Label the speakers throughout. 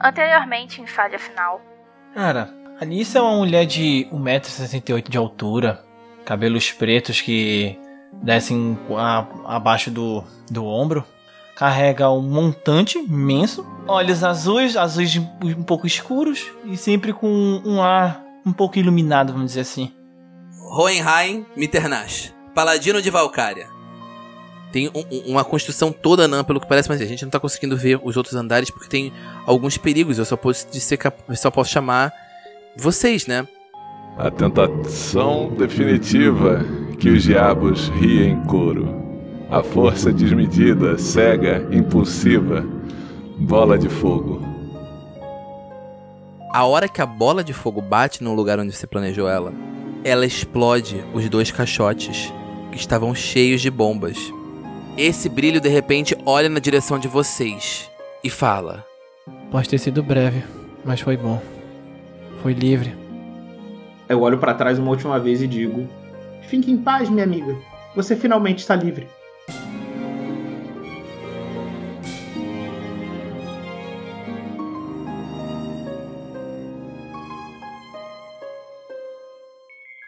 Speaker 1: Anteriormente em Falha Final.
Speaker 2: Cara, Alice é uma mulher de 1,68m de altura, cabelos pretos que descem a, abaixo do, do ombro, carrega um montante imenso, olhos azuis, azuis um pouco escuros e sempre com um ar um pouco iluminado, vamos dizer assim.
Speaker 3: Hohenheim Mitternash, paladino de Valkyria. Tem um, uma construção toda anã, pelo que parece, mas a gente não tá conseguindo ver os outros andares porque tem alguns perigos. Eu só posso, dizer, só posso chamar vocês, né?
Speaker 4: A tentação definitiva que os diabos riem em coro. A força desmedida, cega, impulsiva. Bola de fogo.
Speaker 3: A hora que a bola de fogo bate no lugar onde você planejou ela, ela explode os dois caixotes que estavam cheios de bombas. Esse brilho de repente olha na direção de vocês e fala:
Speaker 2: Pode ter sido breve, mas foi bom. Foi livre.
Speaker 5: Eu olho para trás uma última vez e digo: Fique em paz, minha amiga. Você finalmente está livre.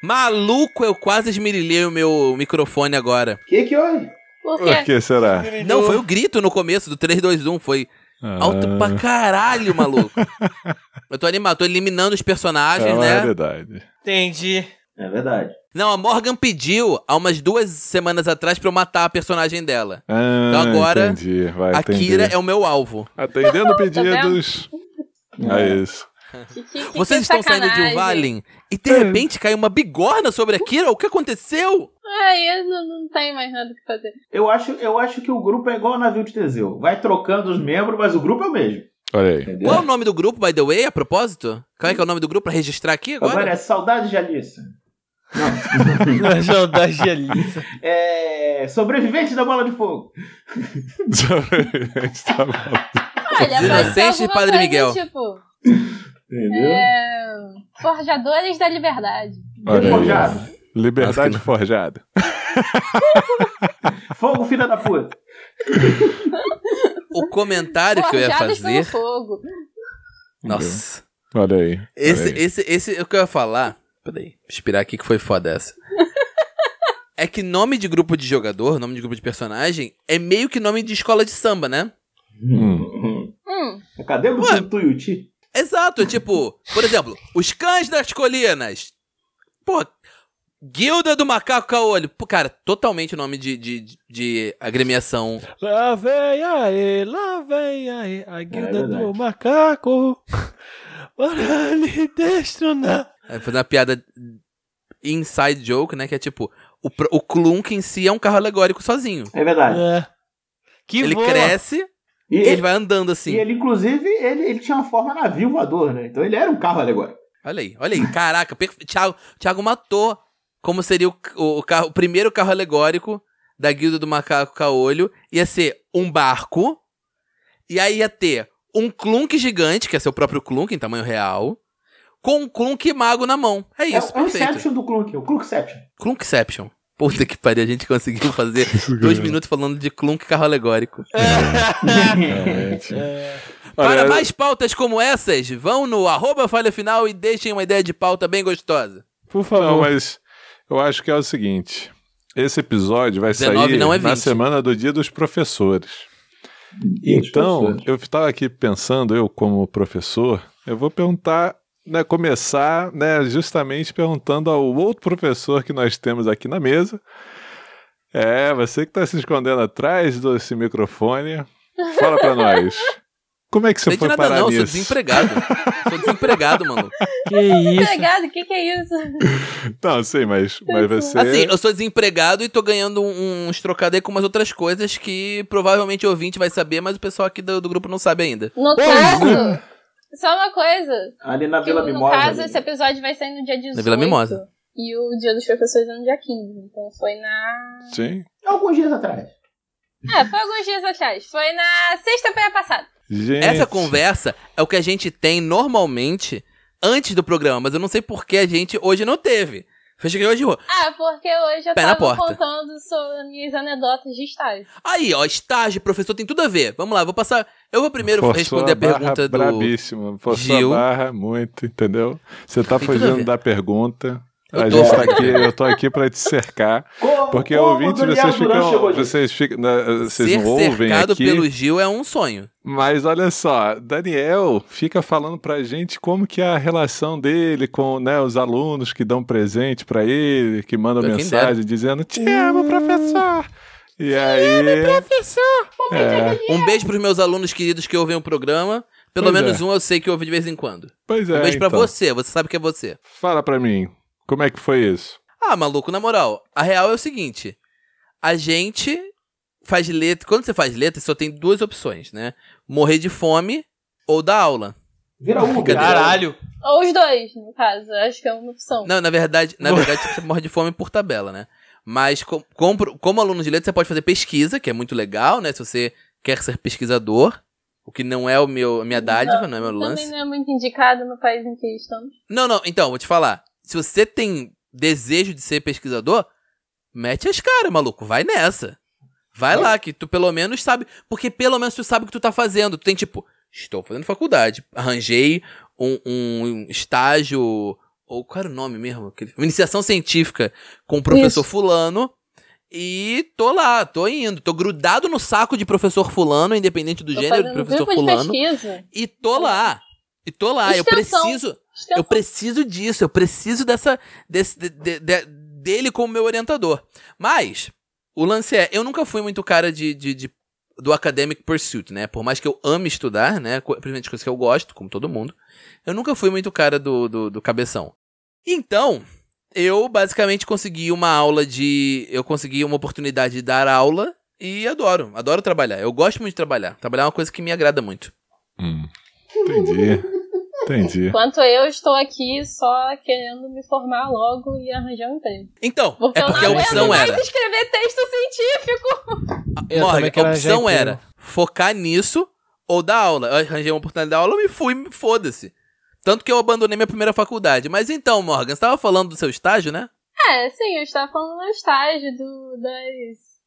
Speaker 3: Maluco, eu quase esmirilhei o meu microfone agora.
Speaker 5: Que que houve?
Speaker 4: Por quê? Por que será?
Speaker 3: Não, foi o grito no começo do 3, 2, 1. Foi ah. alto pra caralho, maluco. eu tô animado, tô eliminando os personagens, é né?
Speaker 4: É verdade.
Speaker 2: Entendi.
Speaker 5: É verdade.
Speaker 3: Não, a Morgan pediu há umas duas semanas atrás pra eu matar a personagem dela.
Speaker 4: Ah,
Speaker 3: então agora,
Speaker 4: entendi. Vai,
Speaker 3: a. Kira é o meu alvo.
Speaker 4: Atendendo pedidos. é isso.
Speaker 3: Vocês estão saindo de um Valen e de repente cai uma bigorna sobre a Kira? O que aconteceu?
Speaker 6: Ai, eu não, não tenho mais nada que fazer.
Speaker 5: Eu acho, eu acho que o grupo é igual ao navio de Teseu. Vai trocando os membros, mas o grupo é o mesmo.
Speaker 4: Olha aí.
Speaker 3: Entendeu? Qual é o nome do grupo, by the way, a propósito? Qual é que é o nome do grupo pra registrar aqui agora?
Speaker 5: Agora é Saudade de Alice.
Speaker 2: Não. Saudade de Alice.
Speaker 5: É. Sobrevivente da bola de fogo.
Speaker 4: Sobrevivente da bola de fogo.
Speaker 6: Olha,
Speaker 3: Inocente Padre Miguel.
Speaker 6: Tipo,
Speaker 5: Entendeu?
Speaker 6: é... Forjadores da Liberdade.
Speaker 4: Olha.
Speaker 5: Forjado.
Speaker 4: Liberdade forjada.
Speaker 5: Fogo, filha da puta.
Speaker 3: O comentário que eu ia fazer.
Speaker 6: fogo.
Speaker 3: Nossa.
Speaker 4: Olha aí. olha
Speaker 3: Esse,
Speaker 4: aí.
Speaker 3: esse, esse, o que eu ia falar. Peraí, inspirar aqui que foi foda essa. é que nome de grupo de jogador, nome de grupo de personagem, é meio que nome de escola de samba, né?
Speaker 4: Hum.
Speaker 6: Hum,
Speaker 5: Cadê o. Tuiuti?
Speaker 3: Exato, tipo, por exemplo, os cães das colinas. Pô, Guilda do Macaco Caolho. Pô, cara, totalmente nome de, de, de agremiação.
Speaker 2: Lá vem aí, lá vem aí, a guilda
Speaker 5: É
Speaker 2: do macaco. Para lhe destronar.
Speaker 3: Aí fazer uma piada inside joke, né? Que é tipo, o, o Clunk em si é um carro alegórico sozinho.
Speaker 5: É verdade.
Speaker 2: É. Que
Speaker 3: ele
Speaker 2: voa.
Speaker 3: cresce
Speaker 5: E ele,
Speaker 3: ele vai andando assim.
Speaker 5: e ele, inclusive, ele, ele tinha uma forma navio voador, né? Então ele era um carro alegórico.
Speaker 3: Olha aí, olha aí. Caraca, perfe... Thiago, Thiago matou como seria o, o, o carro, o primeiro carro alegórico da Guilda do Macaco Caolho. Ia ser um barco. E aí ia ter um Clunk gigante, que é seu próprio Clunk em tamanho real. Com um Clunk mago na mão. É
Speaker 5: É,
Speaker 3: isso,
Speaker 5: é o
Speaker 3: perfeito.
Speaker 5: Inception do Clunk, o Clunkception.
Speaker 3: Clunkception. Puta que pariu, a gente conseguiu fazer dois minutos falando de Clunk carro alegórico.
Speaker 4: Realmente.
Speaker 3: Para
Speaker 4: Olha,
Speaker 3: mais pautas como essas, vão no arroba falha final e deixem uma ideia de pauta bem gostosa.
Speaker 2: Por favor.
Speaker 4: Não, mas eu acho que é o seguinte. Esse episódio vai
Speaker 3: 19
Speaker 4: sair
Speaker 3: não é
Speaker 4: na
Speaker 3: 20.
Speaker 4: semana do Dia dos Professores. Então, eu estava aqui pensando, eu como professor, eu vou perguntar, né, começar, né, justamente perguntando ao outro professor que nós temos aqui na mesa. É, você que está se escondendo atrás desse microfone, fala para nós. Como é que você
Speaker 3: sei de
Speaker 4: foi
Speaker 3: nada
Speaker 4: parar
Speaker 3: não, sou
Speaker 4: nisso?
Speaker 3: desempregado. sou desempregado, mano.
Speaker 2: Que isso.
Speaker 6: Obrigado, o que, que é isso?
Speaker 4: Não, sei, mas, mas você...
Speaker 3: Assim, eu sou desempregado e tô ganhando um- uns trocados aí com umas outras coisas que provavelmente o ouvinte vai saber, mas o pessoal aqui do, do grupo não sabe ainda.
Speaker 6: No caso, só uma coisa.
Speaker 5: Ali na
Speaker 6: que
Speaker 5: Vila
Speaker 6: no
Speaker 5: Mimosa.
Speaker 6: caso,
Speaker 5: ali.
Speaker 6: esse episódio vai sair no dia 18.
Speaker 3: Na Vila Mimosa.
Speaker 6: E o dia dos professores é no dia 15. Então foi na.
Speaker 4: Sim.
Speaker 5: Alguns dias atrás.
Speaker 6: É, foi alguns dias atrás. Foi na sexta-feira passada.
Speaker 4: Gente,
Speaker 3: Essa conversa é o que a gente tem normalmente antes do programa, mas eu não sei por que a gente hoje não teve. Fecha que hoje de rua.
Speaker 6: Ah, porque hoje eu
Speaker 3: Pé
Speaker 6: tava contando sobre as minhas anedotas de estágio.
Speaker 3: Aí, ó, estágio, professor, tem tudo a ver. Vamos lá, vou passar. Eu vou primeiro
Speaker 4: Forçou
Speaker 3: responder a
Speaker 4: barra
Speaker 3: pergunta do.
Speaker 4: Brabíssimo. Forçou
Speaker 3: Gil.
Speaker 4: a barra muito, entendeu? Você tá
Speaker 3: Tem a
Speaker 4: fugindo da pergunta.
Speaker 3: Eu
Speaker 4: a
Speaker 3: tô.
Speaker 4: gente tá aqui, eu tô aqui pra te cercar.
Speaker 5: Como,
Speaker 4: Porque
Speaker 5: como
Speaker 4: ouvintes, vocês ficam. Vocês ficam. né, Vocês
Speaker 3: Ser
Speaker 4: ouvem
Speaker 3: cercado
Speaker 4: aqui.
Speaker 3: pelo Gil é um sonho.
Speaker 4: Mas olha só, Daniel fica falando pra gente como que é a relação dele com né, os alunos que dão presente pra ele, que mandam mensagem dizendo Te amo, professor! E aí. É,
Speaker 3: Um beijo pros meus alunos queridos que ouvem o programa. Pelo
Speaker 4: Pois
Speaker 3: menos
Speaker 4: é.
Speaker 3: um eu sei que ouve de vez em quando.
Speaker 4: pois é.
Speaker 3: Um beijo pra
Speaker 4: então.
Speaker 3: você, você sabe que é você.
Speaker 4: Fala pra mim, como é que foi isso?
Speaker 3: Ah, maluco, na moral, a real é o seguinte: a gente faz letra. Quando você faz letra, só tem duas opções, né? Morrer de fome ou dar aula.
Speaker 5: Vira Uber.
Speaker 2: Caralho.
Speaker 6: Ou os dois, no caso. Acho que é uma opção.
Speaker 3: Não, na verdade, na verdade você morre de fome por tabela, né? Mas com- com- como aluno de letra, você pode fazer pesquisa, que é muito legal, né? Se você quer ser pesquisador, o que não é o meu, a minha dádiva, não é meu
Speaker 6: Também
Speaker 3: lance.
Speaker 6: não é muito indicado no país em que estamos.
Speaker 3: Não, não, então, vou te falar. Se você tem desejo de ser pesquisador, mete as caras, maluco. Vai nessa. Vai lá, que tu pelo menos sabe. Porque pelo menos tu sabe o que tu tá fazendo. Tu tem tipo, estou fazendo faculdade. Arranjei um, um estágio. Ou qual era o nome mesmo? Uma iniciação científica com o professor
Speaker 6: Isso.
Speaker 3: Fulano. E tô lá, tô indo. Tô grudado no saco de professor Fulano, independente do
Speaker 6: Tô
Speaker 3: gênero do professor Fulano.
Speaker 6: pesquisa.
Speaker 3: E tô lá. E tô lá. Eu
Speaker 6: Extensão.
Speaker 3: Preciso. Eu preciso disso, eu preciso dessa desse, de- de- de- dele como meu orientador. Mas o lance é, eu nunca fui muito cara de, de- de- do academic pursuit, né? Por mais que eu ame estudar, né? Principalmente coisas que eu gosto, como todo mundo, eu nunca fui muito cara do, do, do cabeção. Então, eu basicamente consegui uma aula de. Eu consegui uma oportunidade de dar aula e adoro, adoro trabalhar. Eu gosto muito de trabalhar. Trabalhar é uma coisa que me agrada muito.
Speaker 4: Hum, entendi. Entendi.
Speaker 6: Enquanto eu estou aqui só querendo me formar logo e arranjar um emprego.
Speaker 3: Então,
Speaker 6: Porque
Speaker 3: é
Speaker 6: eu
Speaker 3: porque a
Speaker 6: não aguento
Speaker 3: opção
Speaker 6: mais
Speaker 3: era.
Speaker 6: escrever texto científico.
Speaker 2: Eu
Speaker 3: Morgan, a opção era focar nisso ou dar aula. Eu arranjei uma oportunidade de dar aula, eu me fui, me foda-se. Tanto que eu abandonei minha primeira faculdade. Mas então, Morgan, você tava falando do seu estágio, né?
Speaker 6: É, sim, eu estava falando no estágio do, das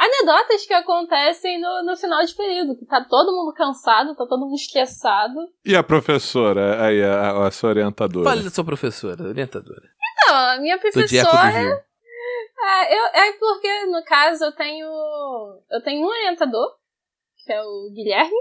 Speaker 6: anedotas que acontecem no, no final de período. Que tá todo mundo cansado, tá todo mundo estressado.
Speaker 4: E a professora, aí, a, a sua orientadora?
Speaker 3: Fale da sua professora, orientadora.
Speaker 6: Não, a minha professora. É, eu, é porque, no caso, eu tenho. Eu tenho um orientador, que é o Guilherme,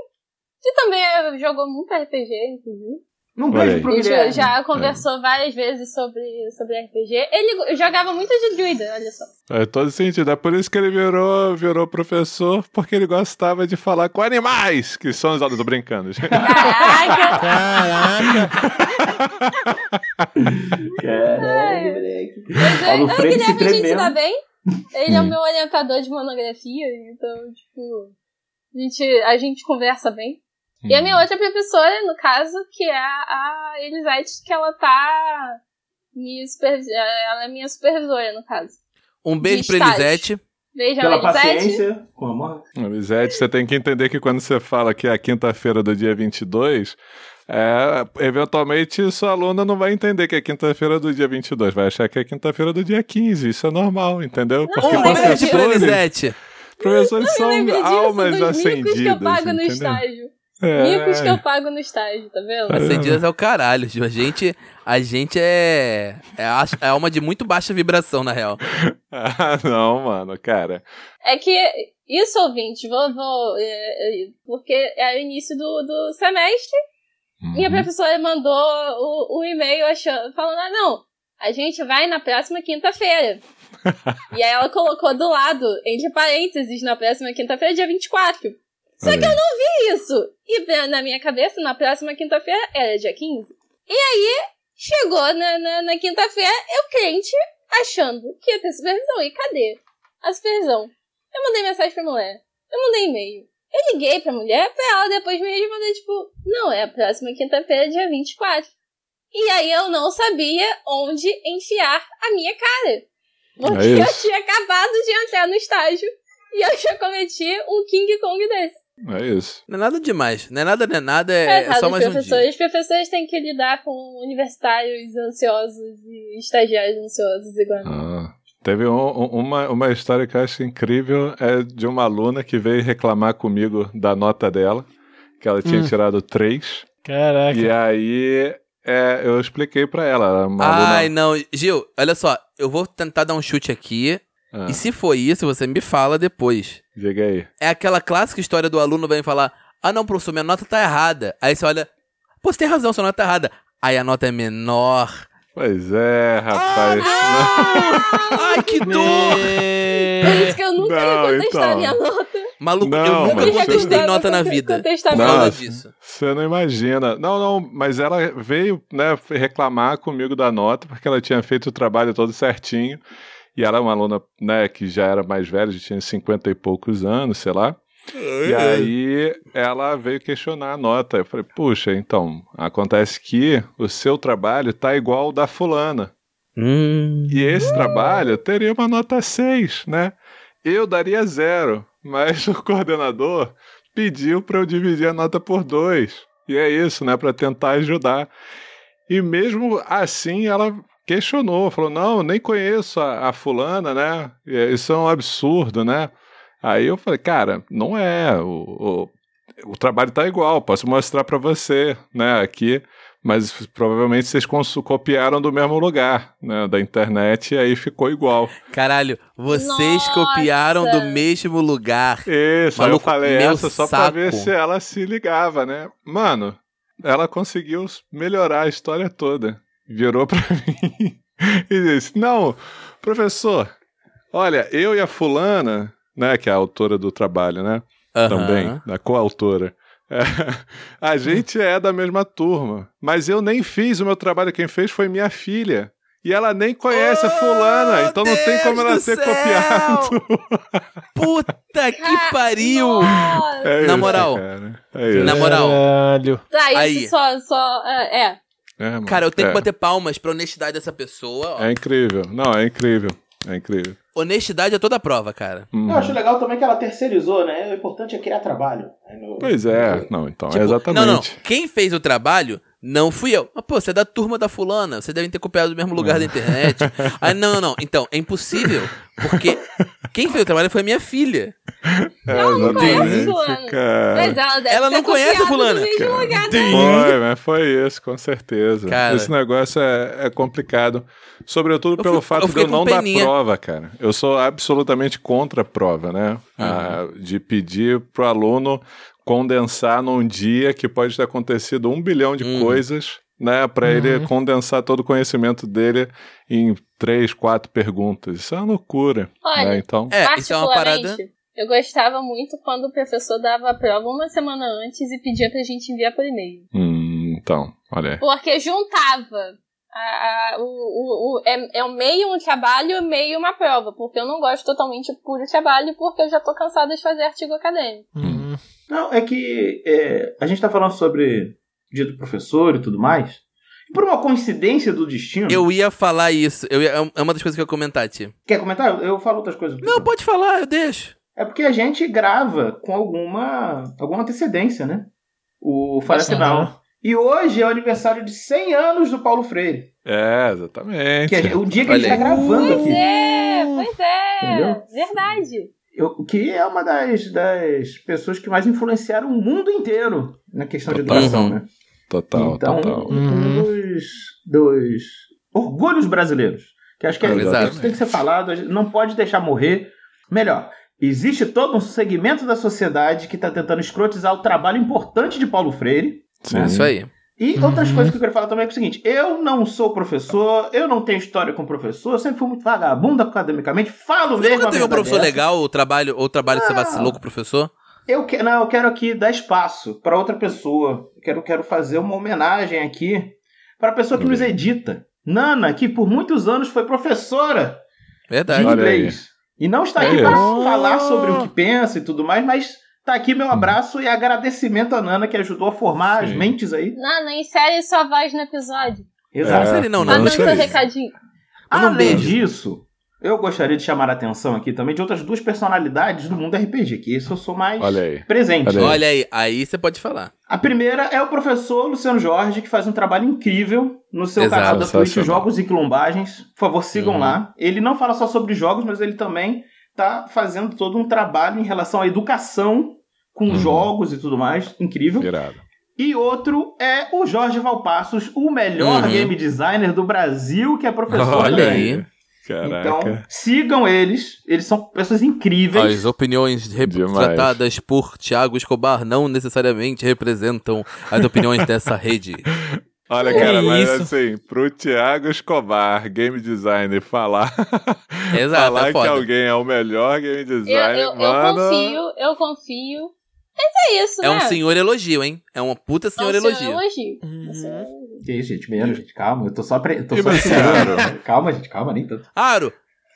Speaker 6: que também é- jogou muito RPG, inclusive.
Speaker 5: Um beijo pro
Speaker 6: A gente
Speaker 5: Guilherme.
Speaker 6: já conversou várias vezes sobre, sobre RPG. Ele jogava muito de druida, olha só.
Speaker 4: É todo sentido. É por isso que ele virou, virou professor, porque ele gostava de falar com animais, que são os Tô brincando. gente.
Speaker 6: Caraca!
Speaker 2: Caraca.
Speaker 5: Caralho, moleque.
Speaker 6: Mas é, é,
Speaker 5: Freire se
Speaker 6: Guilherme a gente dá
Speaker 5: tremendo.
Speaker 6: bem. Ele é o meu orientador de monografia, então, tipo, a gente, a gente conversa bem. E a minha outra professora, no caso, que é a, Elisete, que ela tá. Me super, ela é minha supervisora, no caso.
Speaker 3: Um beijo pra. Elisete.
Speaker 6: Beijão,
Speaker 5: Pela
Speaker 6: Elisete.
Speaker 5: paciência. Com amor.
Speaker 4: Elisete, você tem que entender que quando você fala que é a quinta-feira do dia 22, é, eventualmente sua aluna não vai entender que é quinta-feira do dia 22, vai achar que é quinta-feira do dia 15. Isso é normal, entendeu? Porque
Speaker 6: não
Speaker 3: Um beijo pra
Speaker 6: professores-
Speaker 3: Elisete.
Speaker 4: professores são
Speaker 6: Lembre disso,
Speaker 4: almas acendidas.
Speaker 6: que eu pago no
Speaker 4: entendeu?
Speaker 6: estágio.
Speaker 4: É.
Speaker 6: Micos que eu pago no estágio, tá vendo?
Speaker 3: Acendidas é o caralho. Gil. A gente, a gente é, é, a- é alma de muito baixa vibração, na real.
Speaker 4: Ah, não, mano, cara.
Speaker 6: É que isso, ouvinte, vou, vou é, é, porque é o início do, do semestre. Minha
Speaker 4: Uhum.
Speaker 6: professora mandou o, o e-mail achando, falando: ah, não, a gente vai na próxima quinta-feira. e aí ela colocou do lado, entre parênteses, na próxima quinta-feira, dia 24. Só que eu não vi isso. E pra- na minha cabeça, na próxima quinta-feira era dia 15. E aí, chegou na, na, na quinta-feira, eu crente, achando que ia ter supervisão. E cadê a supervisão? Eu mandei mensagem pra mulher. Eu mandei e-mail. Eu liguei pra mulher pra ela depois me responder, tipo, não, é a próxima quinta-feira, dia 24. E aí eu não sabia onde enfiar a minha cara. Porque
Speaker 4: É
Speaker 6: eu tinha acabado de entrar no estágio e eu já cometi um King Kong desse.
Speaker 4: É isso.
Speaker 3: Não é nada demais. Não é nada, não é nada, é, é
Speaker 6: Coitado
Speaker 3: só mais um dia.
Speaker 6: Os professores têm que lidar com universitários ansiosos e estagiários ansiosos igual. a mim.
Speaker 4: Ah, teve um- um- uma, uma história que eu acho incrível, é de uma aluna que veio reclamar comigo da nota dela, que ela tinha
Speaker 2: Hum.
Speaker 4: tirado 3,
Speaker 2: Caraca.
Speaker 4: e aí é, eu expliquei pra ela, é
Speaker 3: Ai,
Speaker 4: aluna...
Speaker 3: não. Gil, olha só. Eu vou tentar dar um chute aqui.
Speaker 4: Ah,
Speaker 3: E se for isso, você me fala depois.
Speaker 4: diga aí.
Speaker 3: É aquela clássica história do aluno vem falar: Ah, não, professor, minha nota tá errada. Aí você olha: Pô, você tem razão, sua nota tá errada. Aí a nota é menor.
Speaker 4: Pois é, rapaz.
Speaker 3: Ai, que dor!
Speaker 6: Por isso que eu nunca ia
Speaker 4: Não,
Speaker 6: contestar
Speaker 4: então.
Speaker 6: minha nota.
Speaker 3: Maluco,
Speaker 4: Não,
Speaker 3: eu nunca contestei nota na vida. Por causa disso.
Speaker 4: Você não imagina. Não, não, mas ela veio, né, reclamar comigo da nota, porque ela tinha feito o trabalho todo certinho. E ela é uma aluna, né, que já era mais velha, já tinha 50 e poucos anos, sei lá. E aí ela veio questionar a nota. Eu falei, puxa, então, acontece que o seu trabalho tá igual ao da fulana.
Speaker 3: Hum.
Speaker 4: E esse trabalho teria uma nota 6, né? Eu daria zero, mas o coordenador pediu para eu dividir a nota por dois. E é isso, né? Para tentar ajudar. E mesmo assim, ela questionou, falou: não, nem conheço a, a fulana, né? E Isso é um absurdo, né? Aí eu falei, cara, não é. O, o, o trabalho tá igual, posso mostrar para você, né? Aqui. Mas provavelmente vocês copiaram do mesmo lugar, né? Da internet, e aí ficou igual.
Speaker 3: Caralho, vocês
Speaker 6: Nossa!
Speaker 3: copiaram do mesmo lugar.
Speaker 4: Isso, aí eu
Speaker 3: Maluco,
Speaker 4: falei essa só pra
Speaker 3: saco.
Speaker 4: ver se ela se ligava, né? Mano, ela conseguiu melhorar a história toda. Virou pra mim e disse: Não, professor, olha, eu e a fulana, né, que é a autora do trabalho, né?
Speaker 3: Aham.
Speaker 4: Também, da coautora. É, a gente é da mesma turma, mas eu nem fiz o meu trabalho, quem fez foi minha filha. E ela nem conhece a fulana, então não tem como ela
Speaker 3: Deus céu!
Speaker 4: copiado.
Speaker 3: Puta que pariu!
Speaker 4: É
Speaker 3: Na
Speaker 4: isso,
Speaker 3: moral.
Speaker 4: cara. É isso.
Speaker 3: Na moral.
Speaker 2: Caralho.
Speaker 6: Tá, isso
Speaker 3: Aí.
Speaker 6: só, só. É. é.
Speaker 4: Mano.
Speaker 3: Cara, eu tenho
Speaker 4: é.
Speaker 3: que bater palmas pra honestidade dessa pessoa. ó.
Speaker 4: É incrível. Não, é incrível. É incrível.
Speaker 3: Honestidade é toda a prova, cara.
Speaker 4: Uhum.
Speaker 5: Eu acho legal também que ela terceirizou, né? O importante é criar trabalho. No-
Speaker 4: Pois é. Não, então,
Speaker 3: Tipo,
Speaker 4: é exatamente.
Speaker 3: Não, não. Quem fez o trabalho não fui eu. Mas, pô, você é da turma da fulana. Você deve ter copiado do mesmo lugar da internet. Aí, não, não, não. Então, é impossível. Porque quem fez o trabalho foi a minha filha.
Speaker 4: É,
Speaker 6: Não, não conhece
Speaker 4: cara.
Speaker 6: Mas ela deve
Speaker 3: Ela não conhece a fulana.
Speaker 6: do mesmo
Speaker 4: Cara.
Speaker 6: lugar né?
Speaker 4: Foi, mas foi isso, com certeza.
Speaker 3: Cara.
Speaker 4: Esse negócio é, é complicado. Sobretudo
Speaker 3: Eu
Speaker 4: pelo fato
Speaker 3: eu
Speaker 4: de eu não
Speaker 3: com
Speaker 4: dar
Speaker 3: peninha.
Speaker 4: prova, cara. Eu sou absolutamente contra a prova, né?
Speaker 3: Uhum.
Speaker 4: Ah, de pedir pro aluno condensar num dia que pode ter acontecido um bilhão de
Speaker 3: Uhum.
Speaker 4: coisas, né? Pra ele
Speaker 2: Uhum.
Speaker 4: condensar todo o conhecimento dele em três, quatro perguntas. Isso é uma loucura.
Speaker 6: Olha,
Speaker 4: né? Então,
Speaker 3: É, isso é uma parada.
Speaker 6: Particularmente, Eu gostava muito quando o professor dava a prova uma semana antes e pedia pra gente enviar por e-mail.
Speaker 4: hum, então, olha aí.
Speaker 6: Porque juntava. A- a- o, o, o- é, é um meio um trabalho, meio uma prova. Porque eu não gosto totalmente de puro trabalho, porque eu já tô cansada de fazer artigo acadêmico.
Speaker 2: Uhum.
Speaker 5: Não, é que é, a gente tá falando sobre dia do professor e tudo mais. E por uma coincidência do destino.
Speaker 3: Eu ia falar isso. Eu ia- é uma das coisas que eu ia comentar, Ti.
Speaker 5: Quer comentar? Eu- Eu falo outras coisas.
Speaker 3: Não, pode falar, eu deixo.
Speaker 5: É porque a gente grava com alguma, alguma antecedência, né? O Falha. Final. E hoje é o aniversário de 100 anos do Paulo Freire.
Speaker 4: É, exatamente.
Speaker 5: Que gente- o dia que
Speaker 3: Olha
Speaker 5: a gente tá
Speaker 3: aí.
Speaker 5: gravando
Speaker 6: Pois
Speaker 5: aqui.
Speaker 6: é, pois é.
Speaker 5: Entendeu?
Speaker 6: Verdade.
Speaker 5: Eu, que é uma das, das pessoas que mais influenciaram o mundo inteiro na questão de
Speaker 4: Total.
Speaker 5: educação,
Speaker 3: Uhum.
Speaker 5: né?
Speaker 4: Total,
Speaker 5: então,
Speaker 4: total.
Speaker 5: um
Speaker 2: Uhum.
Speaker 5: dos, dos orgulhos brasileiros. Que acho que é,
Speaker 3: Exato.
Speaker 5: isso tem que ser falado, a gente não pode deixar morrer. Melhor, existe todo um segmento da sociedade que está tentando escrotizar o trabalho importante de Paulo Freire.
Speaker 4: Sim.
Speaker 3: É Isso aí.
Speaker 5: E
Speaker 2: Uhum.
Speaker 5: outras coisas que eu quero falar também é, que é o seguinte: eu não sou professor, eu não tenho história com professor, eu sempre fui muito vagabundo academicamente, falo
Speaker 3: Você
Speaker 5: mesmo. a
Speaker 3: teve um professor
Speaker 5: é essa.
Speaker 3: legal, ou trabalho, ou trabalho que você
Speaker 5: Não.
Speaker 3: vacilou com o professor?
Speaker 5: Eu, que, não, eu quero aqui dar espaço para outra pessoa. Eu quero, quero fazer uma homenagem aqui para a pessoa que nos edita. Nana, que por muitos anos foi professora de
Speaker 3: Verdade.
Speaker 4: Aí.
Speaker 5: inglês. E não está aqui para falar sobre o que pensa e tudo mais, mas tá aqui meu abraço e agradecimento à Nana que ajudou a formar as
Speaker 4: Sim.
Speaker 5: mentes aí.
Speaker 6: Nana, insere sua voz no episódio.
Speaker 5: Exato.
Speaker 3: sei não,
Speaker 4: não,
Speaker 3: não.
Speaker 6: Mandando seu recadinho.
Speaker 3: Manda um
Speaker 5: Além
Speaker 3: beijo.
Speaker 5: disso, Eu gostaria de chamar a atenção aqui também de outras duas personalidades do mundo RPG, que isso eu sou mais
Speaker 4: Olha
Speaker 5: presente.
Speaker 4: Olha aí.
Speaker 3: Olha aí, aí você pode falar.
Speaker 5: A primeira é o professor Luciano Jorge, que faz um trabalho incrível no seu
Speaker 3: Exato.
Speaker 5: canal da Twitch. Jogos e Quilombagens. Por favor, sigam
Speaker 3: Uhum.
Speaker 5: lá. Ele não fala só sobre jogos, mas ele também tá fazendo todo um trabalho em relação à educação com
Speaker 4: Uhum.
Speaker 5: jogos e tudo mais. Incrível.
Speaker 4: Irado.
Speaker 5: E outro é o Jorge Valpassos, o melhor
Speaker 3: Uhum.
Speaker 5: game designer do Brasil, que é professor
Speaker 3: Olha aí.
Speaker 4: Caraca.
Speaker 5: Então, sigam eles. Eles são pessoas
Speaker 3: As
Speaker 5: incríveis.
Speaker 3: opiniões retratadas por Thiago Escobar não necessariamente representam as opiniões dessa rede.
Speaker 4: Olha,
Speaker 2: Que
Speaker 4: cara, mas
Speaker 2: isso?
Speaker 4: assim, pro Thiago Escobar, game designer, falar,
Speaker 3: Exato,
Speaker 4: falar
Speaker 3: é
Speaker 4: que alguém é o melhor game
Speaker 6: Eu,
Speaker 4: designer,
Speaker 6: eu, eu
Speaker 4: mano.
Speaker 6: confio, eu confio. Mas é isso,
Speaker 3: É
Speaker 6: né?
Speaker 3: um senhor elogio, hein? É uma puta
Speaker 6: É um
Speaker 3: senhor
Speaker 6: senhor
Speaker 3: elogio.
Speaker 6: elogio.
Speaker 3: Uhum.
Speaker 6: Esse é-
Speaker 5: Que isso, gente, menos, gente. Calma, eu tô só. Pre... Tô
Speaker 4: E
Speaker 5: só esperando.
Speaker 4: Aaron?
Speaker 5: calma, gente, calma, nem tanto.
Speaker 3: Aro,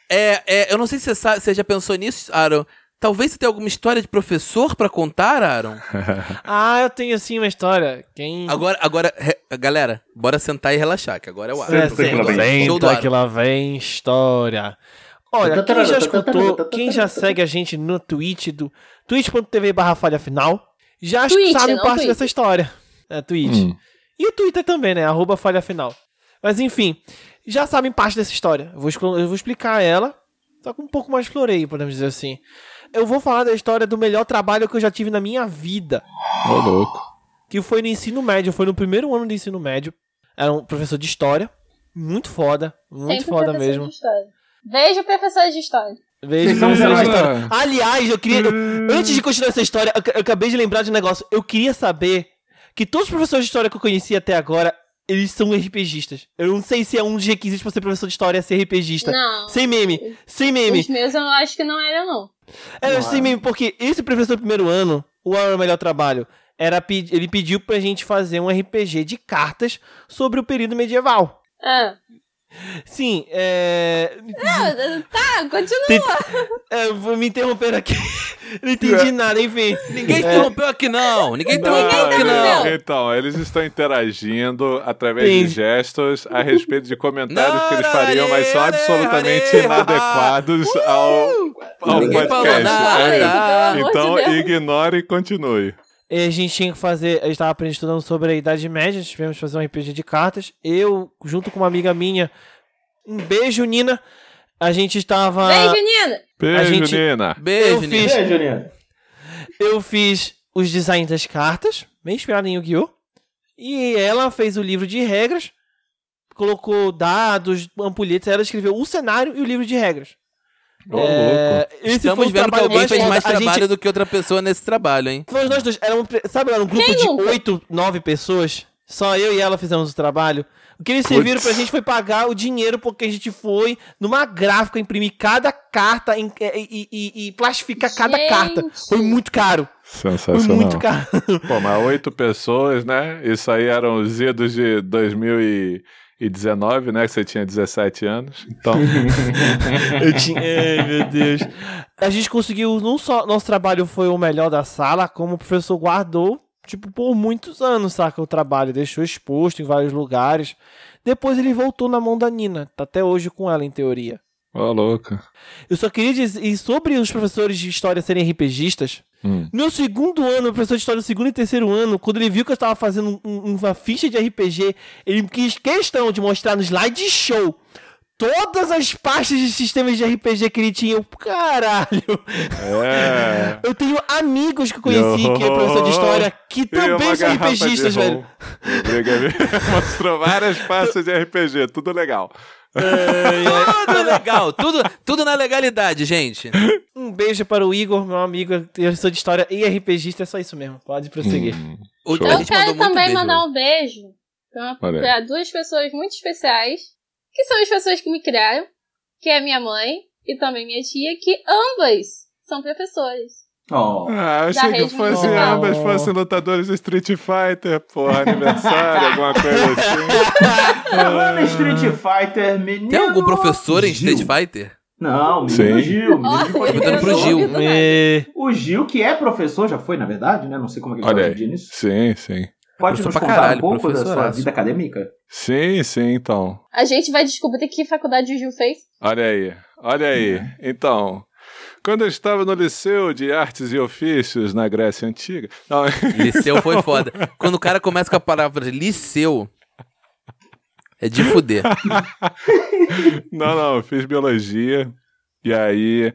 Speaker 3: é, é, eu não sei se você, sabe, você já pensou nisso, Aaron. Talvez você tenha alguma história de professor pra contar, Aaron?
Speaker 2: Ah, eu tenho sim uma história. Quem.
Speaker 3: Agora, agora, re- galera, bora sentar e relaxar, que agora é o Aaron.
Speaker 2: É,
Speaker 5: Senta que lá vem.
Speaker 2: senta, senta que lá vem história. Olha, quem já escutou, quem já segue a gente no Twitch do twitch.tv barra falha final, já
Speaker 6: Twitch,
Speaker 2: sabe
Speaker 6: não
Speaker 2: parte
Speaker 6: Twitter.
Speaker 2: dessa história. É, Twitch.
Speaker 4: Hum.
Speaker 2: E o Twitter também, né? Arroba falha final. Mas enfim, já sabem parte dessa história. Eu vou, eu vou explicar ela, só com um pouco mais de floreio, podemos dizer assim. Eu vou falar da história do melhor trabalho que eu já tive na minha vida.
Speaker 4: Ô, louco.
Speaker 2: Que foi no ensino médio, foi no primeiro ano do ensino médio. Era um professor de história. Muito foda, muito
Speaker 6: Sempre
Speaker 2: foda
Speaker 6: professor
Speaker 2: mesmo.
Speaker 6: de história. Beijo, professor de história.
Speaker 2: Vejo história. Aliás, eu queria. eu- antes de continuar essa história, eu, eu acabei de lembrar de um negócio. Eu queria saber que todos os professores de história que eu conheci até agora, eles são RPGistas. Eu não sei se é um dos requisitos pra ser professor de história é ser RPGista.
Speaker 6: Não.
Speaker 2: Sem meme, sem meme.
Speaker 6: Os meus eu acho que não era, não.
Speaker 2: Era
Speaker 5: Não
Speaker 2: sem
Speaker 5: é.
Speaker 2: meme, porque esse professor do primeiro ano, o Era o Melhor Trabalho, era, ele pediu pra gente fazer um RPG de cartas sobre o período medieval.
Speaker 6: Ah.
Speaker 2: Sim, é.
Speaker 6: Não, tá, continua.
Speaker 2: é vou me interromper aqui. não entendi nada, enfim.
Speaker 3: Ninguém
Speaker 2: É.
Speaker 3: interrompeu aqui não, ninguém
Speaker 4: Não,
Speaker 3: interrompeu aqui não.
Speaker 4: Então, eles estão interagindo através
Speaker 2: Sim.
Speaker 4: de gestos a respeito de comentários
Speaker 3: Não,
Speaker 4: que eles
Speaker 3: não,
Speaker 4: fariam, mas são absolutamente inadequados ao, ao
Speaker 3: Ninguém falou
Speaker 4: podcast.
Speaker 3: nada.
Speaker 4: É Então, ignore e continue.
Speaker 2: E a gente tinha que fazer. A gente tava aprendendo estudando sobre a Idade Média, tivemos que fazer um RPG de cartas. Eu, junto com uma amiga minha, um beijo, Nina. A gente estava.
Speaker 6: Beijo, Nina.
Speaker 4: Beijo,
Speaker 2: gente-
Speaker 4: Nina.
Speaker 3: Beijo,
Speaker 2: Eu
Speaker 3: Nina.
Speaker 2: fiz-
Speaker 5: aí, Juliano?
Speaker 2: Eu fiz os designs das cartas, bem inspirado em Yu-Gi-Oh! E ela fez o livro de regras, colocou dados, ampulhetas, ela escreveu o cenário e o livro de regras.
Speaker 4: Louco.
Speaker 2: É,
Speaker 3: Estamos vendo que
Speaker 2: trabalho
Speaker 3: alguém fez
Speaker 2: foda.
Speaker 3: mais
Speaker 2: A gente-
Speaker 3: trabalho do que outra pessoa nesse trabalho, hein?
Speaker 2: Foi nós dois. Era um, sabe, era um grupo
Speaker 6: Quem
Speaker 2: de oito, nove pessoas. Só eu e ela fizemos o trabalho. O que eles serviram
Speaker 4: Putz.
Speaker 2: pra gente foi pagar o dinheiro porque a gente foi numa gráfica imprimir cada carta em- e, e- e plastificar cada
Speaker 6: Gente.
Speaker 2: carta. Foi muito caro. Foi
Speaker 4: Sensacional.
Speaker 2: muito caro.
Speaker 4: Pô, mas oito pessoas, né? Isso aí eram os idos de 2019, né? Que você tinha 17 anos. Então,
Speaker 2: Eu tinha. Ai, meu Deus. A gente conseguiu, não só nosso trabalho foi o melhor da sala, como o professor guardou, tipo, por muitos anos, saca? O trabalho, deixou exposto em vários lugares. Depois ele voltou na mão da Nina. Tá até hoje com ela, em teoria.
Speaker 4: ô, louco.
Speaker 2: Eu só queria dizer, e sobre os professores de história serem RPGistas,
Speaker 4: Hum.
Speaker 2: no meu segundo ano, o professor de história do segundo e terceiro ano, quando ele viu que eu estava fazendo um- uma ficha de RPG, ele quis questão de mostrar no slide show todas as pastas de sistemas de RPG que ele tinha. Eu, caralho!
Speaker 4: É.
Speaker 2: Eu tenho amigos que eu conheci que é professor de história que também são RPGistas, velho.
Speaker 4: Mostrou várias pastas de RPG, tudo legal.
Speaker 3: Tudo legal, tudo, tudo na legalidade, gente.
Speaker 2: Um beijo para o Igor, meu amigo, professor de história e RPGista, é só isso mesmo. Pode prosseguir.
Speaker 4: Hum,
Speaker 6: Eu quero também
Speaker 3: beijo
Speaker 6: mandar um beijo pra duas pessoas muito especiais, que são as pessoas que me criaram, que é minha mãe e também minha tia, que ambas são professores.
Speaker 5: Oh.
Speaker 4: Ah, achei que
Speaker 6: municipal.
Speaker 4: ambas fossem lutadores de Street Fighter, porra, aniversário, alguma coisa assim.
Speaker 5: Falando em Street Fighter, menino.
Speaker 3: Tem algum professor em. Street Fighter?
Speaker 5: Não, menino
Speaker 4: Sim.
Speaker 5: Gil.
Speaker 3: Perguntando pro. Gil.
Speaker 2: E...
Speaker 5: O Gil, que é professor, já foi, na verdade, né? Não sei como é que ele
Speaker 4: Olha
Speaker 5: tá nisso.
Speaker 4: Sim, sim.
Speaker 5: Pode nos contar
Speaker 3: caralho,
Speaker 5: um pouco da sua vida acadêmica?
Speaker 4: Sim, sim, então.
Speaker 6: A gente vai descobrir que faculdade o Gil fez.
Speaker 4: Olha aí, olha aí. Então, quando eu estava no Liceu de Artes e Ofícios na Grécia Antiga. Não,
Speaker 3: Liceu foi foda. Quando o cara começa com a palavra liceu, é de fuder.
Speaker 4: não, não, eu fiz biologia. E aí,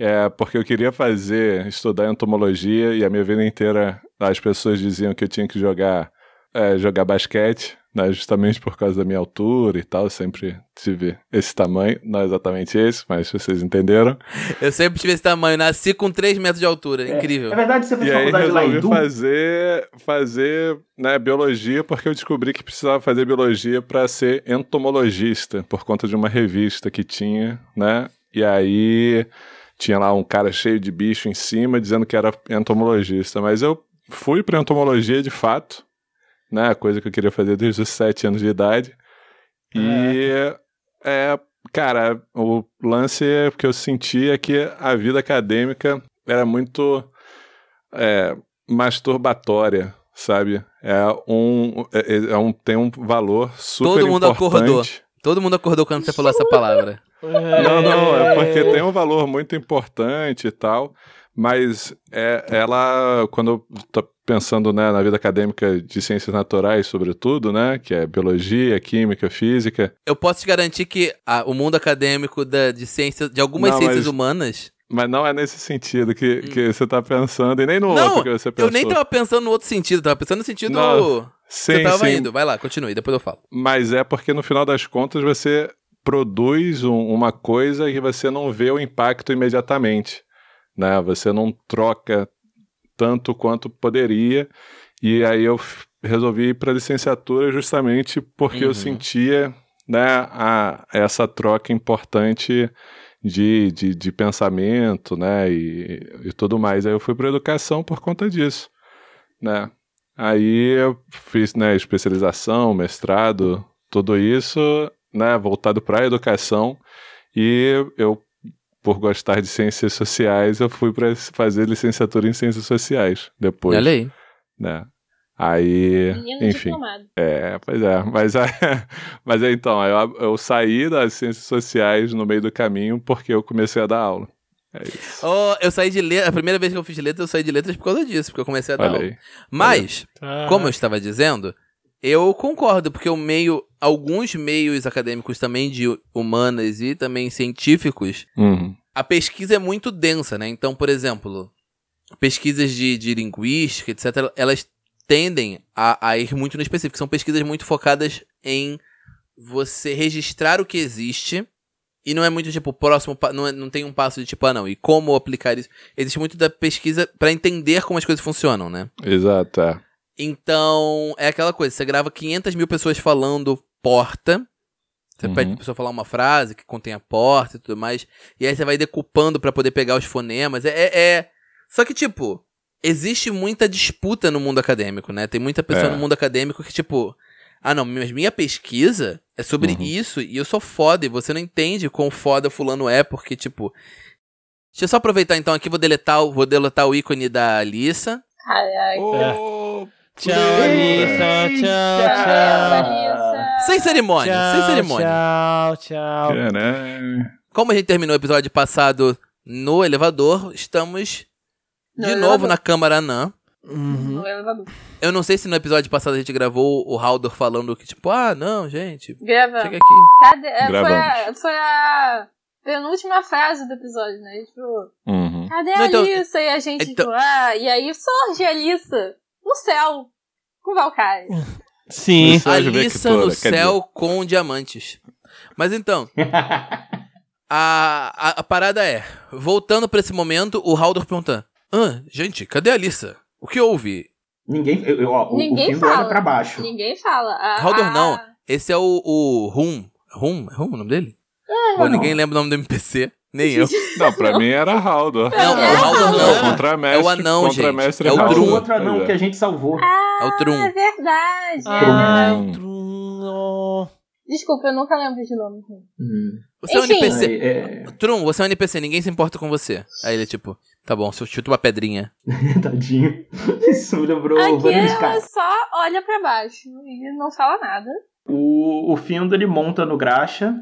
Speaker 4: é porque eu queria fazer, estudar entomologia, e a minha vida inteira as pessoas diziam que eu tinha que jogar, é, jogar basquete né, justamente por causa da minha altura e tal, eu sempre tive esse tamanho, não exatamente esse, mas vocês entenderam.
Speaker 3: Eu sempre tive esse tamanho, nasci com 3 metros de altura,
Speaker 5: É,
Speaker 3: incrível.
Speaker 5: É verdade, você fez
Speaker 4: E aí
Speaker 5: faculdade lá em
Speaker 4: resolvi fazer, fazer né, biologia, porque eu descobri que precisava fazer biologia para ser entomologista, por conta de uma revista que tinha, né, e aí tinha lá um cara cheio de bicho em cima dizendo que era entomologista, mas eu fui para entomologia de fato, né? Coisa que eu queria fazer desde os sete anos de idade. E é, cara, o lance que eu senti é que a vida acadêmica era muito é, masturbatória, sabe? É um, é, é um tem um valor super
Speaker 3: Todo mundo
Speaker 4: importante.
Speaker 3: acordou. Todo mundo acordou quando você falou essa palavra.
Speaker 4: Não, não, é porque tem um valor muito importante e tal, mas é, ela, quando eu tô pensando né, na vida acadêmica de ciências naturais, sobretudo, né, que é biologia, química, física,
Speaker 3: Eu posso te garantir que a- o mundo acadêmico da- de ciências, de algumas
Speaker 4: Não,
Speaker 3: ciências
Speaker 4: mas-
Speaker 3: humanas.
Speaker 4: mas não é nesse sentido que, que você tá pensando, e nem no
Speaker 3: Hum. Não,
Speaker 4: outro que você pensou.
Speaker 3: Eu nem tava pensando no outro sentido, tava pensando no sentido
Speaker 4: Não,
Speaker 3: que
Speaker 4: sim,
Speaker 3: eu tava
Speaker 4: sim,
Speaker 3: indo. Vai lá, continue, depois eu falo.
Speaker 4: Mas é porque no final das contas você produz um- uma coisa que você não vê o impacto imediatamente, né? Você não troca tanto quanto poderia. E aí eu resolvi ir para licenciatura justamente porque
Speaker 3: Uhum.
Speaker 4: eu sentia, né, a, essa troca importante de, de, de pensamento, né, e, e tudo mais. Aí eu fui para educação por conta disso, né? Aí eu fiz, né, especialização, mestrado, tudo isso, né, voltado para a educação. E eu, por gostar de ciências sociais, eu fui para fazer licenciatura em ciências sociais depois,
Speaker 3: Olha aí.
Speaker 4: né? Aí,
Speaker 6: Menino
Speaker 4: enfim.
Speaker 6: diplomado.
Speaker 4: É, pois é. Mas, é, mas é, então, eu, eu saí das ciências sociais no meio do caminho porque eu comecei a dar aula. É isso.
Speaker 3: Oh, eu saí de letras. A primeira vez que eu fiz letras, eu saí de letras por causa disso, porque eu comecei a dar
Speaker 4: Olha
Speaker 3: aula.
Speaker 4: aí.
Speaker 3: Mas,
Speaker 2: Ah.
Speaker 3: como eu estava dizendo, eu concordo, porque o meio. Alguns meios acadêmicos também de humanas e também científicos,
Speaker 4: Uhum.
Speaker 3: a pesquisa é muito densa, né? Então, por exemplo, pesquisas de, de linguística, etc., elas tendem a, a ir muito no específico. São pesquisas muito focadas em você registrar o que existe. E não é muito tipo, próximo, não, é- não tem um passo de tipo, ah não, e como aplicar isso? Existe muito da pesquisa pra entender como as coisas funcionam, né?
Speaker 4: Exato, é.
Speaker 3: Então, é aquela coisa, você grava 500 mil pessoas falando porta, você
Speaker 4: Uhum.
Speaker 3: pede pra pessoa falar uma frase que contém a porta e tudo mais, e aí você vai decupando pra poder pegar os fonemas, é, é, é- Só que, tipo, existe muita disputa no mundo acadêmico, né? Tem muita pessoa
Speaker 4: É.
Speaker 3: no mundo acadêmico que, tipo, ah não, mas minha pesquisa é sobre
Speaker 4: Uhum.
Speaker 3: isso e eu sou foda, e você não entende quão foda fulano é, porque, tipo... Deixa eu só aproveitar então aqui, vou deletar, o- vou deletar o ícone da Alissa.
Speaker 6: Caraca.
Speaker 4: Ô,
Speaker 2: Tchau,
Speaker 4: Eita.
Speaker 2: Alissa. Tchau,
Speaker 6: Tchau,
Speaker 2: tchau.
Speaker 3: Sem cerimônia, sem cerimônia.
Speaker 2: Tchau, tchau.
Speaker 4: Caralho.
Speaker 3: Como a gente terminou o episódio passado no elevador, estamos
Speaker 6: No
Speaker 3: de
Speaker 6: elevador.
Speaker 3: novo na Câmara Anã.
Speaker 2: Uhum.
Speaker 6: No elevador.
Speaker 3: Eu não sei se no episódio passado a gente gravou o Haldor falando que, tipo, ah, não, gente,
Speaker 6: Gravando.
Speaker 3: chega aqui.
Speaker 6: Cadê? É, foi, a,
Speaker 4: Gravamos.
Speaker 6: foi a penúltima frase do episódio, né? Tipo,
Speaker 4: Uhum.
Speaker 6: cadê
Speaker 3: Não,
Speaker 6: a
Speaker 3: então-
Speaker 6: Alissa? E a gente,
Speaker 3: então-
Speaker 6: tipo, ah, e aí surge a Alissa no céu com Valkyrie.
Speaker 2: Sim.
Speaker 4: Isso. Sérgio
Speaker 3: Alissa no céu com diamantes. Mas então, a, a, a parada é, voltando pra esse momento, o Haldor pergunta, ah, gente, cadê a Alissa? O que houve?
Speaker 5: Ninguém. eu- eu- ó, o-
Speaker 6: Ninguém
Speaker 5: o Findo
Speaker 6: fala.
Speaker 5: olha pra baixo.
Speaker 6: Ninguém fala. A,
Speaker 3: Haldor
Speaker 6: a-
Speaker 3: não. Esse é o, o Rum. Rum? É Rum o nome dele? Pô,
Speaker 5: não.
Speaker 3: ninguém lembra o nome do NPC. Nem eu.
Speaker 4: Não, pra mim era Haldor.
Speaker 3: Não,
Speaker 6: o Haldor
Speaker 3: não.
Speaker 4: Contramestre,
Speaker 3: É o anão,
Speaker 4: contramestre
Speaker 3: gente. É o
Speaker 5: Ah,
Speaker 4: Haldor.
Speaker 3: Drum.
Speaker 5: o outro anão
Speaker 4: é.
Speaker 5: que a gente salvou.
Speaker 3: É o Trum.
Speaker 6: É verdade.
Speaker 2: Ah,
Speaker 6: é.
Speaker 2: o Truno.
Speaker 6: Desculpa, eu nunca lembro de nome.
Speaker 5: Hum.
Speaker 3: Você é um
Speaker 6: Enfim.
Speaker 3: NPC.
Speaker 5: Aí, é,
Speaker 3: Trum, você é um NPC, ninguém se importa com você. Aí ele, tipo, tá bom, se eu chuto uma pedrinha.
Speaker 5: Tadinho. Isso me lembrou o
Speaker 6: Aqui ela
Speaker 5: Sky.
Speaker 6: só olha pra baixo e não fala nada.
Speaker 5: O, o Findo ele monta no graxa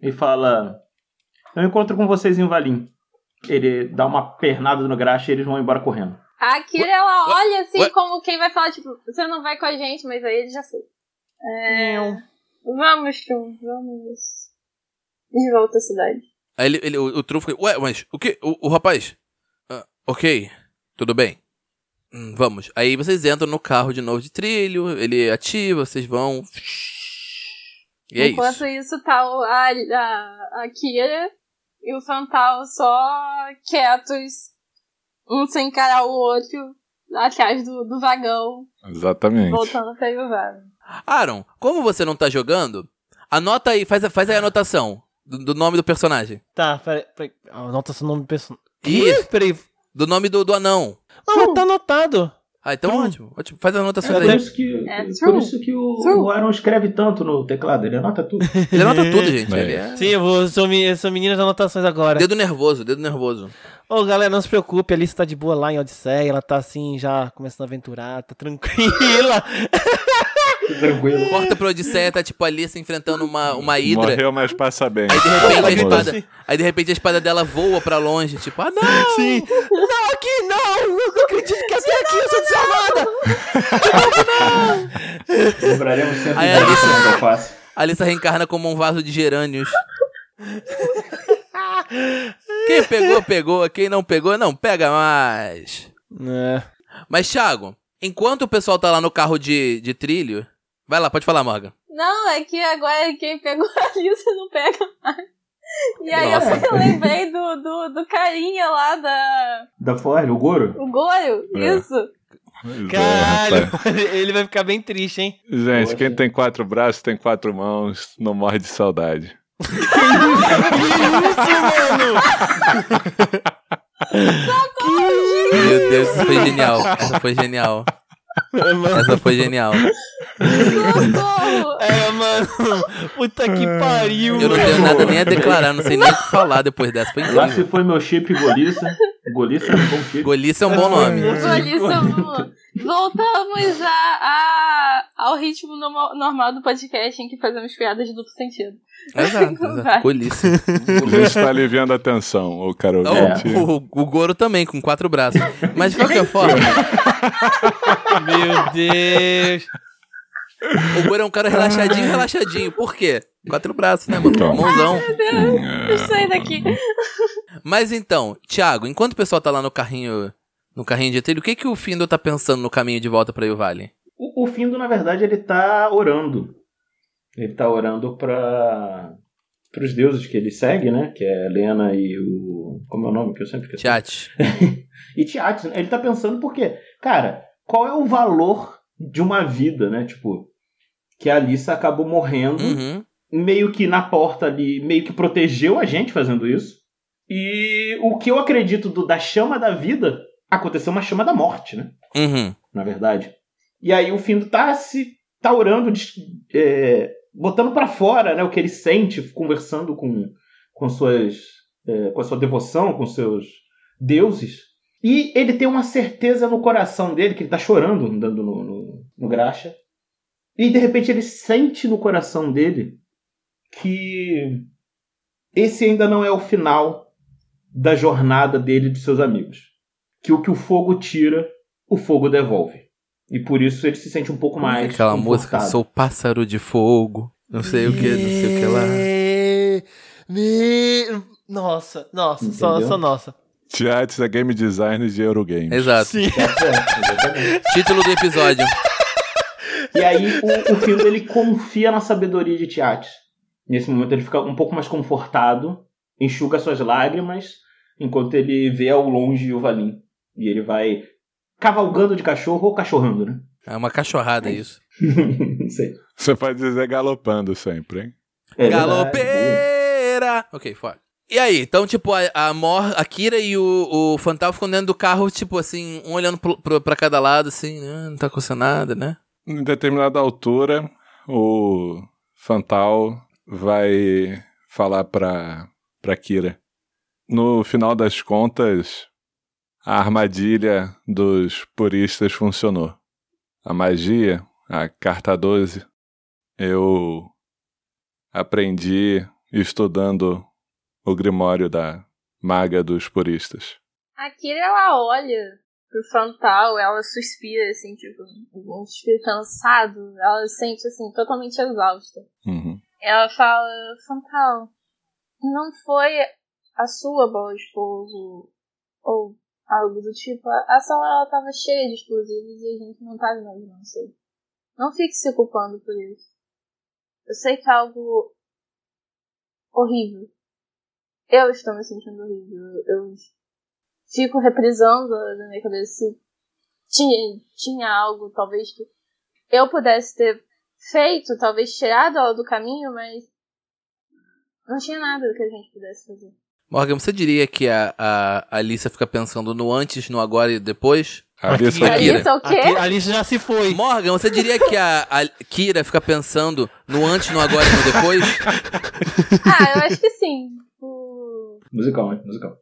Speaker 5: e fala: Eu encontro com vocês em Valim. Ele dá uma pernada no graxa e eles vão embora correndo.
Speaker 6: A Akira, ela olha assim
Speaker 3: ué.
Speaker 6: como quem vai falar, tipo, você não vai com a gente, mas aí ele já foi. É... Vamos, Trum, vamos. De volta à cidade.
Speaker 3: Aí ele, ele- o, o Trunfo fica, ué, mas o que? O, o rapaz? Ah, ok, tudo bem. Hum, vamos. Aí vocês entram no carro de novo de trilho, ele ativa, vocês vão. E é
Speaker 6: Enquanto
Speaker 3: isso.
Speaker 6: isso, tá a, a, a Kira e o Fantal só quietos, um sem encarar o outro, atrás do, do vagão,
Speaker 4: Exatamente.
Speaker 6: voltando pra Yuvara.
Speaker 3: Aaron, como você não tá jogando, anota aí, faz, a- faz aí a anotação do, do nome do personagem.
Speaker 2: Tá, peraí. peraí. Anota seu nome do personagem.
Speaker 3: Ih!
Speaker 2: Peraí.
Speaker 3: Do nome do, do anão.
Speaker 2: Não, mas tá anotado.
Speaker 3: Ah, então
Speaker 2: True.
Speaker 3: ótimo, ótimo. Faz as anotações
Speaker 5: É por
Speaker 3: aí.
Speaker 5: isso que,
Speaker 6: É
Speaker 5: por isso que o, o Aaron escreve tanto no teclado. Ele anota tudo.
Speaker 3: Ele anota tudo, gente.
Speaker 4: É.
Speaker 3: Ele é...
Speaker 2: Sim, eu, vou, eu sou, eu sou menina de anotações agora.
Speaker 3: Dedo nervoso, dedo nervoso.
Speaker 2: Ô, galera, não se preocupe, a Alice tá de boa lá em Odisseia, ela tá assim, já começando a aventurar, tá tranquila.
Speaker 5: Tranquilo.
Speaker 3: Corta pra Odisseia, tá tipo ali se enfrentando uma, uma hidra.
Speaker 4: Morreu, mas passa bem.
Speaker 3: Aí de repente a espada. Aí de repente a espada dela voa pra longe, tipo, ah não!
Speaker 2: Sim. Não, aqui não! Eu não acredito que até aqui eu sou desalmada!
Speaker 5: Lembraremos sempre
Speaker 3: Aí,
Speaker 5: lição que eu faço.
Speaker 3: A Alissa reencarna como um vaso de gerânios. Quem pegou, pegou. Quem não pegou, não pega mais.
Speaker 2: É.
Speaker 3: Mas, Thiago, enquanto o pessoal tá lá no carro de, de trilho. Vai lá, pode falar, Morgan.
Speaker 6: Não, é que agora quem pegou a Lisa não pega mais. E aí
Speaker 3: Nossa.
Speaker 6: eu lembrei do, do, do carinha lá da.
Speaker 5: Da Ford, o Goro?
Speaker 6: O Goro,
Speaker 4: É.
Speaker 6: isso.
Speaker 2: Caralho,
Speaker 4: rapaz.
Speaker 2: ele vai ficar bem triste, hein?
Speaker 4: Gente,
Speaker 5: Poxa.
Speaker 4: quem tem quatro braços tem quatro mãos, não morre de saudade.
Speaker 3: Meu Deus, essa foi genial. Essa foi genial. Essa foi genial.
Speaker 6: Socorro!
Speaker 2: É, mano. Puta que pariu.
Speaker 3: Eu não tenho nada nem a declarar, não sei nem o que falar depois dessa. Foi
Speaker 5: Lá se
Speaker 3: incrível.
Speaker 5: foi meu chip Goliça. Goliça é um bom chip.
Speaker 3: Golice é um bom nome.
Speaker 6: Goliça, voltamos a, a- ao ritmo normal, normal do podcast em que fazemos piadas de duplo sentido.
Speaker 3: Exato, exato. Golice.
Speaker 4: A gente tá aliviando a tensão, ô caro
Speaker 3: Oh,
Speaker 4: ouvinte.
Speaker 3: o, o Goro também, com quatro braços. Mas de qualquer forma,
Speaker 2: Meu Deus.
Speaker 3: o Goro é um cara relaxadinho, relaxadinho. Por quê? Quatro braços, né, mano?
Speaker 4: Então.
Speaker 3: Mãozão.
Speaker 6: Eu saí daqui.
Speaker 3: Mas então, Thiago, enquanto o pessoal tá lá no carrinho, no carrinho de trilho, o que que o Findo tá pensando no caminho de volta pra o Vale?
Speaker 5: O, o Findo, na verdade, ele tá orando. Ele tá orando para os deuses que ele segue, né? Que é Helena e o. Como é o nome que eu sempre esqueço?
Speaker 3: Chat.
Speaker 5: E Tiates, ele tá pensando porque, cara, qual é o valor de uma vida, né? Tipo, que a Alissa acabou morrendo,
Speaker 3: Uhum.
Speaker 5: meio que na porta ali, meio que protegeu a gente fazendo isso. E o que eu acredito do, da chama da vida, aconteceu uma chama da morte, né?
Speaker 3: Uhum.
Speaker 5: Na verdade. E aí o Findo tá se orando, des- é, botando pra fora, né, o que ele sente, conversando com com suas é, com a sua devoção, com seus deuses. E ele tem uma certeza no coração dele que ele tá chorando andando no, no, no graxa. E de repente ele sente no coração dele que esse ainda não é o final da jornada dele e de seus amigos. Que o que o fogo tira, o fogo devolve. E por isso ele se sente um pouco mais.
Speaker 3: Aquela música,
Speaker 5: confortado.
Speaker 3: sou pássaro de fogo, não sei o que, não sei o que lá.
Speaker 2: Me... Nossa, nossa, só,
Speaker 5: Entendeu?
Speaker 2: só nossa.
Speaker 4: Tiates é game design de Eurogames.
Speaker 3: Exato.
Speaker 2: Sim.
Speaker 5: Tá.
Speaker 3: Título do episódio.
Speaker 5: E aí o, o Findo ele confia na sabedoria de Tiates. Nesse momento ele fica um pouco mais confortado, enxuga suas lágrimas, enquanto ele vê ao longe o Valim. E ele vai cavalgando de cachorro ou cachorrando, né?
Speaker 3: É uma cachorrada isso.
Speaker 5: Não sei.
Speaker 4: Você pode dizer galopando sempre, hein?
Speaker 5: É.
Speaker 3: Galopeira! Ok, fora. E aí, então, tipo, a, a Mor, a Kira e o, o Fantal ficam dentro do carro, tipo assim, um olhando pro, pro, pra cada lado, assim, né? Não tá acontecendo nada, né?
Speaker 4: Em determinada altura, o Fantal vai falar pra, pra Kira. No final das contas, a armadilha dos puristas funcionou. A magia, a carta 12, eu aprendi estudando o grimório da maga dos puristas.
Speaker 6: A Kira, ela olha pro frontal, ela suspira, assim, tipo, um suspiro cansado. Ela se sente, assim, totalmente exausta.
Speaker 4: Uhum.
Speaker 6: Ela fala, Frontal, não foi a sua bola de fogo ou algo do tipo. A sala ela tava cheia de explosivos e a gente não tava imaginando isso. Não fique se culpando por isso. Eu sei que é algo horrível. Eu estou me sentindo horrível. Eu fico reprisando na minha cabeça se tinha, tinha algo, talvez, que eu pudesse ter feito, talvez tirado ela do caminho, mas não tinha nada que a gente pudesse fazer.
Speaker 3: Morgan, você diria que a, a Alissa fica pensando no antes, no agora e depois?
Speaker 4: A Alissa
Speaker 3: A Kira.
Speaker 6: Isso é o quê?
Speaker 2: A Alice já se foi.
Speaker 3: Morgan, você diria que a, a Kira fica pensando no antes, no agora e no depois?
Speaker 6: Ah, eu acho que sim. O-
Speaker 5: Musicalmente, musical.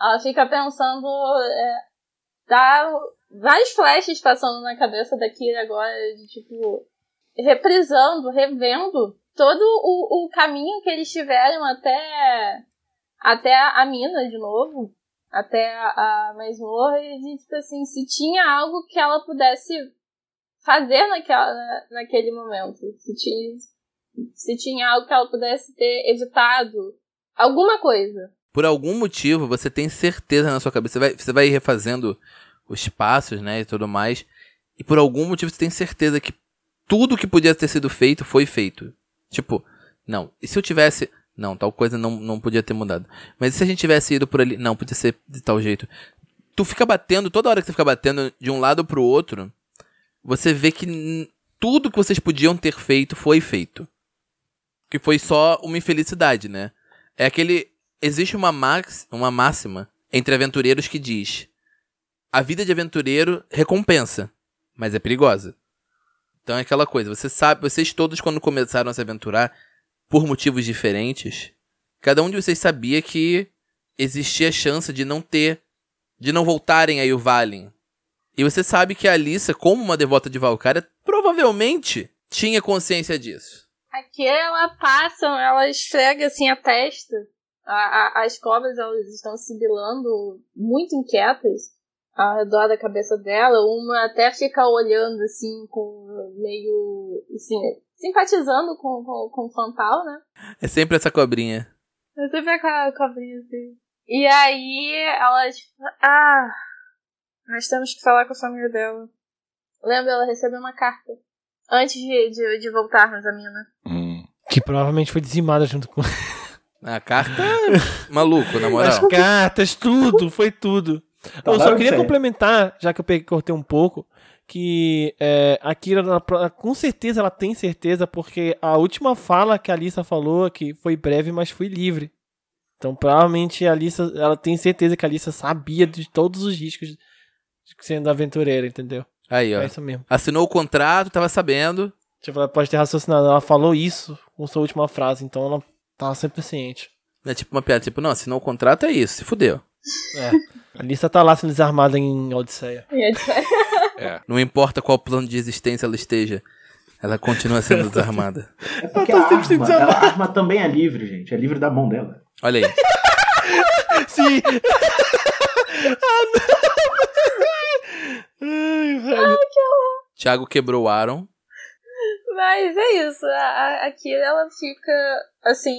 Speaker 6: Ela fica pensando. É, dá vários flashes passando na cabeça da Kira agora, de tipo. reprisando, revendo todo o, o caminho que eles tiveram até. Até a mina de novo. Até a, a masmorra e tipo assim, se tinha algo que ela pudesse fazer naquela, na- naquele momento. Se tinha, se tinha algo que ela pudesse ter evitado. Alguma coisa.
Speaker 3: Por algum motivo, você tem certeza na sua cabeça. Você vai, você vai refazendo os passos, né, e tudo mais. E por algum motivo você tem certeza que tudo que podia ter sido feito foi feito. Tipo, não. E se eu tivesse. Não, tal coisa não, não podia ter mudado. Mas se a gente tivesse ido por ali? Não, podia ser de tal jeito. Tu fica batendo, toda hora que você fica batendo de um lado pro outro, você vê que tudo que vocês podiam ter feito foi feito. Que foi só uma infelicidade, né? É aquele. Existe uma, max, uma máxima entre aventureiros que diz: a vida de aventureiro recompensa, mas é perigosa. Então é aquela coisa, você sabe, vocês todos quando começaram a se aventurar por motivos diferentes, cada um de vocês sabia que existia a chance de não ter, de não voltarem a Yuvalin. E você sabe que a Alissa, como uma devota de Valkyria, provavelmente tinha consciência disso.
Speaker 6: Aqui ela passa, ela esfrega assim a testa. A- a- as cobras elas estão sibilando muito inquietas ao redor da cabeça dela. Uma até fica olhando assim, com meio. assim, simpatizando com, com, com o Fantal, né?
Speaker 3: É sempre essa cobrinha.
Speaker 6: Você vê com a cobrinha assim. E aí ela tipo, ah, nós temos que falar com a família dela. Lembra, ela recebeu uma carta. Antes de, de, de voltarmos a mina.
Speaker 4: Hum.
Speaker 2: Que provavelmente foi dizimada junto com
Speaker 3: A carta, maluco, na moral.
Speaker 2: as cartas, tudo, foi tudo.
Speaker 5: Tá
Speaker 2: Eu só queria complementar, já que eu peguei, cortei um pouco, que é, a Kira, ela com certeza, ela tem certeza, porque a última fala que a Alissa falou, que foi breve, mas foi livre. Então, provavelmente, a Alissa, ela tem certeza que a Alissa sabia de todos os riscos de sendo aventureira, entendeu?
Speaker 3: Aí, ó.
Speaker 2: É isso mesmo.
Speaker 3: Assinou o contrato, tava sabendo.
Speaker 2: Tipo, ela pode ter raciocinado, ela falou isso com sua última frase, então ela tava sempre ciente.
Speaker 3: É tipo uma piada, tipo, não, assinou o contrato é isso, se fudeu.
Speaker 2: É. A Alissa tá lá sendo desarmada em Odisseia.
Speaker 4: É.
Speaker 3: Não importa qual plano de existência ela esteja, ela continua sendo desarmada.
Speaker 5: É porque
Speaker 2: Ela
Speaker 5: a
Speaker 2: tá sempre se
Speaker 5: arma,
Speaker 2: desarmando.
Speaker 5: a arma também é livre, gente. É livre da mão dela.
Speaker 3: Olha aí.
Speaker 2: Sim! Ai, velho.
Speaker 3: Thiago quebrou o Aaron.
Speaker 6: Mas é isso. A, a- a Kira, ela fica, assim,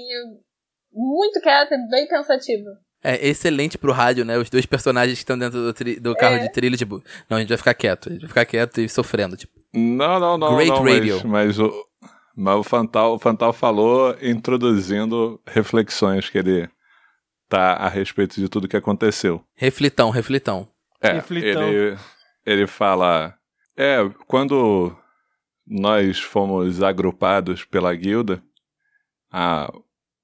Speaker 6: muito quieta, bem pensativa.
Speaker 3: É excelente pro rádio, né? Os dois personagens que estão dentro do, tri- do carro de trilho, tipo, não, a gente vai ficar quieto, a gente vai ficar quieto e sofrendo, tipo.
Speaker 4: Não, não, não.
Speaker 3: Great
Speaker 4: não,
Speaker 3: radio.
Speaker 4: Mas, mas o, mas o, Fantal, o Fantal falou introduzindo reflexões que ele tá a respeito de tudo que aconteceu.
Speaker 3: Reflitão, reflitão.
Speaker 4: É,
Speaker 2: Reflitão.
Speaker 4: ele, ele fala. É, quando nós fomos agrupados pela guilda, a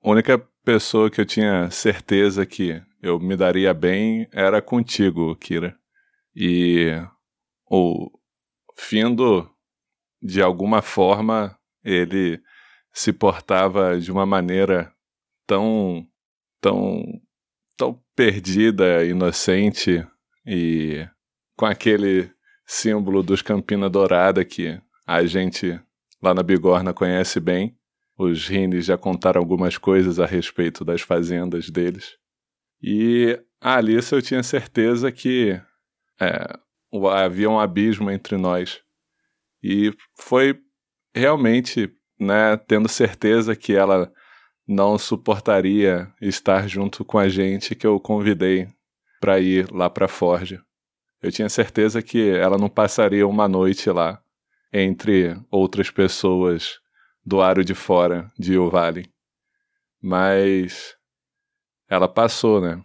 Speaker 4: única pessoa que eu tinha certeza que eu me daria bem era contigo, Kira. E o Findo, de alguma forma, ele se portava de uma maneira tão, tão, tão perdida, inocente e com aquele símbolo dos Campina Dourada que a gente lá na Bigorna conhece bem. Os Rines já contaram algumas coisas a respeito das fazendas deles. E a Alice eu tinha certeza que é, havia um abismo entre nós. E foi realmente, né, tendo certeza que ela não suportaria estar junto com a gente que eu convidei para ir lá para Forge. Eu tinha certeza que ela não passaria uma noite lá entre outras pessoas do aro de fora de Valley. Mas ela passou, né?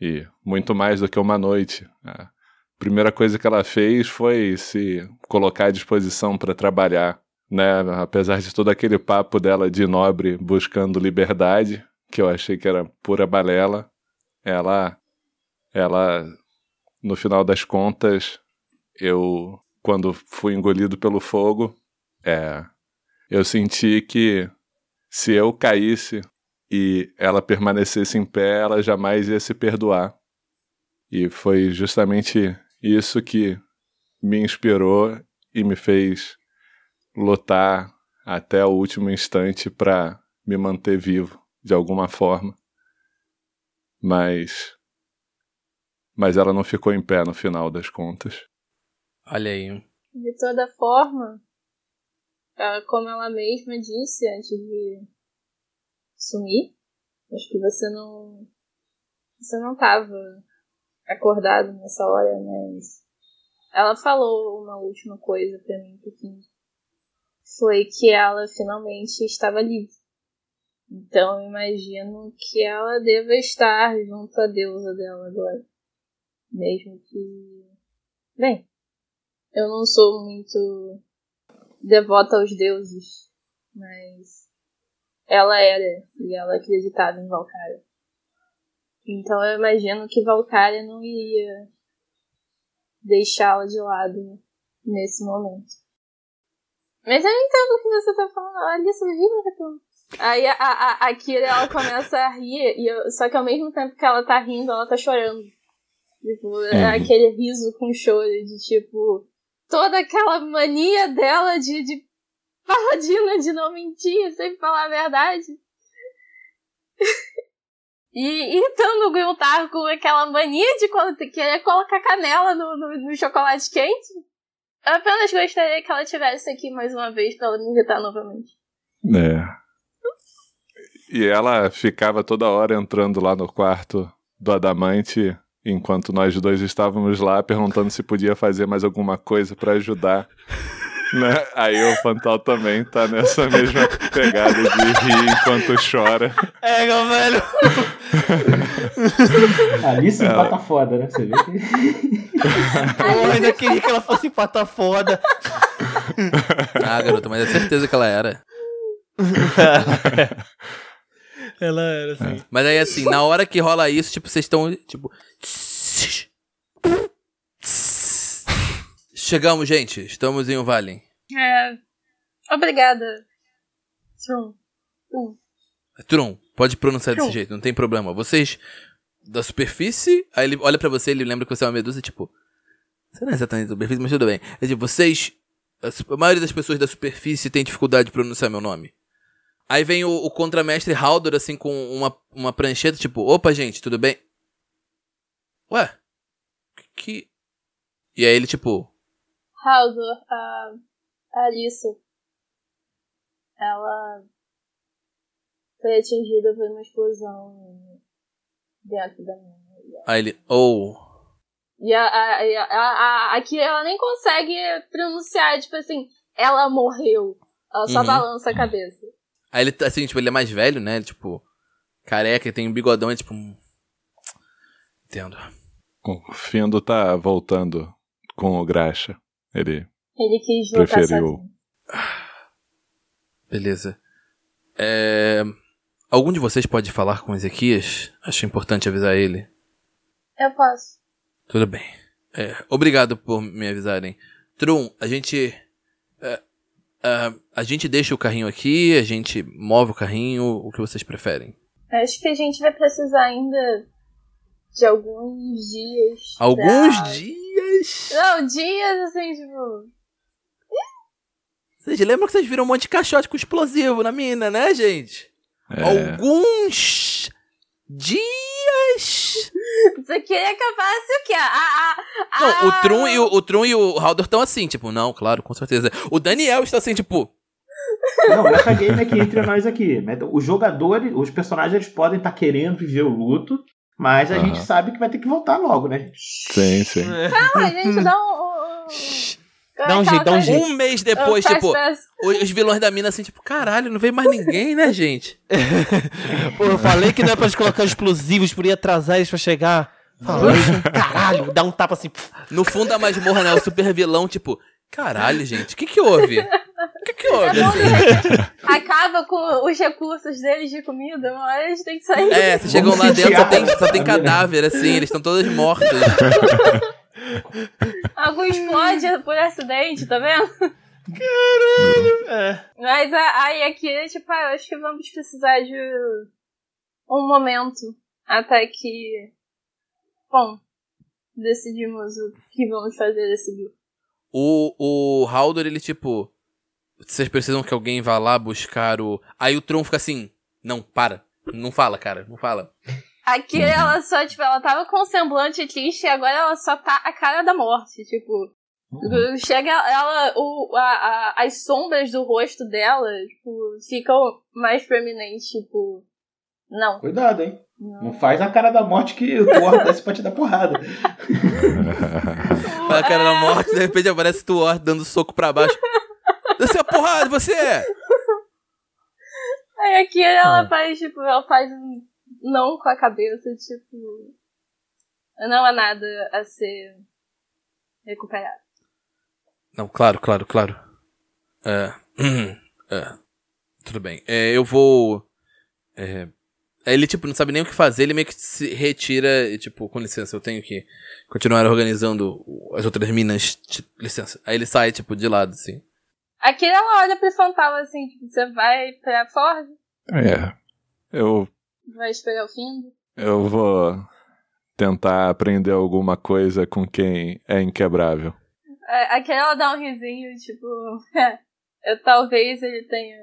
Speaker 4: E muito mais do que uma noite. A primeira coisa que ela fez foi se colocar à disposição para trabalhar, né? Apesar de todo aquele papo dela de nobre buscando liberdade, que eu achei que era pura balela, ela ela no final das contas, eu quando fui engolido pelo fogo, é, eu senti que se eu caísse e ela permanecesse em pé, ela jamais ia se perdoar. E foi justamente isso que me inspirou e me fez lutar até o último instante para me manter vivo de alguma forma. Mas mas ela não ficou em pé no final das contas.
Speaker 3: Olha aí.
Speaker 6: De toda forma, como ela mesma disse antes de sumir, acho que você não. Você não estava acordado nessa hora, mas. Ela falou uma última coisa para mim, pouquinho. Foi que ela finalmente estava livre. Então imagino que ela deva estar junto à deusa dela agora. Mesmo que. Bem, eu não sou muito devota aos deuses, mas ela era e ela acreditava em Valkyria. Então eu imagino que Valkyria não iria deixá-la de lado nesse momento. Mas eu entendo o que você tá falando. Olha, você viu, Retorno? Aí a, a, a Kira ela começa a rir, e eu, só que ao mesmo tempo que ela tá rindo, ela tá chorando. Tipo, é aquele riso com choro de tipo. Toda aquela mania dela de, de paladina de não mentir, sempre falar a verdade. e então o Will tava com aquela mania de querer colocar canela no, no, no, chocolate quente. Eu apenas gostaria que ela tivesse aqui mais uma vez pra ela me irritar novamente.
Speaker 4: É. E ela ficava toda hora entrando lá no quarto do Adamante enquanto nós dois estávamos lá perguntando se podia fazer mais alguma coisa para ajudar. Né? Aí o Fantal também tá nessa mesma pegada de rir enquanto chora.
Speaker 2: É, meu velho!
Speaker 5: Alice ela... empata foda, né? Você vê que.
Speaker 2: Eu ainda queria que ela fosse empata foda.
Speaker 3: ah, garota, mas é certeza que ela era.
Speaker 2: ela era, assim. É.
Speaker 3: Mas aí, assim, na hora que rola isso, tipo, vocês estão, tipo, Chegamos, gente. Estamos em um vale.
Speaker 6: É. Obrigada. Trum. Uh.
Speaker 3: Trum, pode pronunciar Trum. desse jeito, não tem problema. Vocês da superfície, aí ele olha para você, ele lembra que você é uma medusa, tipo. Você não é exatamente da superfície, mas tudo bem. É tipo, vocês. A maioria das pessoas da superfície tem dificuldade de pronunciar meu nome. Aí vem o, o contramestre Haldor, assim, com uma, uma prancheta, tipo, opa, gente, tudo bem? Ué? Que. E aí ele, tipo.
Speaker 6: Haldor, a. Alice. Ela. Foi atingida por uma explosão dentro da minha.
Speaker 3: Aí ele. Oh.
Speaker 6: E a, a, a, a, aqui ela nem consegue pronunciar, tipo assim, ela morreu. Ela só uhum. balança a cabeça.
Speaker 3: Aí ele, assim, tipo, ele é mais velho, né? Tipo, careca, tem um bigodão, é tipo. Entendo.
Speaker 4: O Findo tá voltando com o Graxa. Ele.
Speaker 6: Ele quis
Speaker 4: preferiu.
Speaker 3: Beleza. É... Algum de vocês pode falar com Ezequias? Acho importante avisar ele.
Speaker 6: Eu posso.
Speaker 3: Tudo bem. É, obrigado por me avisarem. Trum, a gente. É, é, a gente deixa o carrinho aqui, a gente move o carrinho, o que vocês preferem?
Speaker 6: Acho que a gente vai precisar ainda de alguns dias.
Speaker 3: Alguns pra... dias?
Speaker 6: Não, dias assim, tipo.
Speaker 3: Vocês lembram que vocês viram um monte de caixote com explosivo na mina, né, gente?
Speaker 4: É.
Speaker 3: Alguns dias.
Speaker 6: Você queria que eu falasse o quê? A, a, a...
Speaker 3: Não, o Trum e o, o Trum e o Haldor estão assim, tipo, não, claro, com certeza. O Daniel está assim, tipo,
Speaker 5: Não, metagame aqui entre nós aqui. Os jogadores, os personagens eles podem estar querendo viver o luto, mas a
Speaker 4: Aham.
Speaker 5: gente sabe que vai ter que voltar logo, né?
Speaker 4: Sim, sim.
Speaker 6: Calma, gente, dá um...
Speaker 2: Dá um jeito, dá um jeito.
Speaker 3: um mês depois, tipo, os vilões da mina assim, tipo, caralho, não veio mais ninguém, né, gente?
Speaker 2: Pô, eu falei que não é pra gente colocar explosivos, por ir atrasar eles pra chegar. Falei, caralho, dá um tapa assim.
Speaker 3: No fundo da masmorra, né, o super vilão, tipo, caralho, gente, o que que houve? O que que houve, assim?
Speaker 6: Acaba com os recursos deles de comida, uma hora eles têm que sair.
Speaker 3: É, vocês chegam lá dentro, só tem, só tem cadáver, assim, eles estão todos mortos.
Speaker 6: Algum explode por acidente, tá vendo?
Speaker 2: É.
Speaker 6: Mas aí aqui, tipo, ah, eu acho que vamos precisar de um momento até que. Bom, decidimos o que vamos fazer a seguir.
Speaker 3: O, o Haldor, ele, tipo, vocês precisam que alguém vá lá buscar o... Aí o Tron fica assim, não, para, não fala, cara, não fala.
Speaker 6: Aqui ela só, tipo, ela tava com um semblante triste e agora ela só tá a cara da morte, tipo. Chega ela, o, a, a- as sombras do rosto dela, tipo, ficam mais proeminentes, tipo. Não.
Speaker 5: Cuidado, hein?
Speaker 6: não.
Speaker 5: Não faz a cara da morte que o Thor desce pra te dar porrada.
Speaker 3: Fala, cara, na morte, de repente aparece Tuor dando soco pra baixo. Desce a porrada, você!
Speaker 6: Aí aqui ela
Speaker 2: Ah.
Speaker 6: faz, tipo, ela faz um não com a cabeça, tipo. Não há nada a ser recuperado.
Speaker 3: Não, claro, claro, claro. É, é, tudo bem. É, eu vou... É, ele, tipo, não sabe nem o que fazer, ele meio que se retira e, tipo, com licença, eu tenho que continuar organizando as outras minas, tipo, licença. Aí ele sai, tipo, de lado, assim.
Speaker 6: Aqui ela olha pro fantasma assim, tipo, você vai pra Ford?
Speaker 4: É. Eu,
Speaker 6: Vai esperar o fim?
Speaker 4: eu vou tentar aprender alguma coisa com quem é inquebrável.
Speaker 6: É, Aqui ela dá um risinho, tipo, eu talvez ele tenha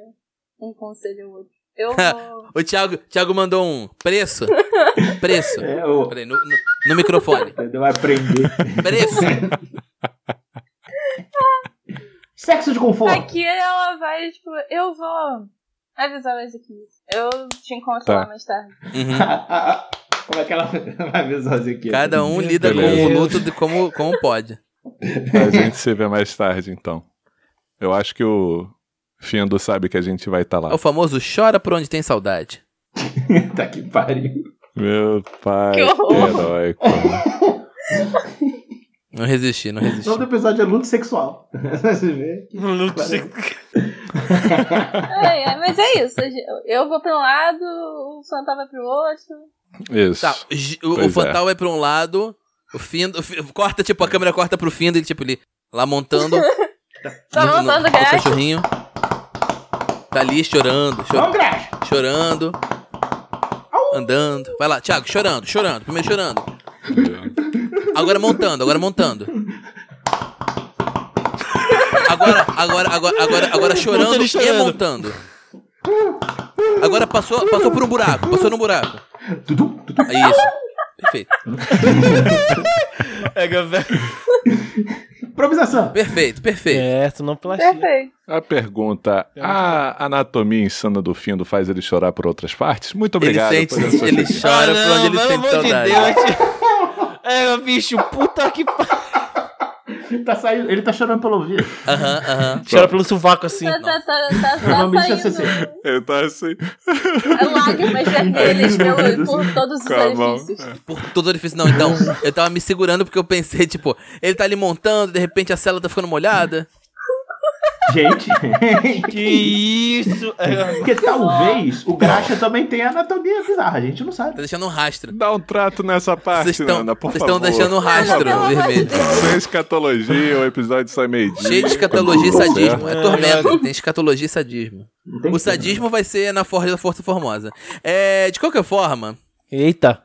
Speaker 6: um conselho ou outro. Eu vou.
Speaker 3: O Thiago, Thiago mandou um preço. Preço.
Speaker 5: É, o.
Speaker 3: Peraí, no, no, no microfone.
Speaker 5: Vai aprender.
Speaker 3: Preço.
Speaker 5: Sexo de conforto.
Speaker 6: Aqui ela vai, tipo, eu vou avisar o Ezequiel. Eu te encontro
Speaker 4: Tá.
Speaker 6: lá mais tarde.
Speaker 3: Uhum.
Speaker 5: Como é que ela vai avisar isso aqui?
Speaker 3: Cada um lida
Speaker 4: Beleza.
Speaker 3: com o luto de como, como pode.
Speaker 4: A gente se vê mais tarde, então. Eu acho que o Findo sabe que a gente vai estar
Speaker 3: É
Speaker 4: lá.
Speaker 3: o famoso chora por onde tem saudade.
Speaker 5: tá que pariu.
Speaker 4: Meu pai,
Speaker 6: Que horror.
Speaker 4: heróico.
Speaker 3: Não resisti, não
Speaker 5: O
Speaker 3: resisti.
Speaker 5: nome do episódio é luto sexual. Você vê?
Speaker 2: Luto
Speaker 6: É, é, mas é isso. Eu vou pra um lado, o Fantasma vai pro outro.
Speaker 4: Isso.
Speaker 3: Tá, o, o
Speaker 4: Pois é.
Speaker 3: Fantal vai pra um lado, o Findo. o Fi- corta, tipo, a câmera corta pro Findo, ele, tipo, ele lá montando.
Speaker 6: Tá
Speaker 3: no-
Speaker 6: montando
Speaker 3: no
Speaker 6: o
Speaker 3: cachorrinho. Tá ali chorando, chorando.
Speaker 5: Vamos,
Speaker 3: chorando. Andando. Vai lá, Thiago, chorando, chorando. Primeiro chorando. Agora montando, agora montando. Agora, agora, agora, agora, agora chorando
Speaker 2: Montando e chorando.
Speaker 3: montando. Agora passou, passou por um buraco, passou no buraco. É isso. Perfeito.
Speaker 2: É.
Speaker 5: Improvisação.
Speaker 3: Perfeito, perfeito.
Speaker 2: É, tu não plastia.
Speaker 6: Perfeito.
Speaker 4: A pergunta: a anatomia insana do Findo faz ele chorar por outras partes? Muito
Speaker 3: Ele
Speaker 4: obrigado.
Speaker 3: sente,
Speaker 4: por essa
Speaker 3: ele chora
Speaker 2: Ah,
Speaker 3: por onde ele
Speaker 2: pelo
Speaker 3: sente
Speaker 2: amor de
Speaker 3: saudade.
Speaker 2: Deus. É, bicho, puta que pariu.
Speaker 5: Tá saindo, ele tá chorando pelo ouvido.
Speaker 3: Aham, aham.
Speaker 2: Chora pelo sovaco assim.
Speaker 6: Tá, tá, tá, tá, tá
Speaker 5: é
Speaker 6: saindo
Speaker 4: Ele tá assim.
Speaker 6: lágrimas vermelhas pelo, por todos os orifícios.
Speaker 3: Por todo orifício. Não, então, eu tava me segurando porque eu pensei, tipo, ele tá ali montando, de repente a cela tá ficando molhada.
Speaker 5: Gente,
Speaker 2: Que isso? É,
Speaker 5: porque talvez o Graxa também tenha anatomia bizarra, a gente não
Speaker 3: Tá
Speaker 5: sabe.
Speaker 3: deixando um rastro.
Speaker 4: Dá um trato nessa parte,
Speaker 3: Vocês estão
Speaker 4: Nana, por
Speaker 3: vocês estão
Speaker 4: favor.
Speaker 3: deixando um rastro
Speaker 6: de
Speaker 3: vermelho.
Speaker 4: Sem escatologia, o episódio sai meio-dia.
Speaker 3: Cheio de escatologia e sadismo. É tormenta. Tem escatologia e sadismo. O
Speaker 5: ser,
Speaker 3: sadismo vai ser na Forja da Força Formosa. É, de qualquer forma,
Speaker 2: Eita.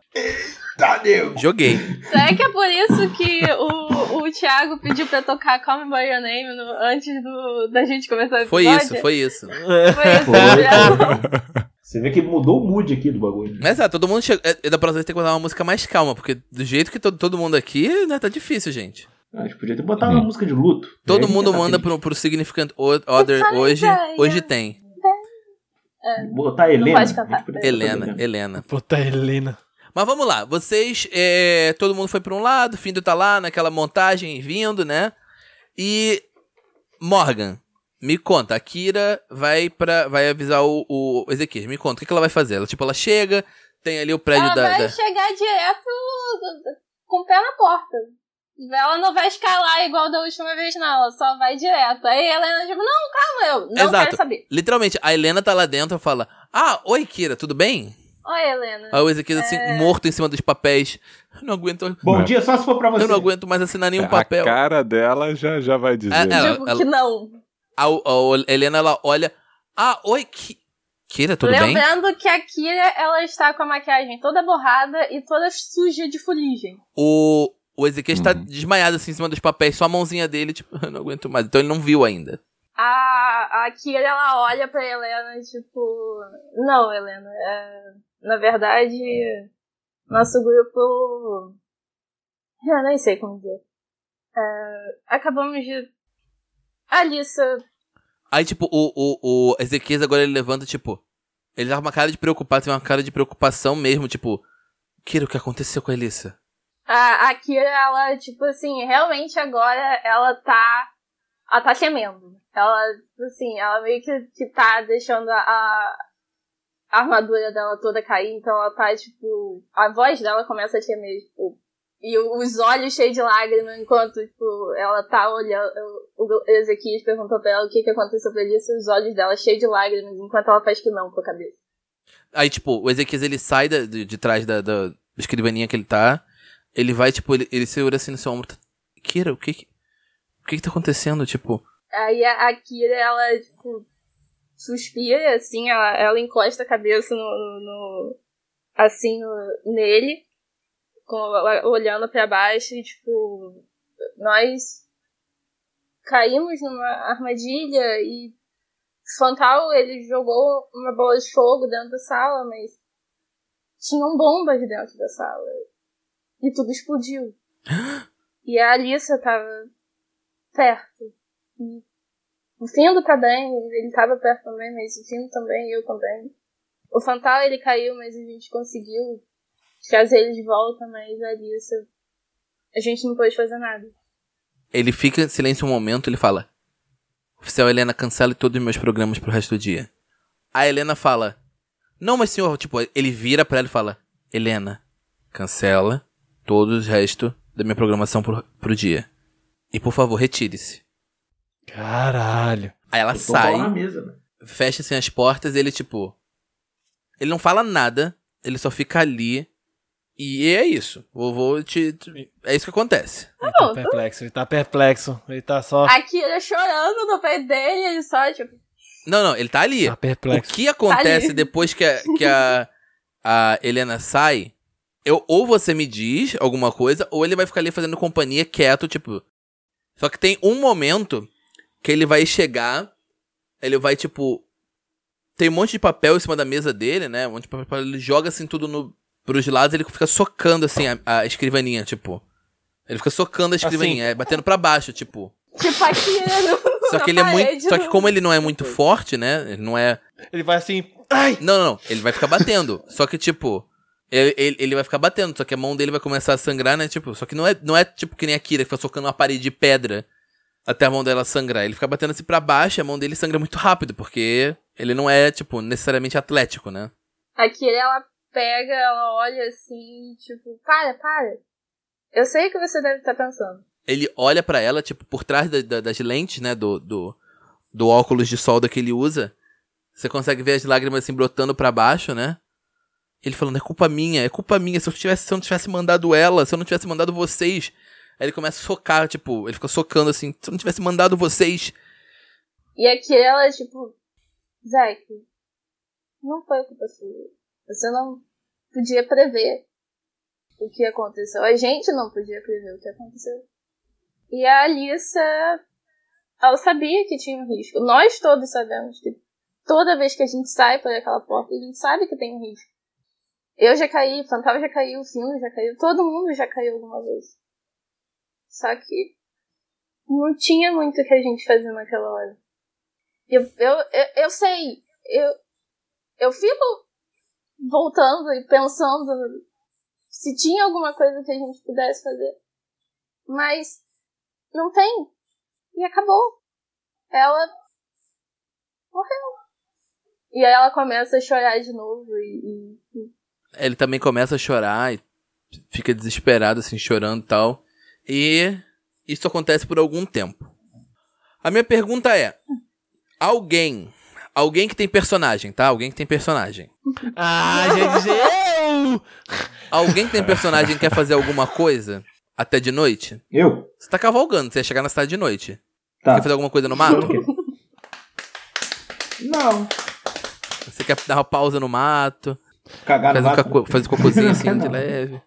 Speaker 5: Tá, nego.
Speaker 3: Joguei.
Speaker 6: Será que é por isso que o, o Thiago pediu pra tocar Call Me By Your Name no- antes do, da gente começar o
Speaker 3: Foi
Speaker 6: episódio?
Speaker 3: isso, foi isso.
Speaker 6: Foi isso.
Speaker 5: Foi.
Speaker 6: né?
Speaker 5: Você vê que mudou o mood aqui do bagulho.
Speaker 3: Mas é, todo mundo chega. É, da próxima vez tem que botar uma música mais calma, porque do jeito que todo, todo mundo aqui, né, tá difícil, gente.
Speaker 5: Ah, a gente podia ter botado uma música de luto.
Speaker 3: Todo
Speaker 5: a
Speaker 3: mundo
Speaker 5: tá
Speaker 3: manda
Speaker 5: feliz.
Speaker 3: pro, pro Significant Other hoje. Hoje tem.
Speaker 5: Botar a Helena.
Speaker 6: pode cantar.
Speaker 5: a gente podia botar a
Speaker 3: Helena, Helena.
Speaker 2: Puta Helena.
Speaker 3: Mas vamos lá, vocês. é, todo mundo foi pra um lado, Findo tá lá naquela montagem vindo, né? E. Morgan, me conta, a Kira vai para vai avisar o, o Ezequiel. Me conta, o que, que ela vai fazer? Ela, tipo, ela chega, tem ali o prédio
Speaker 6: Ela
Speaker 3: da.
Speaker 6: vai
Speaker 3: da-
Speaker 6: chegar direto com o pé na porta. Ela não vai escalar igual da última vez, não. Ela só vai direto. Aí a Helena, tipo, não, calma, eu não
Speaker 3: Exato.
Speaker 6: quero saber.
Speaker 3: Literalmente, a Helena tá lá dentro e fala: Ah, oi, Kira, tudo bem?
Speaker 6: Oi, Helena.
Speaker 3: Aí o Ezequiel, assim,
Speaker 6: É.
Speaker 3: morto em cima dos papéis. Eu não aguento.
Speaker 5: Bom dia, só se for pra você.
Speaker 3: Eu não aguento mais assinar nenhum
Speaker 4: a
Speaker 3: papel.
Speaker 4: cara dela já, já vai dizer.
Speaker 3: É, ela-
Speaker 6: tipo, que não.
Speaker 3: A, a Helena, ela olha. Ah, oi, Ki... Kira, tudo bem?
Speaker 6: Lembrando que a Kira, ela está com a maquiagem toda borrada e toda suja de fuligem.
Speaker 3: O, o Ezequiel está
Speaker 4: Uhum.
Speaker 3: desmaiado assim em cima dos papéis, só a mãozinha dele, tipo, eu não aguento mais. Então ele não viu ainda.
Speaker 6: A, a Kira, ela olha pra Helena, tipo... Não, Helena, é, na verdade, nosso grupo... Eu nem sei como dizer. É, acabamos de... Alissa...
Speaker 3: Aí, tipo, o, o, o Ezequiel agora ele levanta, tipo. Ele tá com uma cara de preocupado, tem uma cara de preocupação mesmo, tipo. Kira, o que aconteceu com a Elissa?
Speaker 6: A, a Kira, ela, tipo assim, realmente agora ela tá. Ela tá temendo. Ela, tipo assim, ela meio que, que tá deixando a, a armadura dela toda cair, então ela tá, tipo. A voz dela começa a tremer, tipo. E os olhos cheios de lágrimas, enquanto, tipo, ela tá olhando. O Ezequiel perguntou pra ela o que, que aconteceu pra Alice, e os olhos dela cheios de lágrimas, enquanto ela faz que não com a cabeça.
Speaker 3: Aí, tipo, o Ezequiel ele sai da- de, de trás da, da, da escrivaninha que ele tá. Ele vai, tipo, ele, ele segura assim no seu ombro. Kira, o que que. O que que tá acontecendo? Tipo.
Speaker 6: Aí a, a Kira, ela, tipo, suspira, assim, ela, ela encosta a cabeça no, no- no- assim, no- nele, com, olhando pra baixo e, tipo, nós caímos numa armadilha e Fantal, ele jogou uma bola de fogo dentro da sala, mas tinham bombas dentro da sala. E tudo explodiu. E a Alissa tava perto. E o Findo tá bem, ele tava perto também, mas o Findo também, eu também. O Fantal ele caiu, mas a gente conseguiu trazer ele de volta, mas a Alissa. A gente não pôde fazer nada.
Speaker 3: Ele fica em silêncio um momento ele fala: Oficial Helena, cancele todos os meus programas pro resto do dia. A Helena fala: Não, mas senhor, tipo, ele vira pra ela e fala: Helena, cancela todos os restos da minha programação pro, pro dia. E por favor, retire-se.
Speaker 2: Caralho.
Speaker 3: Aí ela
Speaker 5: o
Speaker 3: sai,
Speaker 5: na mesa, né?
Speaker 3: fecha assim as portas e ele, tipo. Ele não fala nada, ele só fica ali. E é isso. Vou, vou te. te- É isso que acontece.
Speaker 2: Ele tá perplexo, ele tá perplexo. Ele tá só.
Speaker 6: A Kira chorando no pé dele, ele só, tipo.
Speaker 3: Não, não, ele tá ali.
Speaker 2: Tá
Speaker 3: O
Speaker 2: perplexo.
Speaker 3: que acontece
Speaker 6: ali.
Speaker 3: depois que, a, que a, a Helena sai, eu, ou você me diz alguma coisa, ou ele vai ficar ali fazendo companhia quieto, tipo. Só que tem um momento que ele vai chegar, ele vai, tipo. Tem um monte de papel em cima da mesa dele, né? Um monte de papel, ele joga assim tudo no, pros lados, ele fica socando assim a, a escrivaninha, tipo. Ele fica socando a escrivaninha, é, batendo pra baixo, tipo.
Speaker 6: Tipo, no,
Speaker 3: Só que ele é muito. Só que como ele não é muito forte, né? Ele não é.
Speaker 2: Ele vai assim. Ai!
Speaker 3: Não, não, não. Ele vai ficar batendo. só que, tipo. Ele, ele, ele vai ficar batendo, só que a mão dele vai começar a sangrar, né? Tipo, só que não é, não é tipo que nem a Kira, que fica socando uma parede de pedra até a mão dela sangrar. Ele fica batendo assim pra baixo e a mão dele sangra muito rápido, porque ele não é, tipo, necessariamente atlético, né?
Speaker 6: A Kira, ela pega, ela olha assim, tipo, para, para. Eu sei o que você deve estar pensando.
Speaker 3: Ele olha pra ela, tipo, por trás da- da- das lentes, né? Do, do, do óculos de solda que ele usa. Você consegue ver as lágrimas assim brotando pra baixo, né? Ele falando, é culpa minha, é culpa minha. Se eu, tivesse, se eu não tivesse mandado ela, se eu não tivesse mandado vocês. Aí ele começa a socar, tipo, ele fica socando assim, se eu não tivesse mandado vocês.
Speaker 6: E a Kira, ela, tipo, Zack, não foi culpa sua. Você não podia prever o que aconteceu. A gente não podia prever o que aconteceu. E a Alissa, ela sabia que tinha um risco. Nós todos sabemos que toda vez que a gente sai por aquela porta, a gente sabe que tem um risco. Eu já caí, Fantasma já caiu, o Fino já caiu, todo mundo já caiu alguma vez. Só que não tinha muito o que a gente fazer naquela hora. Eu, eu, eu, eu sei, eu, eu fico voltando e pensando se tinha alguma coisa que a gente pudesse fazer. Mas não tem. E acabou. Ela morreu. E aí ela começa a chorar de novo e, e
Speaker 3: Ele também começa a chorar e fica desesperado, assim, chorando e tal. E isso acontece por algum tempo. A minha pergunta é: alguém, alguém que tem personagem, tá? Alguém que tem personagem.
Speaker 2: Ah, gente, eu!
Speaker 3: Alguém que tem personagem quer fazer alguma coisa até de noite?
Speaker 5: Eu?
Speaker 3: Você tá cavalgando, você ia chegar na cidade de noite.
Speaker 5: Tá.
Speaker 3: Quer fazer alguma coisa no mato?
Speaker 5: Não.
Speaker 3: Você quer dar uma pausa no mato?
Speaker 5: Cagar no
Speaker 3: um,
Speaker 5: mato.
Speaker 3: caco- faz um cocôzinho assim de leve.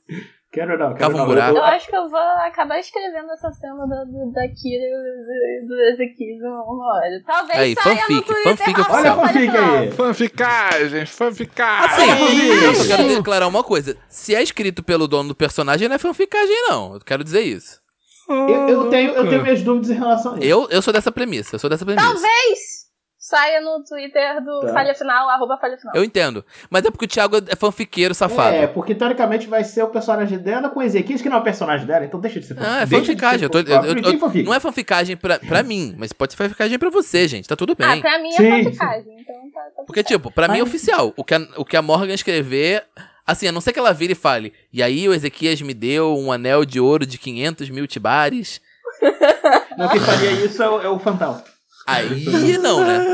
Speaker 5: Quero não, quero
Speaker 3: Cava um
Speaker 5: não.
Speaker 3: buraco.
Speaker 6: Eu
Speaker 5: Eu-
Speaker 6: acho que eu vou acabar escrevendo essa cena da, da Kira e do, do Ezequiel uma hora. Talvez
Speaker 3: Aí,
Speaker 6: saia
Speaker 3: fanfic,
Speaker 6: no Twitter.
Speaker 3: fanfic oficial.
Speaker 5: Olha a fanfic aí.
Speaker 4: Fanficagem, fanficagem.
Speaker 3: Assim, eu quero declarar uma coisa. Se é escrito pelo dono do personagem, não é fanficagem, não. Eu quero dizer isso.
Speaker 5: Eu, eu tenho, eu tenho minhas dúvidas em relação a isso.
Speaker 3: Eu, eu sou dessa premissa, eu sou dessa premissa.
Speaker 6: Talvez saia no Twitter do
Speaker 5: Tá.
Speaker 6: Falha Final, arroba Falha Final.
Speaker 3: Eu entendo. Mas é porque o Thiago é fanfiqueiro safado.
Speaker 5: É, porque teoricamente vai ser o personagem dela com Ezequias, que não é o personagem dela, então deixa de ser
Speaker 3: Ah, é
Speaker 5: de
Speaker 3: fanficagem. Eu tô- eu-
Speaker 5: fanfic.
Speaker 3: eu-
Speaker 5: fanfic.
Speaker 3: não é fanficagem pra, pra mim, mas pode ser fanficagem pra você, gente. Tá tudo
Speaker 6: Ah,
Speaker 3: bem.
Speaker 6: pra mim
Speaker 5: Sim,
Speaker 6: é fanficagem, então tá, tá
Speaker 3: Porque,
Speaker 6: certo.
Speaker 3: tipo, pra mim é oficial. O que, a, o que a Morgan escrever. Assim, a não ser que ela vire e fale. E aí o Ezequias me deu um anel de ouro de 500 mil tibares.
Speaker 5: Não, quem faria isso é o, é o Fantal.
Speaker 3: Aí não, né?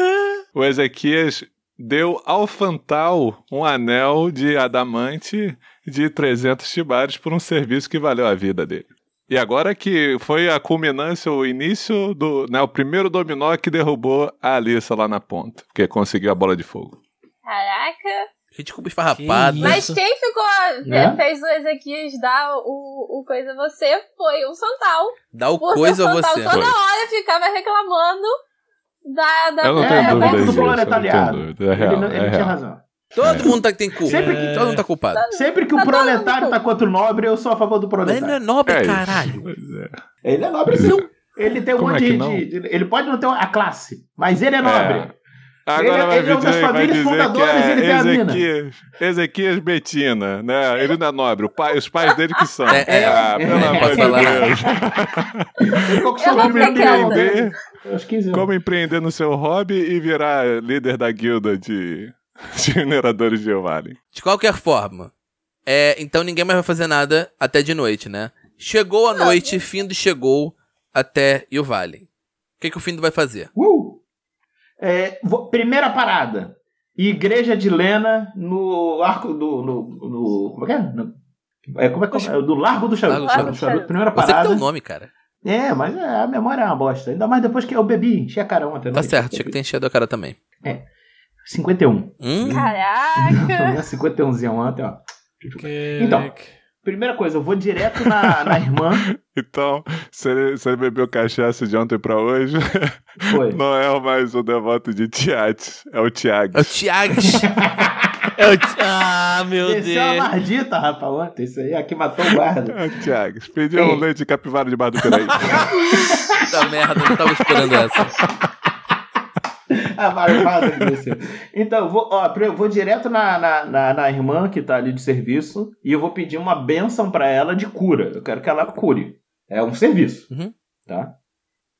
Speaker 4: O Ezequias deu ao Fantal um anel de adamante de 300 tibares por um serviço que valeu a vida dele. E agora que foi a culminância, o início do. Né, o primeiro dominó que derrubou a Alissa lá na ponta, porque conseguiu a bola de fogo.
Speaker 6: Caraca.
Speaker 3: Desculpa esfarrapada.
Speaker 6: Mas quem ficou,
Speaker 5: Né?
Speaker 6: fez o Ezequias dar o, o coisa a você foi o Fantal.
Speaker 3: Dá o
Speaker 6: Porque
Speaker 3: coisa
Speaker 6: o
Speaker 3: a
Speaker 6: Fantal
Speaker 3: você.
Speaker 6: toda hora ficava reclamando da... da
Speaker 4: Eu não
Speaker 5: É,
Speaker 4: tenho
Speaker 5: é
Speaker 4: dúvida
Speaker 5: culpa do
Speaker 4: disso. eu não
Speaker 5: proletariado.
Speaker 4: tenho dúvida. É real,
Speaker 5: ele não- ele
Speaker 4: é
Speaker 5: tinha
Speaker 4: real.
Speaker 5: razão.
Speaker 3: Todo mundo tá, tem culpa.
Speaker 5: Sempre que-
Speaker 3: Todo mundo tá culpado.
Speaker 5: Sempre que o
Speaker 6: Tá
Speaker 5: proletário tá contra o nobre, eu sou a favor do
Speaker 3: Mas ele não é
Speaker 5: proletário.
Speaker 3: nobre,
Speaker 4: É
Speaker 3: caralho.
Speaker 4: É.
Speaker 5: Ele é nobre sim. Ele tem um
Speaker 4: Como
Speaker 5: monte
Speaker 4: é não?
Speaker 5: de- de- Ele pode não ter a classe, mas ele é nobre.
Speaker 4: Agora
Speaker 5: Ele-
Speaker 4: vai
Speaker 5: ele é uma das
Speaker 4: dizer, vai
Speaker 5: famílias
Speaker 4: dizer que é. Ezequias, Ezequias Betina, né? Ele não é nobre, o pai- os pais dele que são.
Speaker 3: É, é.
Speaker 4: ah, pelo
Speaker 5: É,
Speaker 4: amor
Speaker 3: pode
Speaker 4: de. Deus.
Speaker 5: Ele conquistou
Speaker 6: Eu
Speaker 5: o
Speaker 6: não
Speaker 5: nome
Speaker 6: sei
Speaker 5: dele
Speaker 6: quem é.
Speaker 4: Empreender,
Speaker 5: aos 15 anos.
Speaker 4: como empreender no seu hobby e virar líder da guilda de, de mineradores de Vale.
Speaker 3: De qualquer forma. É, então ninguém mais vai fazer nada até de noite, né? Chegou a noite, Findo chegou até o Vale. O que, que o Findo vai fazer?
Speaker 5: Uh! É, vou- primeira parada. Igreja de Lena no arco do. No, no- como é que é? No- é, como é que é? Do Largo do Charuto.
Speaker 3: Largo do
Speaker 5: Largo do
Speaker 6: Charuto.
Speaker 5: Charuto. Primeira
Speaker 3: Você que
Speaker 5: parada.
Speaker 3: tem o nome, cara.
Speaker 5: É, mas é, a memória é uma bosta. Ainda mais depois que eu bebi, enchi a cara ontem. à
Speaker 3: Tá
Speaker 5: noite.
Speaker 3: certo, tinha que ter enchido a cara também.
Speaker 5: 51.
Speaker 3: Hum?
Speaker 6: Caraca.
Speaker 5: Minha 51zinha ontem, ó. Então. Primeira coisa, eu vou direto na, na irmã.
Speaker 4: Então, se ele, se ele bebeu cachaça de ontem pra hoje,
Speaker 5: Foi.
Speaker 4: não é mais o devoto de Tiates, é o Tiago.
Speaker 3: É o Thiago.
Speaker 2: Eu te- Ah, meu
Speaker 5: Desceu a
Speaker 2: Deus.
Speaker 5: mardita, rapaz, ontem. Isso aí, aqui matou o guarda.
Speaker 4: É o Tiago. Pediu um
Speaker 5: Ei.
Speaker 4: leite de capivara de do Piraí.
Speaker 3: Puta merda, não tava esperando essa.
Speaker 5: A barbada que desceu. Então, eu vou, ó, vou direto na, na, na, na irmã que tá ali de serviço e eu vou pedir uma benção pra ela de cura. Eu quero que ela cure. É um serviço.
Speaker 3: Uhum.
Speaker 5: Tá?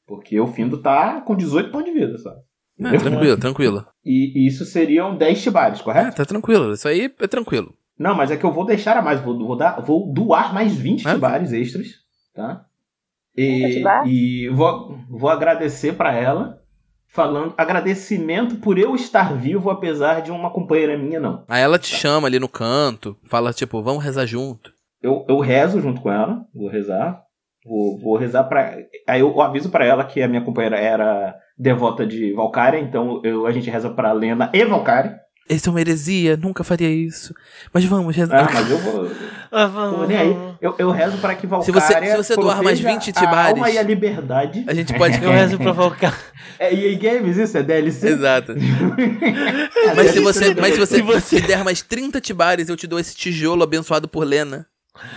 Speaker 5: Porque o Findo tá com 18 pontos de vida, sabe?
Speaker 3: É, tranquilo, tranquilo.
Speaker 5: E, e isso seriam 10 chibares,
Speaker 3: É,
Speaker 5: correto?
Speaker 3: tá tranquilo. Isso aí é tranquilo.
Speaker 5: Não, mas é que eu vou deixar a mais. Vou, vou, dar, vou doar mais 20
Speaker 3: É?
Speaker 5: chibares extras. Tá? E, e vou, vou agradecer pra ela. Falando agradecimento por eu estar vivo, apesar de uma companheira minha não.
Speaker 3: Aí ela te chama ali no canto, fala tipo, vamos rezar junto.
Speaker 5: Eu, eu rezo junto com ela, vou rezar. Vou, vou rezar pra. Aí eu aviso pra ela que a minha companheira era devota de Valkyria, então eu, a gente reza pra Lena e Valkyria.
Speaker 3: Isso é uma heresia, nunca faria isso. Mas vamos, rezar.
Speaker 5: Ah, mas eu vou.
Speaker 2: Ah,
Speaker 5: Tô
Speaker 2: vamos,
Speaker 5: nem aí. Eu, eu rezo para que
Speaker 3: Se
Speaker 5: Valkyria
Speaker 3: você- se você doar mais 20
Speaker 5: proteja
Speaker 3: tibares-
Speaker 5: a alma e a liberdade.
Speaker 3: A gente pode.
Speaker 2: Eu rezo pra Volcar.
Speaker 5: É EA Games, isso? É DLC?
Speaker 3: Exato. Mas se
Speaker 5: DLC
Speaker 3: você, mas se você, me der mais 30 tibares, eu te dou esse tijolo abençoado por Lena.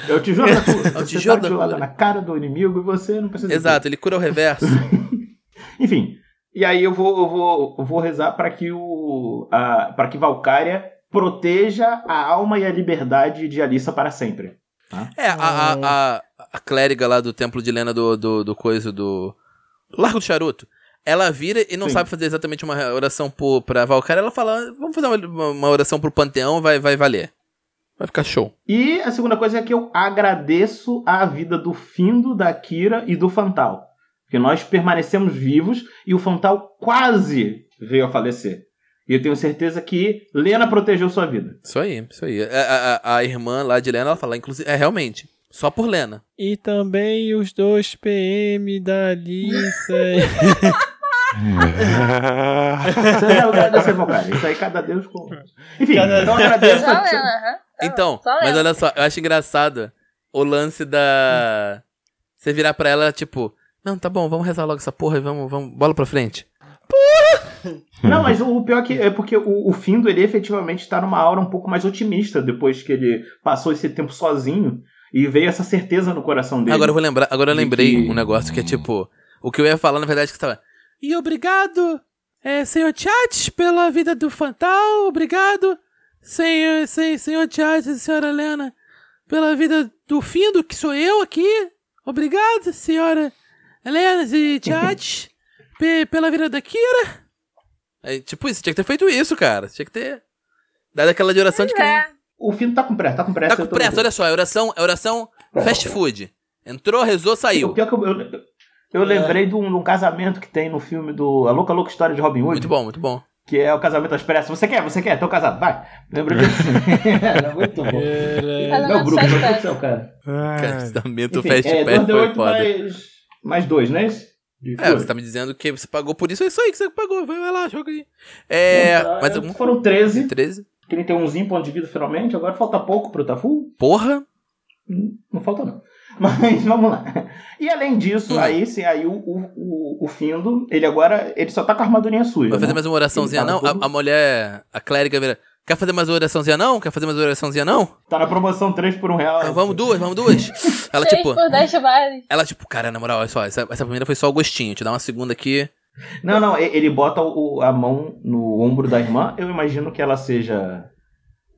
Speaker 5: É o tijolo da tua.
Speaker 3: É o
Speaker 5: Você
Speaker 3: tijolo
Speaker 5: tá
Speaker 3: da
Speaker 5: tijolada
Speaker 3: cura.
Speaker 5: na cara do inimigo e você não precisa.
Speaker 3: Exato, ele cura o reverso.
Speaker 5: Enfim. E aí eu vou, eu vou, eu vou rezar para que o. para que Valkyria proteja a alma e a liberdade de Alissa para sempre.
Speaker 3: É, a, a, a, a clériga lá do templo de Lena do, do, do coisa do. Largo do Charuto. Ela vira e não
Speaker 5: Sim.
Speaker 3: sabe fazer exatamente uma oração pro, pra Valkyria. Ela fala: vamos fazer uma, uma oração pro panteão, vai, vai valer. Vai ficar show.
Speaker 5: E a segunda coisa é que eu agradeço a vida do Findo, da Kira e do Fantal. Porque nós permanecemos vivos e o Fantal quase veio a falecer. E eu tenho certeza que Lena protegeu sua vida.
Speaker 3: Isso aí, isso aí. A, a, a- a irmã lá de Lena, ela fala, inclusive, é realmente, só por Lena.
Speaker 2: E também os dois PM da Alissa.
Speaker 5: Você já agradecer, Valkyria. Isso aí cada Deus com. Enfim,
Speaker 2: Cada-
Speaker 5: então eu agradeço.
Speaker 6: Só Lena.
Speaker 3: Então,
Speaker 6: só
Speaker 3: mas
Speaker 6: Lena.
Speaker 3: olha só, eu acho engraçado o lance da. Você virar pra ela, tipo, não, tá bom, vamos rezar logo essa porra e vamos, vamos, bola pra frente.
Speaker 5: Não, mas o pior é que é porque o, o Findo, ele efetivamente está numa aura um pouco mais otimista depois que ele passou esse tempo sozinho e veio essa certeza no coração dele.
Speaker 3: Agora eu vou lembrar, agora eu lembrei
Speaker 5: que-
Speaker 3: um negócio que é tipo, o que eu ia falar na verdade é que estava. E obrigado, é, senhor Chat, pela vida do Fantal, obrigado, senhor, sen, senhor Chat e senhora Helena, pela vida do Findo, que sou eu aqui. Obrigado, senhora Helena e pe- pela vida da Kira. É, tipo, isso, tinha que ter feito isso, cara. Tinha que ter dado aquela de oração de
Speaker 6: Pois é.
Speaker 5: O Findo tá com pressa, tá com pressa.
Speaker 3: Tá com pressa, olha só, é oração, é oração fast food. Entrou, rezou,
Speaker 5: O
Speaker 3: saiu.
Speaker 5: pior é que eu, eu, eu lembrei de um, de um casamento que tem no filme do A Louca Louca História de Robin Hood.
Speaker 3: Muito bom, muito bom.
Speaker 5: Que é o casamento às pressas. Você quer? Você quer? Tô casado, vai. Lembra disso? Era muito bom. Não, Bruno,
Speaker 6: faz
Speaker 5: meu Deus do ceu, cara.
Speaker 3: Casamento
Speaker 5: Enfim,
Speaker 3: fast
Speaker 5: é,
Speaker 3: food foi
Speaker 5: 2D8
Speaker 3: foda.
Speaker 5: Mais dois, não é
Speaker 3: É, você tá me dizendo que você pagou por isso, é isso aí que você pagou. Vai, lá, joga aí. É.
Speaker 5: Então,
Speaker 3: Mas algum.
Speaker 5: Foram 13.
Speaker 3: 13.
Speaker 5: 31zinho ponto de vida finalmente. Agora falta pouco pro Tafu.
Speaker 3: Porra!
Speaker 5: Hum, Não falta não. Mas vamos lá. E além disso,
Speaker 3: Hum.
Speaker 5: aí sim, aí o, o, o, o Findo, ele agora, ele só tá com a armadurinha suja.
Speaker 3: Vai fazer
Speaker 5: né?
Speaker 3: mais uma oraçãozinha, não? A, a mulher, a clériga vira. Quer fazer mais uma oraçãozinha, não? Quer fazer mais uma oraçãozinha, não?
Speaker 5: Tá na promoção 3 por 1 real.
Speaker 3: Ah, vamos duas, vamos duas. Ela, tipo.
Speaker 6: por 10 bares.
Speaker 3: Ela, tipo, cara, na moral, olha só, essa, essa primeira foi só o gostinho. Te dá uma segunda aqui.
Speaker 5: Não, não, ele bota o- a mão no ombro da irmã. Eu imagino que ela seja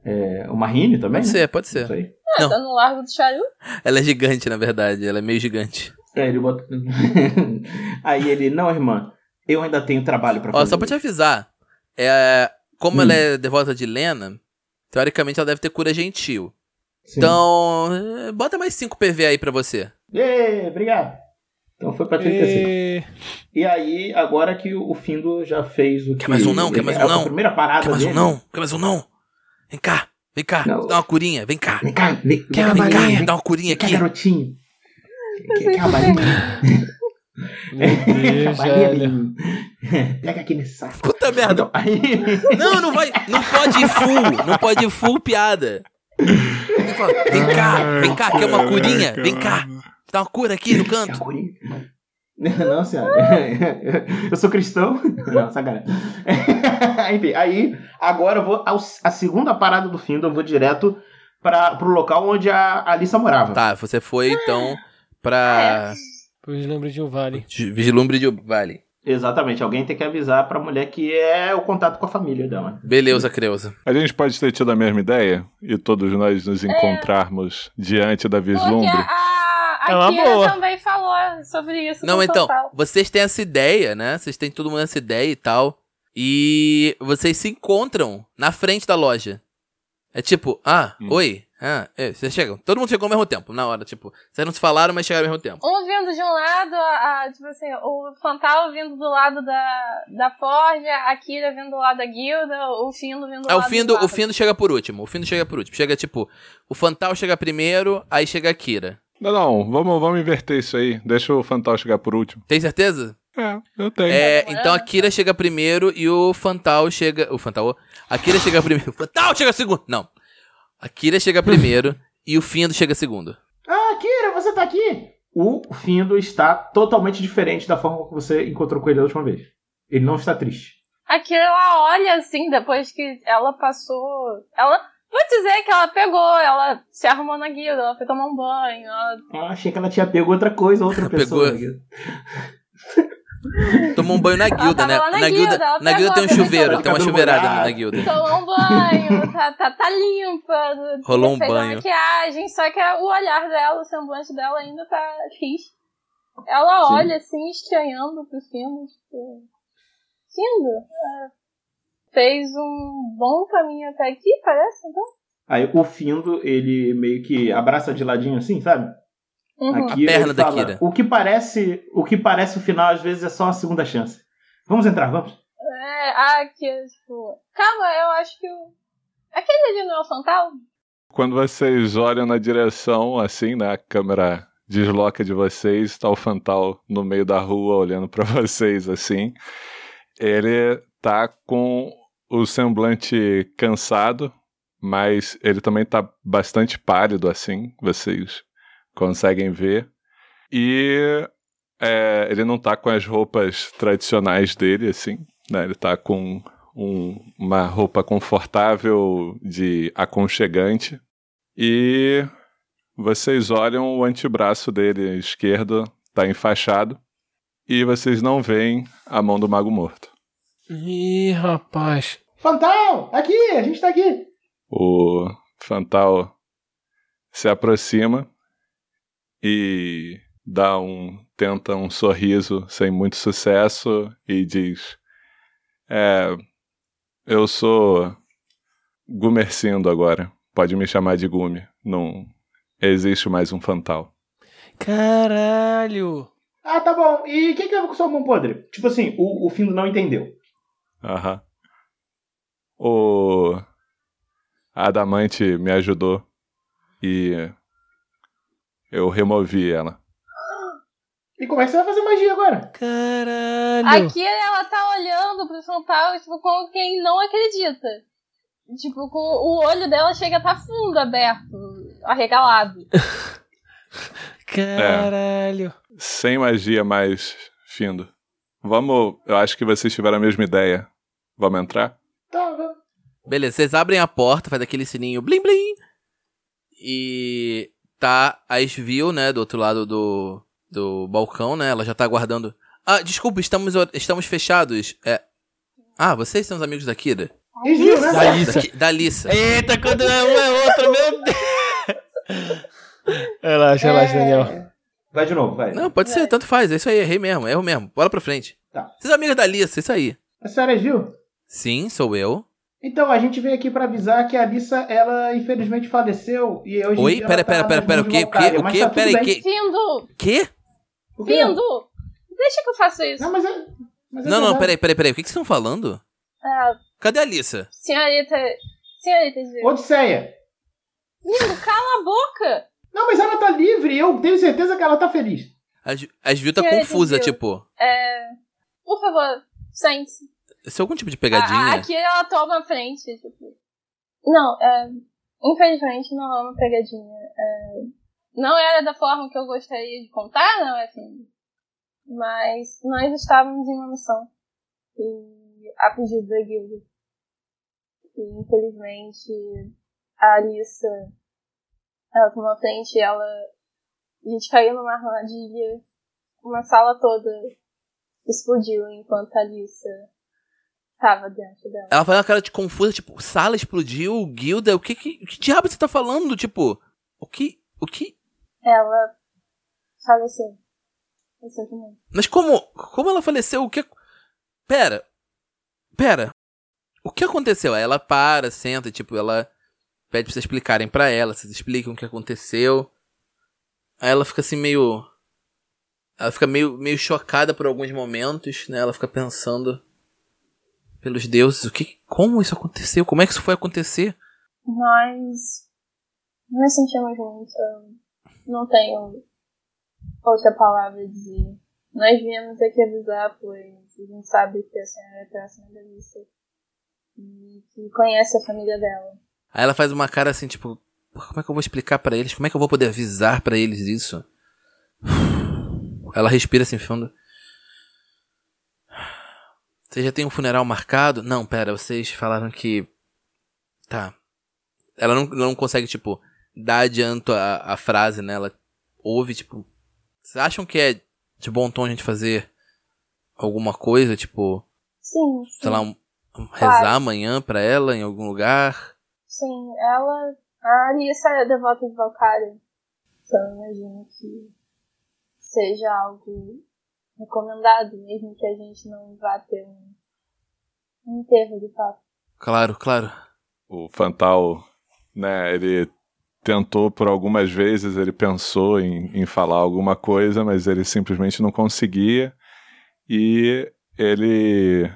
Speaker 5: é, uma Rine também.
Speaker 3: Pode
Speaker 5: né?
Speaker 3: ser, pode
Speaker 5: Não
Speaker 3: ser.
Speaker 5: sei.
Speaker 6: Ah,
Speaker 3: Não.
Speaker 6: tá no Largo do Charu.
Speaker 3: Ela é gigante, na verdade. Ela é meio gigante.
Speaker 5: É, ele bota. Aí ele, não, irmã, eu ainda tenho trabalho pra
Speaker 3: Ó,
Speaker 5: fazer.
Speaker 3: só pra te avisar. É, como
Speaker 5: Hum.
Speaker 3: ela é devota de Lena, teoricamente ela deve ter cura gentil.
Speaker 5: Sim.
Speaker 3: Então, é, bota mais 5 PV aí pra você.
Speaker 5: Ê, obrigado. Então foi pra 36.
Speaker 2: E...
Speaker 5: E aí, agora que o Findo já fez o que...
Speaker 3: Quer mais um não? Quer mais um
Speaker 5: a
Speaker 3: não?
Speaker 5: primeira parada
Speaker 3: Quer mais um
Speaker 5: dele.
Speaker 3: não? Quer mais um não? Vem cá, vem cá.
Speaker 5: Não.
Speaker 3: Dá uma curinha, vem cá.
Speaker 5: Vem cá, vem,
Speaker 3: Quer
Speaker 5: vem
Speaker 3: uma
Speaker 5: cá, vem
Speaker 3: Dá uma curinha
Speaker 5: cá,
Speaker 3: aqui.
Speaker 5: garotinho. Quer, quer uma balinha?
Speaker 2: Meu Deus, velho.
Speaker 5: Pega aqui nesse saco.
Speaker 3: Puta merda.
Speaker 5: Então, aí...
Speaker 3: Não, não vai. Não pode ir full. Não pode ir full piada. Vem cá, vem cá, quer uma curinha? Vem cá. Dá uma cura aqui no canto.
Speaker 5: Não, senhora. Eu sou cristão. Não, sacanagem. Enfim, aí, agora eu vou. ao- A segunda parada do Findo, eu vou direto para pro local onde a Alissa morava.
Speaker 3: Tá, você foi então pra
Speaker 2: Pois lembro de um vale.
Speaker 3: Vislumbre de Vale.
Speaker 5: Exatamente, alguém tem que avisar pra mulher que é o contato com a família dela.
Speaker 3: Beleza, Creuza.
Speaker 4: A gente pode ter tido a mesma ideia e todos nós nos encontrarmos diante da
Speaker 6: Porque
Speaker 4: vislumbre.
Speaker 6: a, a
Speaker 2: É uma
Speaker 6: Kira também falou sobre isso.
Speaker 3: Não, então,
Speaker 6: Total.
Speaker 3: vocês têm essa ideia, né? Vocês têm todo mundo essa ideia e tal. E vocês se encontram na frente da loja. É tipo, ah,
Speaker 4: Hum.
Speaker 3: oi. Ah, é, vocês chegam. Todo mundo chegou ao mesmo tempo, na hora, tipo. Vocês não se falaram, mas chegaram ao mesmo tempo.
Speaker 6: Um vindo de um lado, a, a- tipo assim, o Fantal vindo do lado da, da Forja, a Kira vindo do lado da guilda, o Findo vindo do
Speaker 3: É, o
Speaker 6: lado
Speaker 3: Findo,
Speaker 6: do
Speaker 3: o Findo chega por último. O Findo chega por último. Chega, tipo, o Fantal chega primeiro, aí chega a Kira.
Speaker 4: Não, não, vamos, vamos inverter isso aí. Deixa o Fantal chegar por último.
Speaker 3: Tem certeza?
Speaker 4: É, eu tenho.
Speaker 3: É, então a Kira chega primeiro e o Fantal chega. O Fantal. A Kira chega primeiro. O Fantal chega segundo. Não. A Kira chega primeiro e o Findo chega segundo.
Speaker 5: Ah, Kira, você tá aqui! O Findo está totalmente diferente da forma que você encontrou com ele a última vez. Ele não está triste.
Speaker 6: Aqui ela olha assim, depois que ela passou. Ela. Vou dizer que ela pegou, ela se arrumou na guilda, ela foi tomar um banho, ela
Speaker 5: Ah, achei que ela tinha pego outra coisa, outra pessoa.
Speaker 3: Pegou. Tomou um banho na guilda, né?
Speaker 6: na
Speaker 3: Na
Speaker 6: guilda,
Speaker 3: guilda, na guilda tem um chuveiro, tem uma chuveirada na guilda.
Speaker 6: tomou um banho, tá, tá, tá limpa,
Speaker 3: Rolou um banho.
Speaker 6: maquiagem, só que o olhar dela, o semblante dela ainda tá triste. Ela
Speaker 5: Sim.
Speaker 6: olha assim, estranhando pro Findo, tipo. Findo, é, fez um bom caminho até aqui, parece, então?
Speaker 5: Aí o Findo, ele meio que abraça de ladinho assim, sabe?
Speaker 6: Uhum.
Speaker 5: Aqui
Speaker 3: A perna da
Speaker 5: fala,
Speaker 3: Kira.
Speaker 5: O que parece, o que parece o final às vezes é só uma segunda chance. Vamos entrar, vamos.
Speaker 6: É, ah, que, tipo. Calma, eu acho que o. Aquele ali não é o Fantal?
Speaker 4: Quando vocês olham na direção, assim, né? A câmera desloca de vocês, tá o Fantal no meio da rua olhando pra vocês, assim. Ele tá com o semblante cansado, mas ele também tá bastante pálido, assim, vocês conseguem ver. E é, ele não tá com as roupas tradicionais dele, assim, né? Ele tá com um- uma roupa confortável de aconchegante. E vocês olham o antebraço dele esquerdo, tá enfaixado. E vocês não veem a mão do Mago Morto.
Speaker 2: Ih, rapaz.
Speaker 5: Fantal, aqui, a gente tá aqui.
Speaker 4: O Fantal se aproxima e dá um tenta um sorriso sem muito sucesso e diz: "É, eu sou Gumercindo agora. Pode me chamar de Gume. Não existe mais um Fantal."
Speaker 2: Caralho.
Speaker 5: Ah, tá bom. E o que, que é com sua mão podre? Tipo assim, o, o Findo não entendeu.
Speaker 4: Aham. O Adamante me ajudou e eu removi ela.
Speaker 5: E como é que você vai fazer magia agora?
Speaker 2: Caralho.
Speaker 6: Aqui ela tá olhando pro Fantal, tipo, como quem não acredita. Tipo, com o olho dela chega a estar fundo aberto, arregalado.
Speaker 2: Caralho.
Speaker 4: Sem magia mais findo. Vamos. Eu acho que vocês tiveram a mesma ideia. Vamos entrar?
Speaker 5: Tá, vamos.
Speaker 3: Beleza, vocês abrem a porta, faz aquele sininho blim blim. E tá a Svil, né, do outro lado do, do balcão, né? Ela já tá aguardando. Ah, desculpa, estamos, estamos fechados. É. Ah, vocês são os amigos da Kira?
Speaker 5: E viu, né?
Speaker 2: Da Lissa.
Speaker 3: Da, Lissa.
Speaker 2: Eita, quando é um é outro, meu Deus. Relaxa, relaxa, Daniel.
Speaker 5: Vai de novo, vai.
Speaker 3: Não, pode ser, tanto faz. É isso aí, errei mesmo, erro mesmo. Bora pra frente.
Speaker 5: Tá.
Speaker 3: Vocês são amigos da Lissa, isso aí.
Speaker 5: A senhora é Gil?
Speaker 3: Sim, sou eu.
Speaker 5: Então, a gente veio aqui pra avisar que a Alissa, ela infelizmente faleceu e hoje
Speaker 3: Oi? Pera,
Speaker 5: tá
Speaker 3: pera, pera, pera,
Speaker 5: mãos
Speaker 3: o quê? O quê? O quê?
Speaker 5: tá
Speaker 3: Pera aí, que-
Speaker 6: Findo!
Speaker 3: Quê?
Speaker 5: O quê?
Speaker 6: Findo! Deixa que eu faça isso.
Speaker 5: Não, mas é... Mas é
Speaker 3: Não, não,
Speaker 5: verdade.
Speaker 3: peraí, peraí, peraí. O que que vocês estão falando?
Speaker 6: Ah,
Speaker 3: Cadê a Lissa?
Speaker 6: senhorita. Senhorita Gil.
Speaker 5: Odisseia.
Speaker 6: Findo, cala a boca!
Speaker 5: Não, mas ela tá livre, eu tenho certeza que ela tá feliz.
Speaker 3: A, Ju- a tá
Speaker 6: Que
Speaker 3: confusa,
Speaker 6: entendeu?
Speaker 3: tipo.
Speaker 6: É. Por favor, sente-se.
Speaker 3: Isso é algum tipo de
Speaker 6: A-
Speaker 3: pegadinha?
Speaker 6: Aqui ela toma a frente, tipo. Não, é. Infelizmente não é uma pegadinha. É, não era da forma que eu gostaria de contar, não é assim. Mas nós estávamos em uma missão. E a pedido da guilda. E infelizmente a Alissa ela tomou a frente e ela. A gente caiu numa armadilha. Uma sala toda explodiu enquanto a Alissa tava dentro dela.
Speaker 3: Ela faz uma cara de confusa, tipo, sala explodiu, guilda, o que que, que diabo você tá falando? Tipo, o que, o que?
Speaker 6: Ela faleceu. Recentemente.
Speaker 3: Mas como, como ela faleceu? O que? Pera, pera, o que aconteceu? Aí ela para, senta, tipo, ela pede pra vocês explicarem pra ela, vocês explicam o que aconteceu. Aí ela fica assim meio, ela fica meio, meio chocada por alguns momentos, né? Ela fica pensando pelos deuses, o que, como isso aconteceu? Como é que isso foi acontecer?
Speaker 6: Nós nos sentimos muito. Não tenho outra palavra a dizer. Nós viemos aqui avisar, pois a gente sabe que a senhora é próxima da Alicia. E que conhece a família dela.
Speaker 3: Aí ela faz uma cara assim, tipo, "Pô, como é que eu vou explicar pra eles? Como é que eu vou poder avisar pra eles isso? Ela respira assim fundo. Você já tem um funeral marcado? Não, pera, vocês falaram que. Tá. Ela não, não consegue, tipo, dar adianto a, a frase, né? Ela ouve, tipo. Vocês acham que é de bom tom a gente fazer alguma coisa, tipo,
Speaker 6: Sim, sim.
Speaker 3: sei lá, um, um- rezar amanhã pra ela em algum lugar?
Speaker 6: Sim, ela. A Alissa é devota de Valkyrie. Então eu imagino que seja algo recomendado, mesmo que a gente não vá ter um, um enterro de fato.
Speaker 3: Claro, claro.
Speaker 4: O Fantal, né, ele tentou por algumas vezes, ele pensou em, em falar alguma coisa, mas ele simplesmente não conseguia. E ele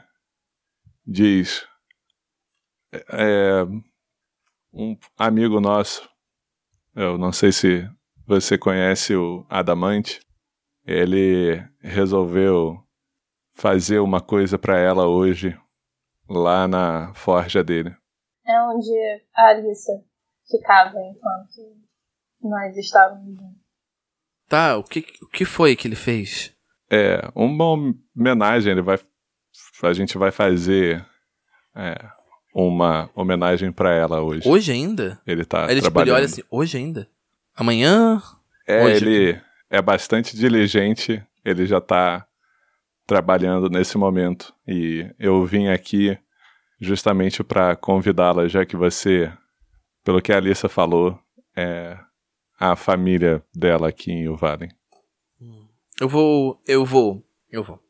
Speaker 4: diz: é, um amigo nosso, eu não sei se você conhece o Adamante, ele resolveu fazer uma coisa para ela hoje lá na forja dele.
Speaker 6: É onde a Alissa ficava enquanto nós estávamos juntos.
Speaker 3: Tá, o que, o que foi que ele fez?
Speaker 4: É, uma homenagem, ele vai. A gente vai fazer é, uma homenagem pra ela hoje.
Speaker 3: Hoje ainda?
Speaker 4: Ele tá
Speaker 3: ele, tipo, ele
Speaker 4: trabalhando.
Speaker 3: olha assim, hoje ainda? Amanhã?
Speaker 4: é,
Speaker 3: hoje.
Speaker 4: ele é bastante diligente, ele já tá trabalhando nesse momento. E eu vim aqui justamente pra convidá-la, já que você, pelo que a Alissa falou, é a família dela aqui em Uvalem.
Speaker 3: Eu vou, eu vou, eu vou.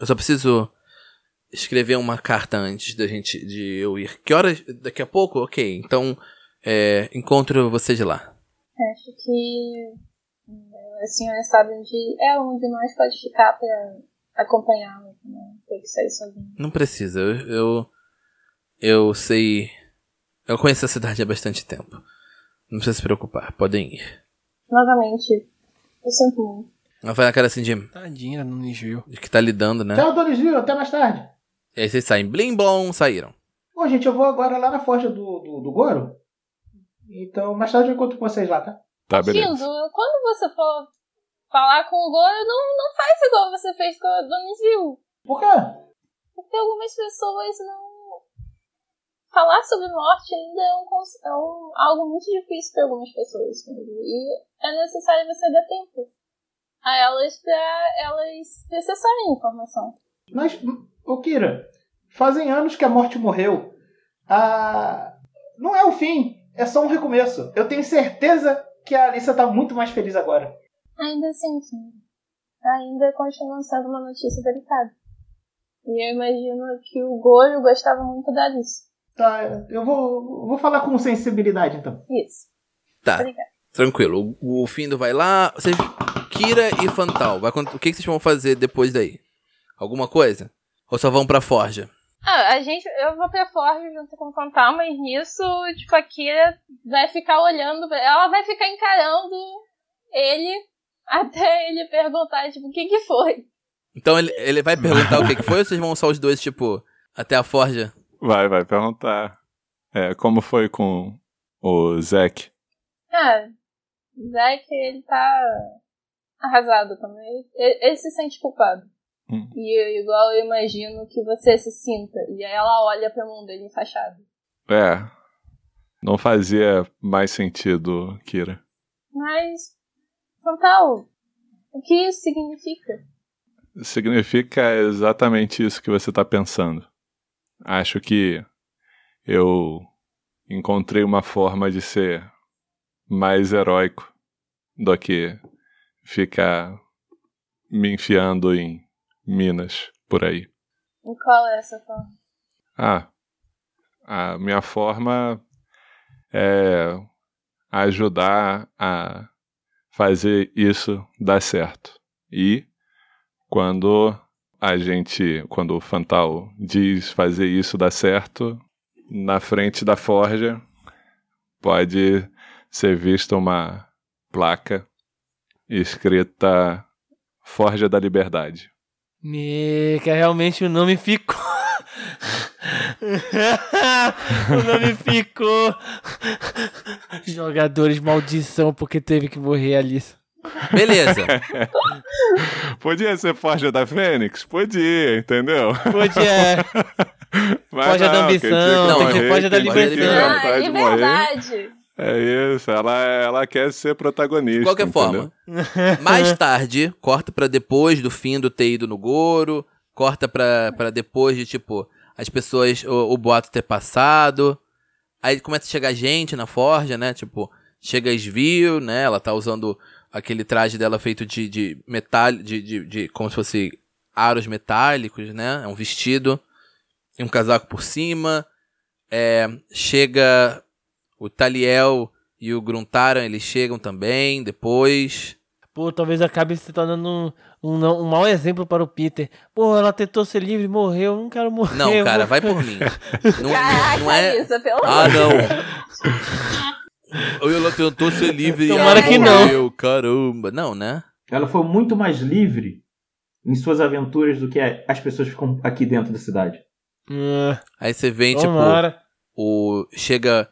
Speaker 3: Eu só preciso escrever uma carta antes da gente, de eu ir. Que horas? Daqui a pouco? Ok, então é, encontro você de lá.
Speaker 6: Acho que hum, a senhora sabe onde é onde nós pode ficar pra acompanhá-la, não ter que sair sozinho.
Speaker 3: Não precisa, eu, eu, eu sei... Eu conheço a cidade há bastante tempo. Não precisa se preocupar, podem ir.
Speaker 6: Novamente, eu sinto muito.
Speaker 3: Ela vai na cara assim de,
Speaker 2: Tadinha, não nos viu.
Speaker 3: de que tá lidando, né?
Speaker 5: Tchau, Dona Gil, até mais tarde.
Speaker 3: E aí vocês saem, blim blom, saíram.
Speaker 5: Ô, gente, eu vou agora lá na forja do, do, do Goro. Então, mais tarde eu encontro com vocês lá, tá?
Speaker 4: Tá, beleza.
Speaker 6: Quando você for falar com o Goro, não, não faz igual você fez com a Dona Zil.
Speaker 5: Por quê?
Speaker 6: Porque algumas pessoas não. Falar sobre morte ainda é, um, é um- algo muito difícil para algumas pessoas. entendeu? E é necessário você dar tempo a elas para elas processarem a informação.
Speaker 5: Mas, ô Kira, fazem anos que a morte morreu. Ah, não é o fim, é só um recomeço. Eu tenho certeza que a Alissa tá muito mais feliz agora.
Speaker 6: Ainda assim, sim. Ainda continua sendo uma notícia delicada. E eu imagino que o Goro gostava muito da Alice.
Speaker 5: Tá, eu vou, vou falar com sensibilidade então.
Speaker 6: Isso.
Speaker 3: Tá,
Speaker 6: Obrigada.
Speaker 3: tranquilo. O, o Findo vai lá, vocês... Kira e Fantal, vai, o que, que vocês vão fazer depois daí? Alguma coisa? Ou só vão pra Forja?
Speaker 6: Ah, a gente, eu vou pra Forja junto com o Fantal, mas nisso, tipo, a Kira vai ficar olhando, pra- ela vai ficar encarando ele até ele perguntar, tipo, o que que foi?
Speaker 3: Então ele, ele vai perguntar o que, que foi ou vocês vão só os dois, tipo, até a Forja?
Speaker 4: Vai, vai perguntar. É, como foi com o Zack?
Speaker 6: Ah, Zack, ele tá arrasado também. Ele, ele se sente culpado.
Speaker 4: Hum.
Speaker 6: E igual eu imagino que você se sinta. E aí ela olha pra mão dele enfaixado.
Speaker 4: É. Não fazia mais sentido, Kira.
Speaker 6: Mas, Fantal, o que isso significa?
Speaker 4: Significa exatamente isso que você está pensando. Acho que eu encontrei uma forma de ser mais heróico do que ficar me enfiando em minas por aí.
Speaker 6: E qual é essa forma?
Speaker 4: Ah, a minha forma é ajudar a fazer isso dar certo. E quando a gente, quando o Fantal diz fazer isso dar certo, na frente da forja pode ser vista uma placa escrita Forja da Liberdade.
Speaker 2: Me, que realmente o nome ficou. o nome ficou. Jogadores maldição porque teve que morrer ali.
Speaker 3: Beleza.
Speaker 4: Podia ser Forja da Fênix? Podia, entendeu?
Speaker 2: Podia.
Speaker 4: Mas
Speaker 2: Forja da
Speaker 4: não, quem
Speaker 2: ambição,
Speaker 3: tem que
Speaker 2: Forja da
Speaker 3: libertação.
Speaker 6: Ah, liberdade.
Speaker 4: É isso, ela, ela quer ser protagonista.
Speaker 3: De qualquer
Speaker 4: entendeu?
Speaker 3: forma. Mais tarde, corta pra depois do fim do ter ido no Goro. Corta pra, pra depois de, tipo, as pessoas, o, o boato ter passado. Aí começa a chegar gente na forja, né? Tipo, chega a Svil, né? Ela tá usando aquele traje dela feito de, de metal, de, de, de como se fosse aros metálicos, né? É um vestido e um casaco por cima. É, chega o Taliel e o Gruntaran, eles chegam também depois.
Speaker 2: Pô, talvez acabe se tornando um, um, não- um mau exemplo para o Peter. Pô, ela tentou ser livre e morreu. Eu não quero morrer.
Speaker 3: Não, cara,
Speaker 2: vou-
Speaker 3: vai por mim. Não,
Speaker 6: Caraca,
Speaker 3: não, não é.
Speaker 6: Alissa, pelo
Speaker 3: Ah,
Speaker 6: amor
Speaker 3: não. Ela tentou ser livre
Speaker 2: Tomara
Speaker 3: ela
Speaker 2: que não.
Speaker 3: morreu, Caramba. Não, né?
Speaker 5: Ela foi muito mais livre em suas aventuras do que as pessoas que ficam aqui dentro da cidade.
Speaker 2: Ah,
Speaker 3: Aí você vem, tipo, o. Chega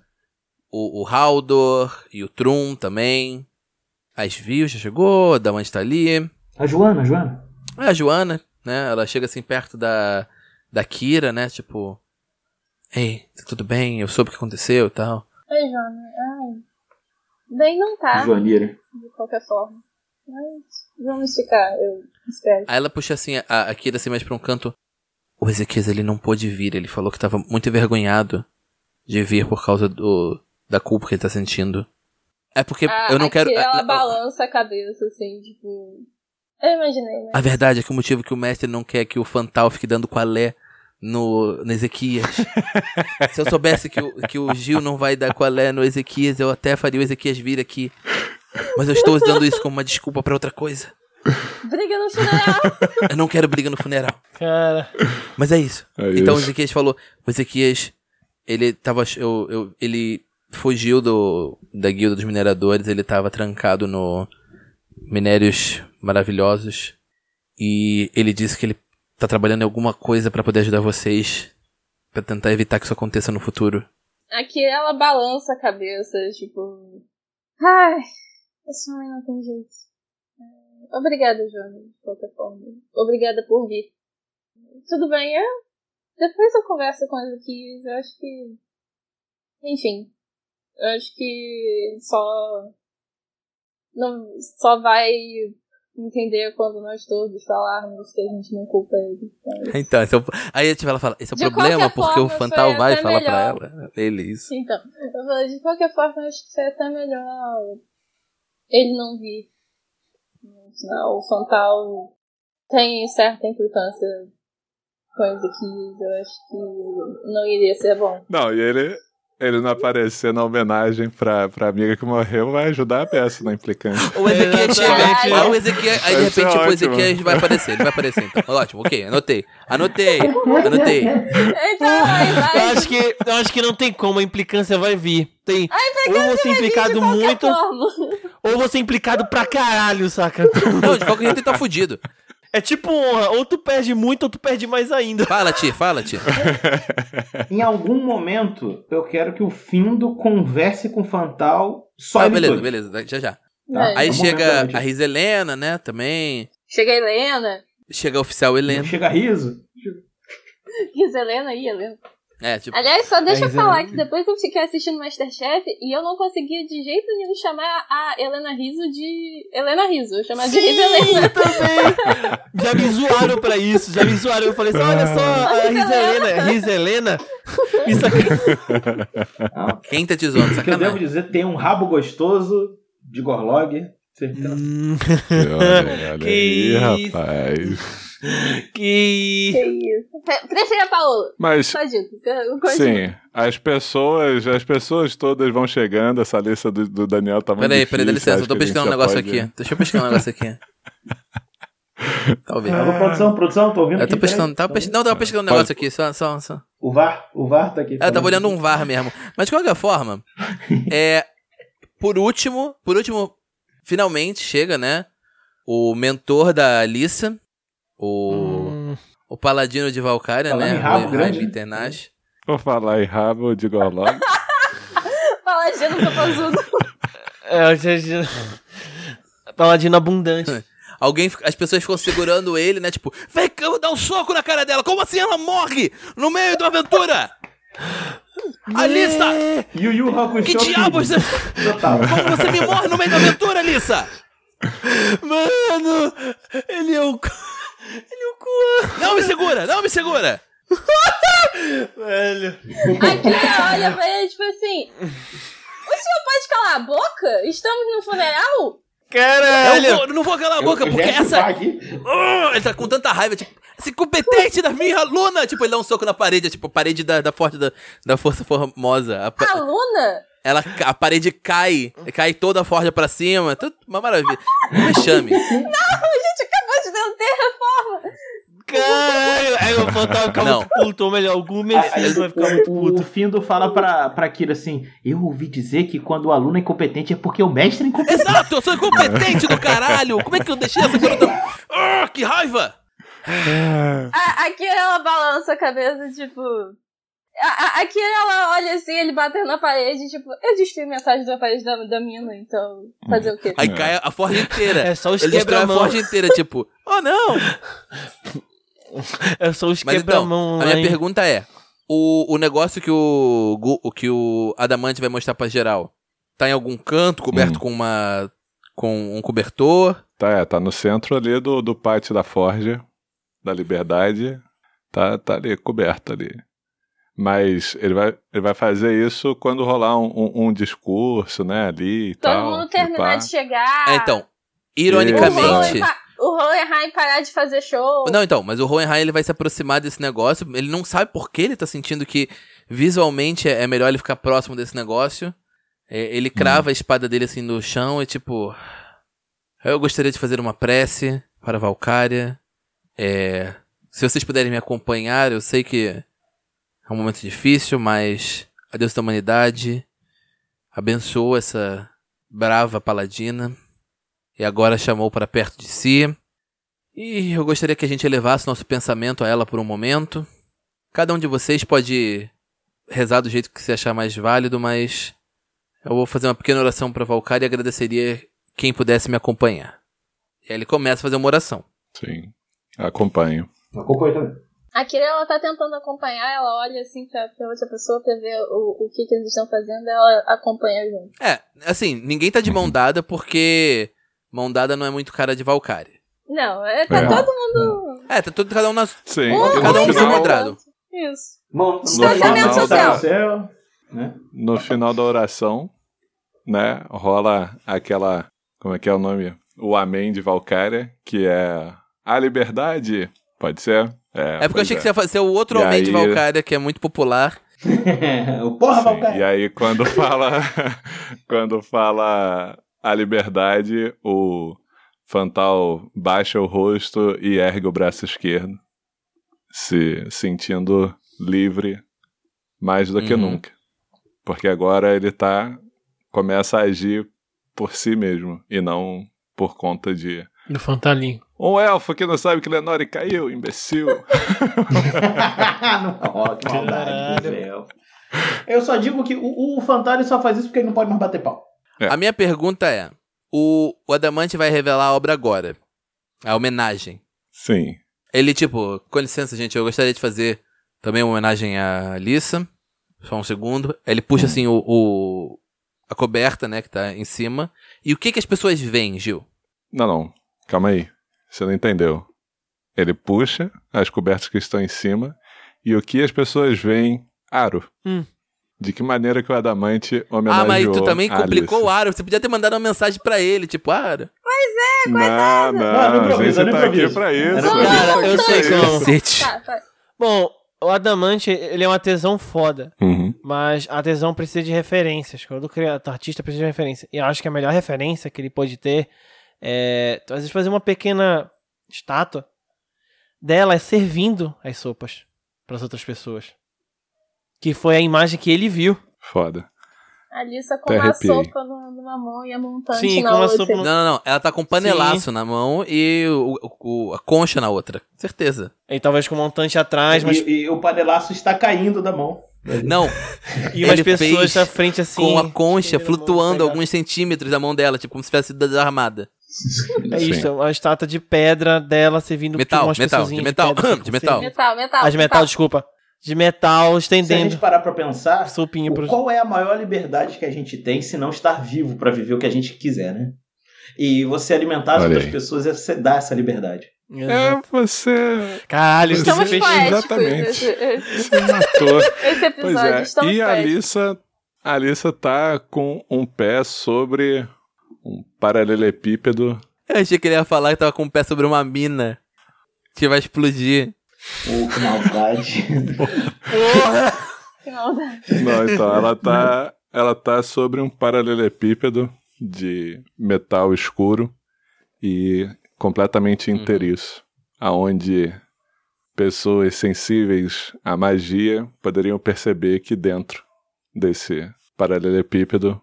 Speaker 3: o, o Haldor e o Trum também. A Svil já chegou, a Daman está ali.
Speaker 5: A Joana, a Joana.
Speaker 3: Ah, A Joana, né? Ela chega assim perto da, da Kira, né? Tipo. Ei, tá tudo bem? Eu soube o que aconteceu e tal.
Speaker 6: Ai, Jona, ai. Bem não tá,
Speaker 5: Joaneira.
Speaker 6: de qualquer forma. Mas vamos ficar, eu espero.
Speaker 3: Aí ela puxa assim a, a Kira assim mais pra um canto. O Ezequias ele não pôde vir, ele falou que tava muito envergonhado de vir por causa do da culpa que ele tá sentindo. É porque
Speaker 6: Ah,
Speaker 3: eu não quero.
Speaker 6: ela
Speaker 3: a- a-
Speaker 6: balança a cabeça, assim, tipo. Eu imaginei, né?
Speaker 3: A verdade é que o motivo que o mestre não quer que o Fantal fique dando qualé no, no Ezequias. Se eu soubesse que o, que o Gil não vai dar qualé no Ezequias, eu até faria o Ezequias vir aqui. Mas eu estou usando isso como uma desculpa pra outra coisa.
Speaker 6: Briga no funeral!
Speaker 3: Eu não quero briga no funeral.
Speaker 2: Cara,
Speaker 3: Mas é isso.
Speaker 4: É
Speaker 3: então o
Speaker 4: isso.
Speaker 3: Ezequias falou, o Ezequias, ele tava, eu, eu- ele fugiu do, da guilda dos mineradores, ele tava trancado no minérios maravilhosos e ele disse que ele tá trabalhando em alguma coisa pra poder ajudar vocês pra tentar evitar que isso aconteça no futuro.
Speaker 6: Aqui ela balança a cabeça, tipo. Ai, esse homem não tem jeito. É, Obrigada, Joana, de qualquer forma. Obrigada por vir. Tudo bem. Depois eu converso com as aqui, eu acho que. Enfim. Eu acho que só. Não, só vai entender quando nós todos falarmos que a gente não culpa ele. Então,
Speaker 3: Então, esse é o- aí tipo, ela fala, esse é o
Speaker 6: De
Speaker 3: problema porque o
Speaker 6: forma,
Speaker 3: Fantal
Speaker 6: foi
Speaker 3: vai falar pra
Speaker 6: melhor.
Speaker 3: ela. Ele, isso.
Speaker 6: Então, eu falei, de qualquer forma, acho que foi até melhor ele não vir. Senão, o Fantal tem certa implicância com Ezequias, eu acho que não iria ser bom.
Speaker 4: Não, e ele, ele não aparecer na homenagem pra, pra amiga que morreu vai ajudar a peça na implicância.
Speaker 3: O
Speaker 2: Exatamente.
Speaker 3: chega. Aí o Ezequias. Aí de
Speaker 4: Vai
Speaker 3: repente tipo, o. Ezequias vai aparecer. Ele vai aparecer então. Ótimo, ok. Anotei. Anotei. Anotei.
Speaker 6: Então,
Speaker 2: eu
Speaker 6: vai.
Speaker 2: acho, que, eu acho que não tem como, a implicância vai vir. Tem ou você é implicado muito,
Speaker 6: forma.
Speaker 2: ou você é implicado pra caralho, saca?
Speaker 3: Não, de qualquer jeito ele tá fudido.
Speaker 2: É tipo honra, ou tu perde muito, ou tu perde mais ainda.
Speaker 3: Fala, Tia, fala, Tia.
Speaker 5: Em algum momento, eu quero que o Findo converse com o Fantal só
Speaker 3: Ah,
Speaker 5: ele
Speaker 3: beleza,
Speaker 5: dois.
Speaker 3: beleza. Já já.
Speaker 5: Tá?
Speaker 6: É.
Speaker 3: Aí
Speaker 5: É um
Speaker 3: chega
Speaker 5: momento
Speaker 3: a Risa Helena, né? Também.
Speaker 6: Chega a Helena.
Speaker 3: Chega a oficial Helena.
Speaker 5: Chega riso.
Speaker 6: Diz Helena aí, Helena.
Speaker 3: É, tipo.
Speaker 6: Aliás, só deixa eu
Speaker 2: Mas,
Speaker 6: falar que depois eu fiquei assistindo Masterchef e eu não conseguia de jeito nenhum chamar a Helena Riso de Helena Riso. Eu chamava de Riso Helena.
Speaker 2: também. Já me zoaram pra isso, já me zoaram. Eu falei assim: olha só, a Risa Helena, Risa Helena. Isso aqui.
Speaker 5: Ah,
Speaker 3: Quem tá te zoando?
Speaker 5: o que eu devo
Speaker 3: Sacanagem.
Speaker 5: dizer, tem um rabo gostoso de Gorlog. Certeza.
Speaker 2: Hum,
Speaker 4: olha olha
Speaker 2: Que
Speaker 4: aí,
Speaker 2: isso.
Speaker 4: rapaz.
Speaker 2: que.
Speaker 6: Que isso. Pre- Prefiro a Paola.
Speaker 4: Mas
Speaker 6: Só.
Speaker 4: Sim, as pessoas, as pessoas todas vão chegando, essa lista do, do Daniel tá muito
Speaker 3: Peraí, peraí, dá licença. Eu tô pesquisando um negócio
Speaker 4: pode-
Speaker 3: aqui. Deixa eu pesquisar um negócio aqui. Talvez.
Speaker 5: Alô, produção, produção, tô ouvindo
Speaker 3: Eu tô
Speaker 5: aqui,
Speaker 3: pesquisando.
Speaker 5: peraí.
Speaker 3: Tava pes... Não, tava pesquisando um
Speaker 4: Pode-
Speaker 3: negócio aqui, só, só, só.
Speaker 5: O VAR, o VAR tá aqui.
Speaker 3: É, eu tava olhando um VAR mesmo. Mas de qualquer forma, é. Por último, por último, finalmente chega, né? o mentor da Alissa, o,
Speaker 2: Hum,
Speaker 3: o paladino de Valkyria, né?
Speaker 5: em rabo
Speaker 3: o
Speaker 5: grande, né?
Speaker 3: Internash.
Speaker 4: Vou falar em rabo, eu digo ao logo.
Speaker 6: Paladino Popozudo.
Speaker 2: é, eu já- Paladino abundante.
Speaker 3: Alguém, as pessoas ficam segurando ele, né? Tipo, vem cá, dar um soco na cara dela. Como assim ela morre no meio da aventura? Alissa!
Speaker 5: Yu Yu Hakusho.
Speaker 3: Que diabos? você-. Como você me morre no meio da aventura, Alissa?
Speaker 2: Mano, ele é o. Ele é o
Speaker 3: Não me segura, não me segura!
Speaker 2: velho.
Speaker 6: Aqui olha pra ele, tipo assim. O senhor pode calar a boca? Estamos no funeral?
Speaker 2: Caralho.
Speaker 3: Eu, vou- eu não vou calar a boca,
Speaker 5: Eu- eu
Speaker 3: porque essa. Ah, ele tá com tanta raiva, tipo, esse incompetente da minha aluna! Tipo, ele dá um soco na parede, tipo, a parede da, da forte da, da força formosa. A, pa-
Speaker 6: A Luna?
Speaker 3: ela, a parede cai, cai toda a forja pra cima. Tudo uma maravilha. Um Vexame.
Speaker 6: A gente de dar um terraforma.
Speaker 2: Caralho. Aí o fantasma fica
Speaker 3: Não.
Speaker 2: muito puto. Ou melhor, o Gumer
Speaker 5: Aí,
Speaker 2: vai ficar muito
Speaker 5: o, o
Speaker 2: puto.
Speaker 5: Findo fala pra, pra Kira assim: Eu ouvi dizer que quando o aluno é incompetente é porque o mestre é incompetente.
Speaker 3: Exato, eu sou incompetente do caralho! Como é que eu deixei essa garota. Ah, que raiva!
Speaker 6: A, aqui ela balança a cabeça, tipo. A, ela olha assim, ele batendo na parede, tipo, eu destruí metade da parede da, da mina, então. Fazer o quê?
Speaker 3: Aí cai a forja inteira.
Speaker 2: É só os
Speaker 3: Ele destrói a forja inteira, tipo, oh não!
Speaker 2: É só os
Speaker 3: Mas então,
Speaker 2: quebra-mão
Speaker 3: a minha
Speaker 2: hein?
Speaker 3: pergunta é: o, o negócio que o, o que o Adamante vai mostrar pra geral tá em algum canto, coberto
Speaker 4: Hum.
Speaker 3: com uma. com um cobertor?
Speaker 4: Tá, é, tá no centro ali do, do pátio da Forja, da Liberdade. Tá, tá ali, coberto ali. Mas ele vai, ele vai fazer isso quando rolar um, um- um discurso, né, ali e
Speaker 6: Todo
Speaker 4: tal.
Speaker 6: mundo
Speaker 4: e
Speaker 6: terminar de chegar.
Speaker 3: É, então,
Speaker 6: O
Speaker 3: ironicamente.
Speaker 6: O Hohenheim parar de fazer show.
Speaker 3: Não, então, mas o Hohenheim ele vai se aproximar desse negócio. Ele não sabe por que ele tá sentindo que visualmente é é melhor ele ficar próximo desse negócio. É, ele crava a espada dele assim no chão e tipo. Eu gostaria de fazer uma prece para Valkyria. É, se vocês puderem me acompanhar, eu sei que é um momento difícil, mas a Deus da humanidade abençoa essa brava paladina e agora chamou para perto de si. E eu gostaria que a gente elevasse nosso pensamento a ela por um momento. Cada um de vocês pode rezar do jeito que se achar mais válido, mas eu vou fazer uma pequena oração para Valkyrie e agradeceria quem pudesse me acompanhar. E aí ele começa a fazer uma oração.
Speaker 4: Sim, acompanho.
Speaker 5: Acompanha também.
Speaker 6: A Kira, ela tá tentando acompanhar, ela olha assim pra, pra outra pessoa pra ver o, o que, que eles estão fazendo, ela acompanha junto.
Speaker 3: É, assim, ninguém tá de mão dada porque mão dada não é muito cara de Valkyrie.
Speaker 6: Não, é, tá
Speaker 4: É.
Speaker 6: todo mundo.
Speaker 3: É, tá todo, cada um na.
Speaker 4: Sim,
Speaker 6: Um,
Speaker 4: no
Speaker 3: cada um no seu
Speaker 4: final-
Speaker 3: quadrado.
Speaker 6: Isso.
Speaker 5: Mão,
Speaker 6: Distanciamento
Speaker 5: mão,
Speaker 6: social.
Speaker 5: no céu, né?
Speaker 4: No final da oração, né, rola aquela. Como é que é o nome? O Amém de Valkyria, que é a liberdade. Pode ser?
Speaker 3: É porque eu achei que você ia fazer o outro
Speaker 4: E
Speaker 3: homem de
Speaker 4: aí-
Speaker 3: Valkyria, que é muito popular.
Speaker 5: o porra,
Speaker 4: Sim,
Speaker 5: Valkyrie.
Speaker 4: E aí quando fala quando fala a liberdade, o Fantal baixa o rosto e ergue o braço esquerdo, se sentindo livre mais do que
Speaker 3: Uhum.
Speaker 4: nunca. Porque agora ele tá começa a agir por si mesmo e não por conta de
Speaker 2: Do Fantalinho.
Speaker 4: um elfo que não sabe que Lenore caiu, imbecil.
Speaker 5: não, ó, que maldade. Eu só digo que o, o Fantasma só faz isso porque ele não pode mais bater pau.
Speaker 4: É.
Speaker 3: A minha pergunta é: o, o Adamante vai revelar a obra agora. A homenagem.
Speaker 4: Sim.
Speaker 3: Ele, tipo, com licença, gente, eu gostaria de fazer também uma homenagem à Alissa. Só um segundo. Ele puxa assim o, o- a coberta, né, que tá em cima. E o que que as pessoas veem, Gil?
Speaker 4: Não, não. Calma aí. Você não entendeu. Ele puxa as cobertas que estão em cima e o que as pessoas veem? Aro.
Speaker 2: Hum.
Speaker 4: De que maneira que o Adamante
Speaker 3: Ah,
Speaker 4: homenageou
Speaker 3: mas tu também
Speaker 4: a
Speaker 3: complicou o. Aro. Você podia ter mandado uma mensagem pra ele, tipo, Aro.
Speaker 4: Não,
Speaker 5: Não,
Speaker 4: não,
Speaker 5: no
Speaker 4: a gente tá aqui pra isso.
Speaker 2: Cara, eu sei como.
Speaker 6: Tá, tá.
Speaker 2: Bom, o Adamante, ele é uma tesão foda.
Speaker 4: Uhum.
Speaker 2: Mas a tesão precisa de referências. Quando o artista precisa de referência. E eu acho que a melhor referência que ele pode ter é. Às vezes fazer uma pequena estátua dela é servindo as sopas para as outras pessoas. Que foi a imagem que ele viu.
Speaker 4: Foda.
Speaker 6: A Alissa com
Speaker 4: Até
Speaker 6: uma
Speaker 4: arrepiei.
Speaker 6: sopa no- numa mão e a montante
Speaker 2: Sim,
Speaker 6: na
Speaker 2: com uma
Speaker 6: outra.
Speaker 2: sopa
Speaker 3: Não, não, não. Ela tá com um panelaço na mão e o, o- a concha na outra. Certeza.
Speaker 2: E talvez com um montante atrás, mas.
Speaker 5: E, e o panelaço está caindo da mão.
Speaker 3: Não,
Speaker 2: E umas
Speaker 3: ele
Speaker 2: pessoas
Speaker 3: fez
Speaker 2: à frente assim.
Speaker 3: com a concha flutuando alguns centímetros da mão dela, tipo como se tivesse sido desarmada.
Speaker 2: É
Speaker 4: Sim.
Speaker 2: isso, uma estátua de pedra dela servindo
Speaker 3: Metal,
Speaker 2: umas
Speaker 3: metal, de metal,
Speaker 2: pedra,
Speaker 3: de metal.
Speaker 6: Metal, metal.
Speaker 2: Ah, de metal, desculpa. De metal
Speaker 5: Se a
Speaker 2: estendendo
Speaker 5: gente parar pra pensar,
Speaker 2: sopinho pro.
Speaker 5: qual é a maior liberdade que a gente tem se não estar vivo pra viver o que a gente quiser, né? E você alimentar as outras pessoas é você dar essa liberdade.
Speaker 4: É, você,
Speaker 2: Caralho, você
Speaker 6: Estamos
Speaker 2: fez.
Speaker 4: Exatamente.
Speaker 6: Esse, esse-
Speaker 4: você matou.
Speaker 6: esse
Speaker 4: Pois
Speaker 6: episódio.
Speaker 4: é.
Speaker 6: Estamos
Speaker 4: E a. Alissa, a Alissa tá com um pé sobre um paralelepípedo.
Speaker 3: Eu achei que ele ia falar que tava com o pé sobre uma mina que vai explodir.
Speaker 5: Ô, que maldade.
Speaker 6: Que maldade.
Speaker 4: Não, então, ela tá, ela tá sobre um paralelepípedo de metal escuro e completamente
Speaker 3: Uhum.
Speaker 4: inteiriço, aonde pessoas sensíveis à magia poderiam perceber que dentro desse paralelepípedo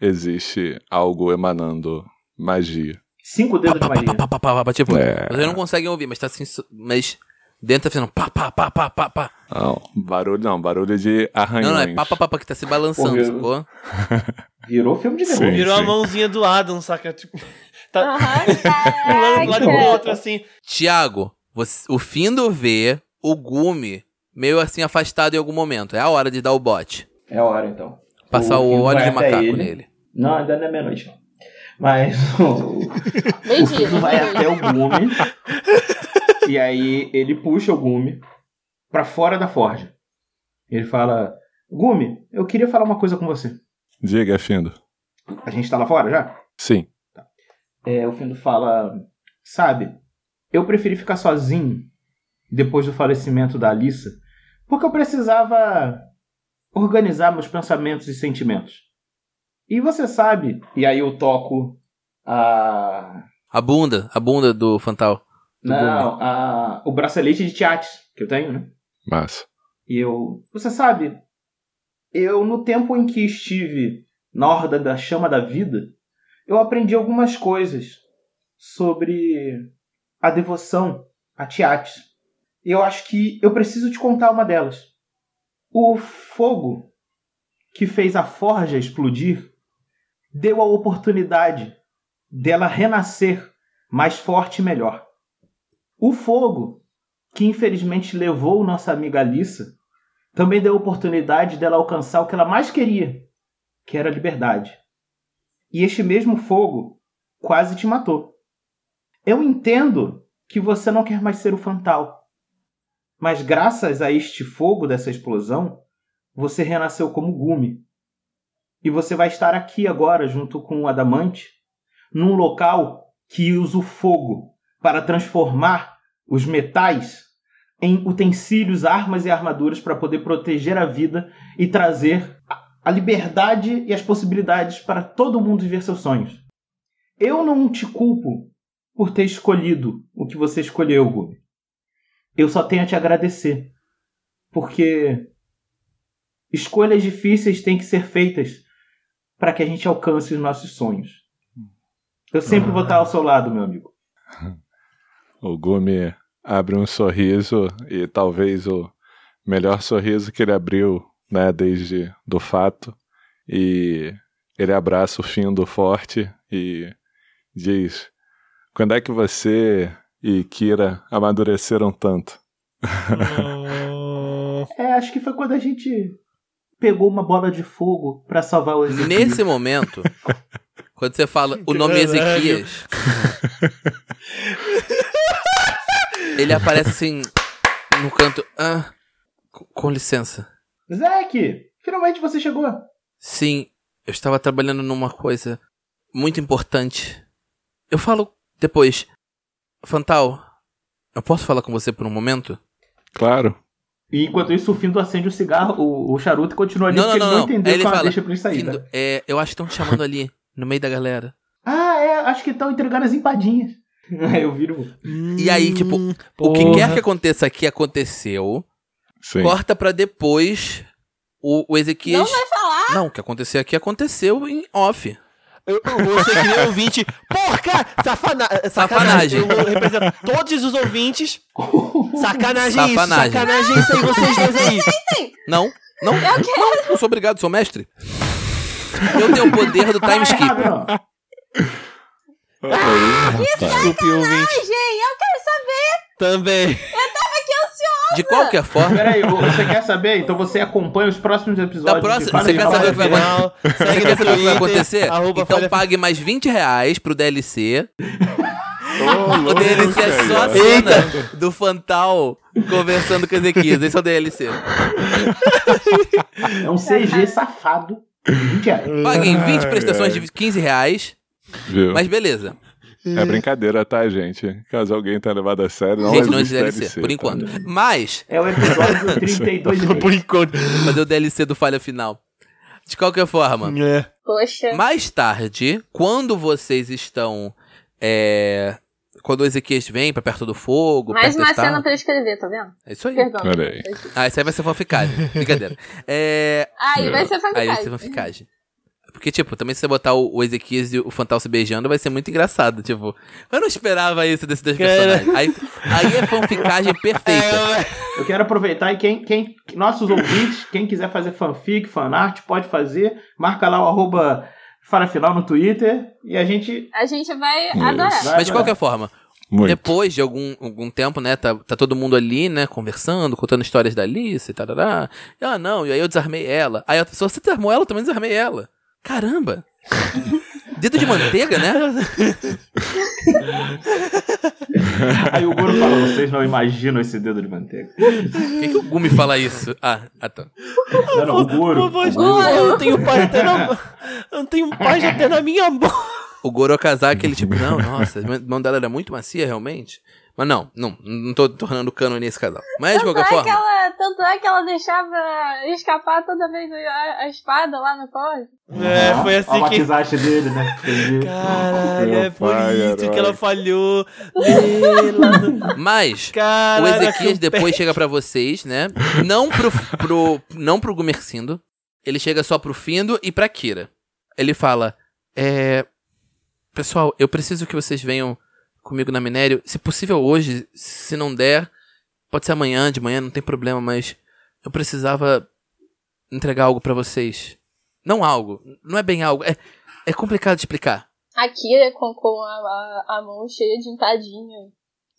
Speaker 4: existe algo emanando magia.
Speaker 5: Cinco dedos de magia.
Speaker 3: Pá, pá, pá, pá, tipo,
Speaker 4: É.
Speaker 3: vocês não conseguem ouvir, mas tá assim. Mas dentro tá fazendo pá, pá, pá, pá, pá, pá.
Speaker 4: Não, barulho não, barulho de arranhões.
Speaker 3: Não, não, é pá, pá, pá, pá, que tá se balançando,
Speaker 5: Porra,
Speaker 3: sacou?
Speaker 5: Virou filme de terror.
Speaker 4: Sim.
Speaker 2: Virou a mãozinha do Adam, saca? Tipo, tá pulando pro lado pro outro, assim.
Speaker 3: Tiago, você- o Findo vê o Gumi meio assim afastado em algum momento. É a hora de dar o bote.
Speaker 5: É a hora, então.
Speaker 3: Passar o,
Speaker 5: Findo
Speaker 3: óleo de macaco
Speaker 5: ele.
Speaker 3: nele.
Speaker 5: Não, ainda não é meia-noite, não. Mas o, o
Speaker 6: dia,
Speaker 5: Findo vai até o gume. e aí ele puxa o gume pra fora da forja. Ele fala: Gume, eu queria falar uma coisa com você.
Speaker 4: Diga, Findo.
Speaker 5: A gente tá lá fora já?
Speaker 4: Sim.
Speaker 5: É, o Findo fala: Sabe, eu preferi ficar sozinho depois do falecimento da Alissa, porque eu precisava organizar meus pensamentos e sentimentos. E você sabe, e aí eu toco a.
Speaker 3: A bunda, a bunda do Fantal. Do
Speaker 5: Não, a, o bracelete de Tiates que eu tenho, né?
Speaker 4: Massa.
Speaker 5: E eu. Você sabe, eu, no tempo em que estive na Horda da Chama da Vida, eu aprendi algumas coisas sobre a devoção a Tiates. E eu acho que eu preciso te contar uma delas. O fogo que fez a forja explodir deu a oportunidade dela renascer mais forte e melhor. O fogo que infelizmente levou nossa amiga Alissa, também deu a oportunidade dela alcançar o que ela mais queria, que era a liberdade. E este mesmo fogo quase te matou. Eu entendo que você não quer mais ser o Fantal, mas graças a este fogo dessa explosão, você renasceu como Gume. E você vai estar aqui agora junto com o Adamante, num local que usa o fogo para transformar os metais em utensílios, armas e armaduras para poder proteger a vida e trazer a- liberdade e as possibilidades para todo mundo viver seus sonhos. Eu não te culpo por ter escolhido o que você escolheu, Gumi. Eu só tenho a te agradecer. Porque escolhas difíceis têm que ser feitas para que a gente alcance os nossos sonhos. Eu sempre vou estar ao seu lado, meu amigo.
Speaker 4: O Gumi abre um sorriso e talvez o melhor sorriso que ele abriu, né, desde do fato. E ele abraça o Findo forte e diz: Quando é que você e Kira amadureceram tanto?
Speaker 2: Hum,
Speaker 5: É, acho que foi quando a gente pegou uma bola de fogo pra salvar o Ezequiel.
Speaker 3: Nesse momento, quando você fala o nome
Speaker 2: Caralho.
Speaker 3: Ezequias, ele aparece assim no canto. Ah, com- com licença.
Speaker 5: Zeke, finalmente você chegou.
Speaker 3: Sim, eu estava trabalhando numa coisa muito importante. Eu falo depois. Fantal, eu posso falar com você por um momento?
Speaker 4: Claro.
Speaker 5: E enquanto isso, o Findo acende o cigarro, o, o charuto e continua ali,
Speaker 3: Não,
Speaker 5: porque
Speaker 3: não,
Speaker 5: ele
Speaker 3: não,
Speaker 5: não
Speaker 3: não.
Speaker 5: entendeu
Speaker 3: ele
Speaker 5: que
Speaker 3: fala,
Speaker 5: deixa pra ele sair.
Speaker 3: Findo,
Speaker 5: né?
Speaker 3: é, eu acho que estão te chamando ali, no meio da galera.
Speaker 5: Ah, é, acho que estão entregando as empadinhas. Aí eu viro.
Speaker 3: E aí, tipo, O que quer que aconteça aqui aconteceu.
Speaker 4: Sim.
Speaker 3: Corta pra depois O, o Ezequias.
Speaker 6: Não vai falar?
Speaker 3: Não, o que aconteceu aqui aconteceu em off.
Speaker 2: Eu, você que nem ouvinte. Porca! Safana
Speaker 3: Safanagem.
Speaker 2: sacanagem. Eu represento todos os ouvintes. Sacanagem, isso.
Speaker 3: Safanagem.
Speaker 2: Sacanagem isso aí, vocês dois aí.
Speaker 3: Não, não,
Speaker 6: Eu quero.
Speaker 3: não, não sou obrigado, sou mestre. Eu tenho o poder do time skip.
Speaker 5: não.
Speaker 4: Aí, rapaz.
Speaker 2: Desculpe, ouvinte.
Speaker 6: Ai, gente, eu quero
Speaker 2: Também.
Speaker 3: De qualquer forma,
Speaker 5: Peraí, você quer saber? Então você acompanha os próximos episódios.
Speaker 3: Da próxima- você quer saber o que vai você quer saber o que vai acontecer? Então pague mais 20 reais pro DLC.
Speaker 4: Ô,
Speaker 3: O DLC é só a cena do Fantal conversando com Ezequias. Esse é o DLC.
Speaker 5: É um CG safado. 20 reais.
Speaker 3: Paguem 20
Speaker 4: Ai,
Speaker 3: prestações de 15 reais.
Speaker 4: Viu?
Speaker 3: Mas beleza.
Speaker 4: É brincadeira, tá, gente? Caso alguém tenha levado a sério, não
Speaker 3: Gente, não
Speaker 4: existe
Speaker 3: existe DLC,
Speaker 4: DLC,
Speaker 3: por
Speaker 4: tá?
Speaker 3: enquanto. Mas,
Speaker 5: É o episódio 32 e meio.
Speaker 2: Por enquanto.
Speaker 3: fazer o DLC do falha final. De qualquer forma,
Speaker 2: É.
Speaker 6: Poxa.
Speaker 3: mais tarde, quando vocês estão. É, quando o Ezequias vem pra perto do fogo.
Speaker 6: Mais uma cena pra eu escrever, tá vendo?
Speaker 3: É isso aí.
Speaker 6: Perdão.
Speaker 4: Olha aí.
Speaker 3: Ah, isso aí vai ser fanficagem. Brincadeira. É.
Speaker 6: Aí vai ser
Speaker 3: Aí vai
Speaker 6: fanficagem.
Speaker 3: ser fanficagem. Porque, tipo, também se você botar o, o Ezequias e o Fantal se beijando, vai ser muito engraçado. Tipo, eu não esperava isso desses dois
Speaker 2: Cara.
Speaker 3: personagens. Aí, aí é fanficagem perfeita.
Speaker 5: Eu quero aproveitar e quem, quem, nossos ouvintes, quem quiser fazer fanfic, fanart, pode fazer. Marca lá o arroba Farafinal no Twitter e a gente
Speaker 6: A gente vai
Speaker 4: Isso.
Speaker 6: adorar.
Speaker 5: vai
Speaker 3: Mas de qualquer forma,
Speaker 4: Muito.
Speaker 3: depois de algum, algum tempo, né, tá, tá todo mundo ali, né, conversando, contando histórias da Alice e tarará. E, Ah, não, e aí eu desarmei ela. Aí a pessoa, você desarmou ela, eu também desarmei ela. Caramba! Dedo de manteiga, né?
Speaker 5: Aí o Goro fala, vocês não imaginam esse dedo de manteiga.
Speaker 3: Por que, que o Gumi fala isso? Ah, ah tá.
Speaker 5: Não, não, o
Speaker 2: favor,
Speaker 5: o Goro-
Speaker 2: eu não tenho paz até na... Eu não tenho paz até na minha mão.
Speaker 3: O Goro Kazaki, ele tipo, não, nossa, a mão dela era muito macia, realmente. Mas não, não, não tô tornando cano nesse casal. Mas de
Speaker 6: Tanto
Speaker 3: qualquer
Speaker 6: é, que
Speaker 3: forma,
Speaker 6: ela, tanto é que ela deixava escapar toda vez a, a espada lá no córrego.
Speaker 2: É, foi assim
Speaker 5: o
Speaker 2: que...
Speaker 5: maquiagem dele, né? Entendi.
Speaker 2: Caralho, é por isso que ela falhou.
Speaker 3: Mas
Speaker 2: Caralho,
Speaker 3: o Ezequias depois chega pra vocês, né? Não pro, pro, não pro Gumercindo. Ele chega só pro Findo e pra Kira. Ele fala: É. Pessoal, eu preciso que vocês venham comigo na minério. Se possível hoje, se não der, pode ser amanhã, de manhã, não tem problema, mas eu precisava entregar algo pra vocês. Não algo, não é bem algo, é, é complicado de explicar.
Speaker 6: A Kira com, com a, a, a mão cheia de empadinha.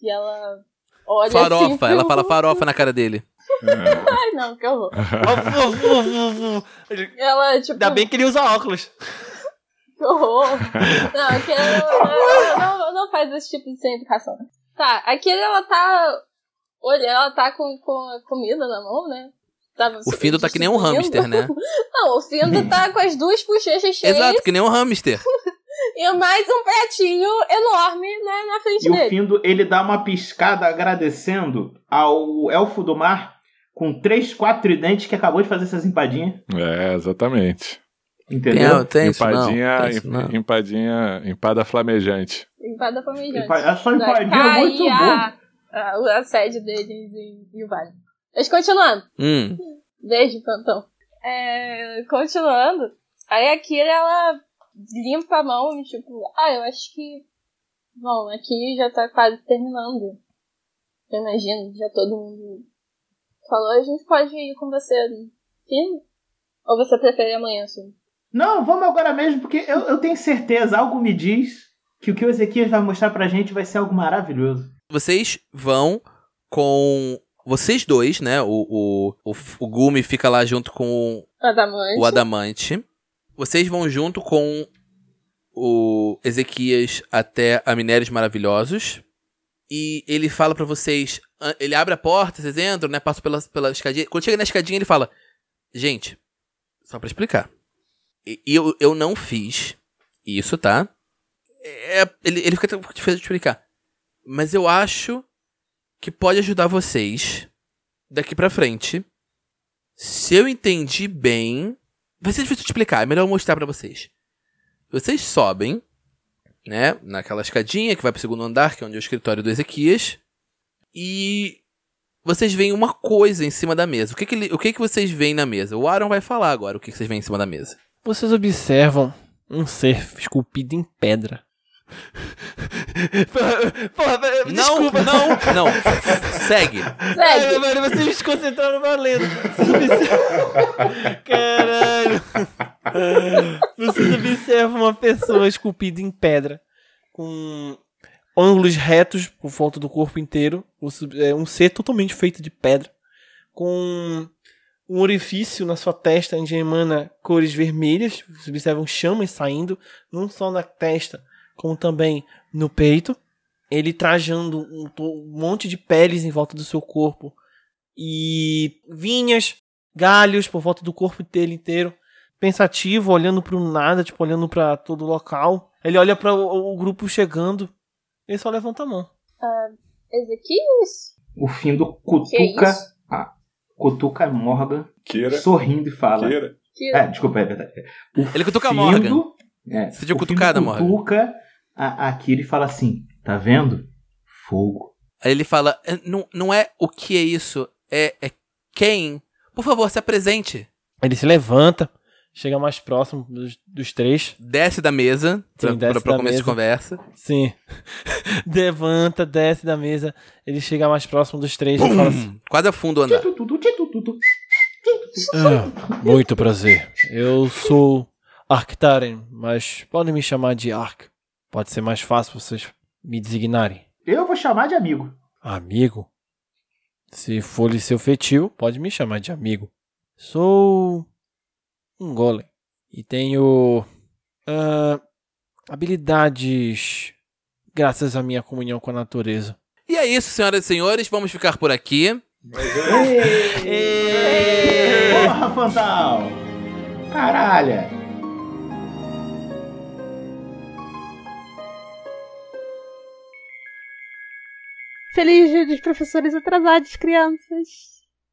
Speaker 6: E ela olha assim.
Speaker 3: Farofa,
Speaker 6: pro-
Speaker 3: ela fala farofa na cara dele.
Speaker 6: Ai, não, que horror. Ela, tipo.
Speaker 2: Ainda bem que ele usa óculos.
Speaker 6: Que horror. Não, aqui ela não, não faz esse tipo de sem educação. Tá, aqui ela tá. Olha, ela tá com, com a comida na mão, né? Tava
Speaker 3: O Findo tá que nem um hamster, né?
Speaker 6: Não, o Findo tá com as duas bochechas cheias
Speaker 3: Exato, que nem um hamster.
Speaker 6: e mais um pratinho enorme na, na frente
Speaker 5: E o
Speaker 6: dele.
Speaker 5: Findo, ele dá uma piscada agradecendo ao Elfo do Mar com três, quatro tridentes que acabou de fazer essas empadinhas.
Speaker 4: É, exatamente.
Speaker 5: Entendeu?
Speaker 3: tem isso não.
Speaker 4: empadinha,
Speaker 3: tem isso não.
Speaker 4: em- empadinha, empada flamejante.
Speaker 6: Empada família.
Speaker 5: Empa- Essa empadinha é muito boa.
Speaker 6: a, a, sede deles em, em Vale. Mas continuando.
Speaker 3: Hum.
Speaker 6: Beijo, Pantão. É, continuando. Aí a Kira, ela limpa a mão e tipo, ah, eu acho que. Bom, aqui já tá quase terminando. Eu imagino, já todo mundo falou, a gente pode ir com você. Sim? Ou você prefere amanhã, assim?
Speaker 5: Não, vamos agora mesmo, porque eu, eu tenho certeza, algo me diz que o que o Ezequias vai mostrar pra gente vai ser algo maravilhoso.
Speaker 3: Vocês vão com. Vocês dois, né? O, o, o, o Gumi fica lá junto com
Speaker 6: Adamante.
Speaker 3: o Adamante. Vocês vão junto com o Ezequias até a Minérios Maravilhosos. E ele fala pra vocês. Ele abre a porta, vocês entram, né? Passam pela, pela escadinha. Quando chega na escadinha, ele fala: Gente, só pra explicar. Eu, eu não fiz isso, tá? É, ele, ele fica difícil de explicar. Mas eu acho que pode ajudar vocês daqui pra frente. Se eu entendi bem. Vai ser difícil de explicar, é melhor eu mostrar pra vocês. Vocês sobem, né? Naquela escadinha que vai pro segundo andar, que é onde é o escritório do Ezequias. E vocês veem uma coisa em cima da mesa. O que que, o que que vocês veem na mesa? O Aaron vai falar agora o que que vocês veem em cima da mesa.
Speaker 2: Vocês observam um ser esculpido em pedra. Porra, porra, desculpa.
Speaker 3: Não, não, não. Segue.
Speaker 2: Ai,
Speaker 6: Segue.
Speaker 2: mano, vocês me desconcentraram valendo. Vocês observam... Caralho. Vocês observam uma pessoa esculpida em pedra, com ângulos retos por volta do corpo inteiro. É um ser totalmente feito de pedra, com um orifício na sua testa onde emana cores vermelhas. Vocês observam chamas saindo, não só na testa, como também no peito. Ele trajando um, um monte de peles em volta do seu corpo e vinhas, galhos por volta do corpo dele inteiro. Pensativo, olhando para o nada, tipo, olhando para todo o local. Ele olha para o, o grupo chegando. Ele só levanta a mão.
Speaker 6: Ezequias?
Speaker 5: O Findo
Speaker 6: Que
Speaker 5: cutuca,
Speaker 6: isso?
Speaker 5: a, cutuca a Morgan,
Speaker 4: Queira,
Speaker 5: sorrindo e fala.
Speaker 4: queira.
Speaker 6: Que...
Speaker 5: É, desculpa, é verdade. O
Speaker 3: Ele cutuca a Morgan.
Speaker 5: Findo- É,
Speaker 3: Você tinha
Speaker 5: o
Speaker 3: cutucado a
Speaker 5: Findo
Speaker 3: Morgan.
Speaker 5: cutuca a, a Kira e fala assim: tá vendo? Fogo.
Speaker 3: Aí ele fala: "É, não, não é o que é isso, é, é quem? Por favor, se apresente.
Speaker 2: Ele se levanta, chega mais próximo dos, dos três.
Speaker 3: Desce da mesa pra,
Speaker 2: Sim,
Speaker 3: pra- pra
Speaker 2: da
Speaker 3: começo de
Speaker 2: mesa.
Speaker 3: conversa.
Speaker 2: Sim. Levanta, desce da mesa. Ele chega mais próximo dos três e fala assim:
Speaker 3: quase afunda o andar.
Speaker 2: "Ah, Muito prazer. Eu sou Arctaren, mas podem me chamar de Ark. Pode ser mais fácil vocês me designarem.
Speaker 5: Eu vou chamar de amigo.
Speaker 2: Amigo? Se for lhe seu feitio, pode me chamar de amigo. Sou um golem e tenho ah, habilidades graças à minha comunhão com a natureza.
Speaker 3: E é isso, senhoras e senhores. Vamos ficar por aqui.
Speaker 5: Porra, Fantal! Caralho!
Speaker 7: Feliz dia dos professores atrasados, crianças.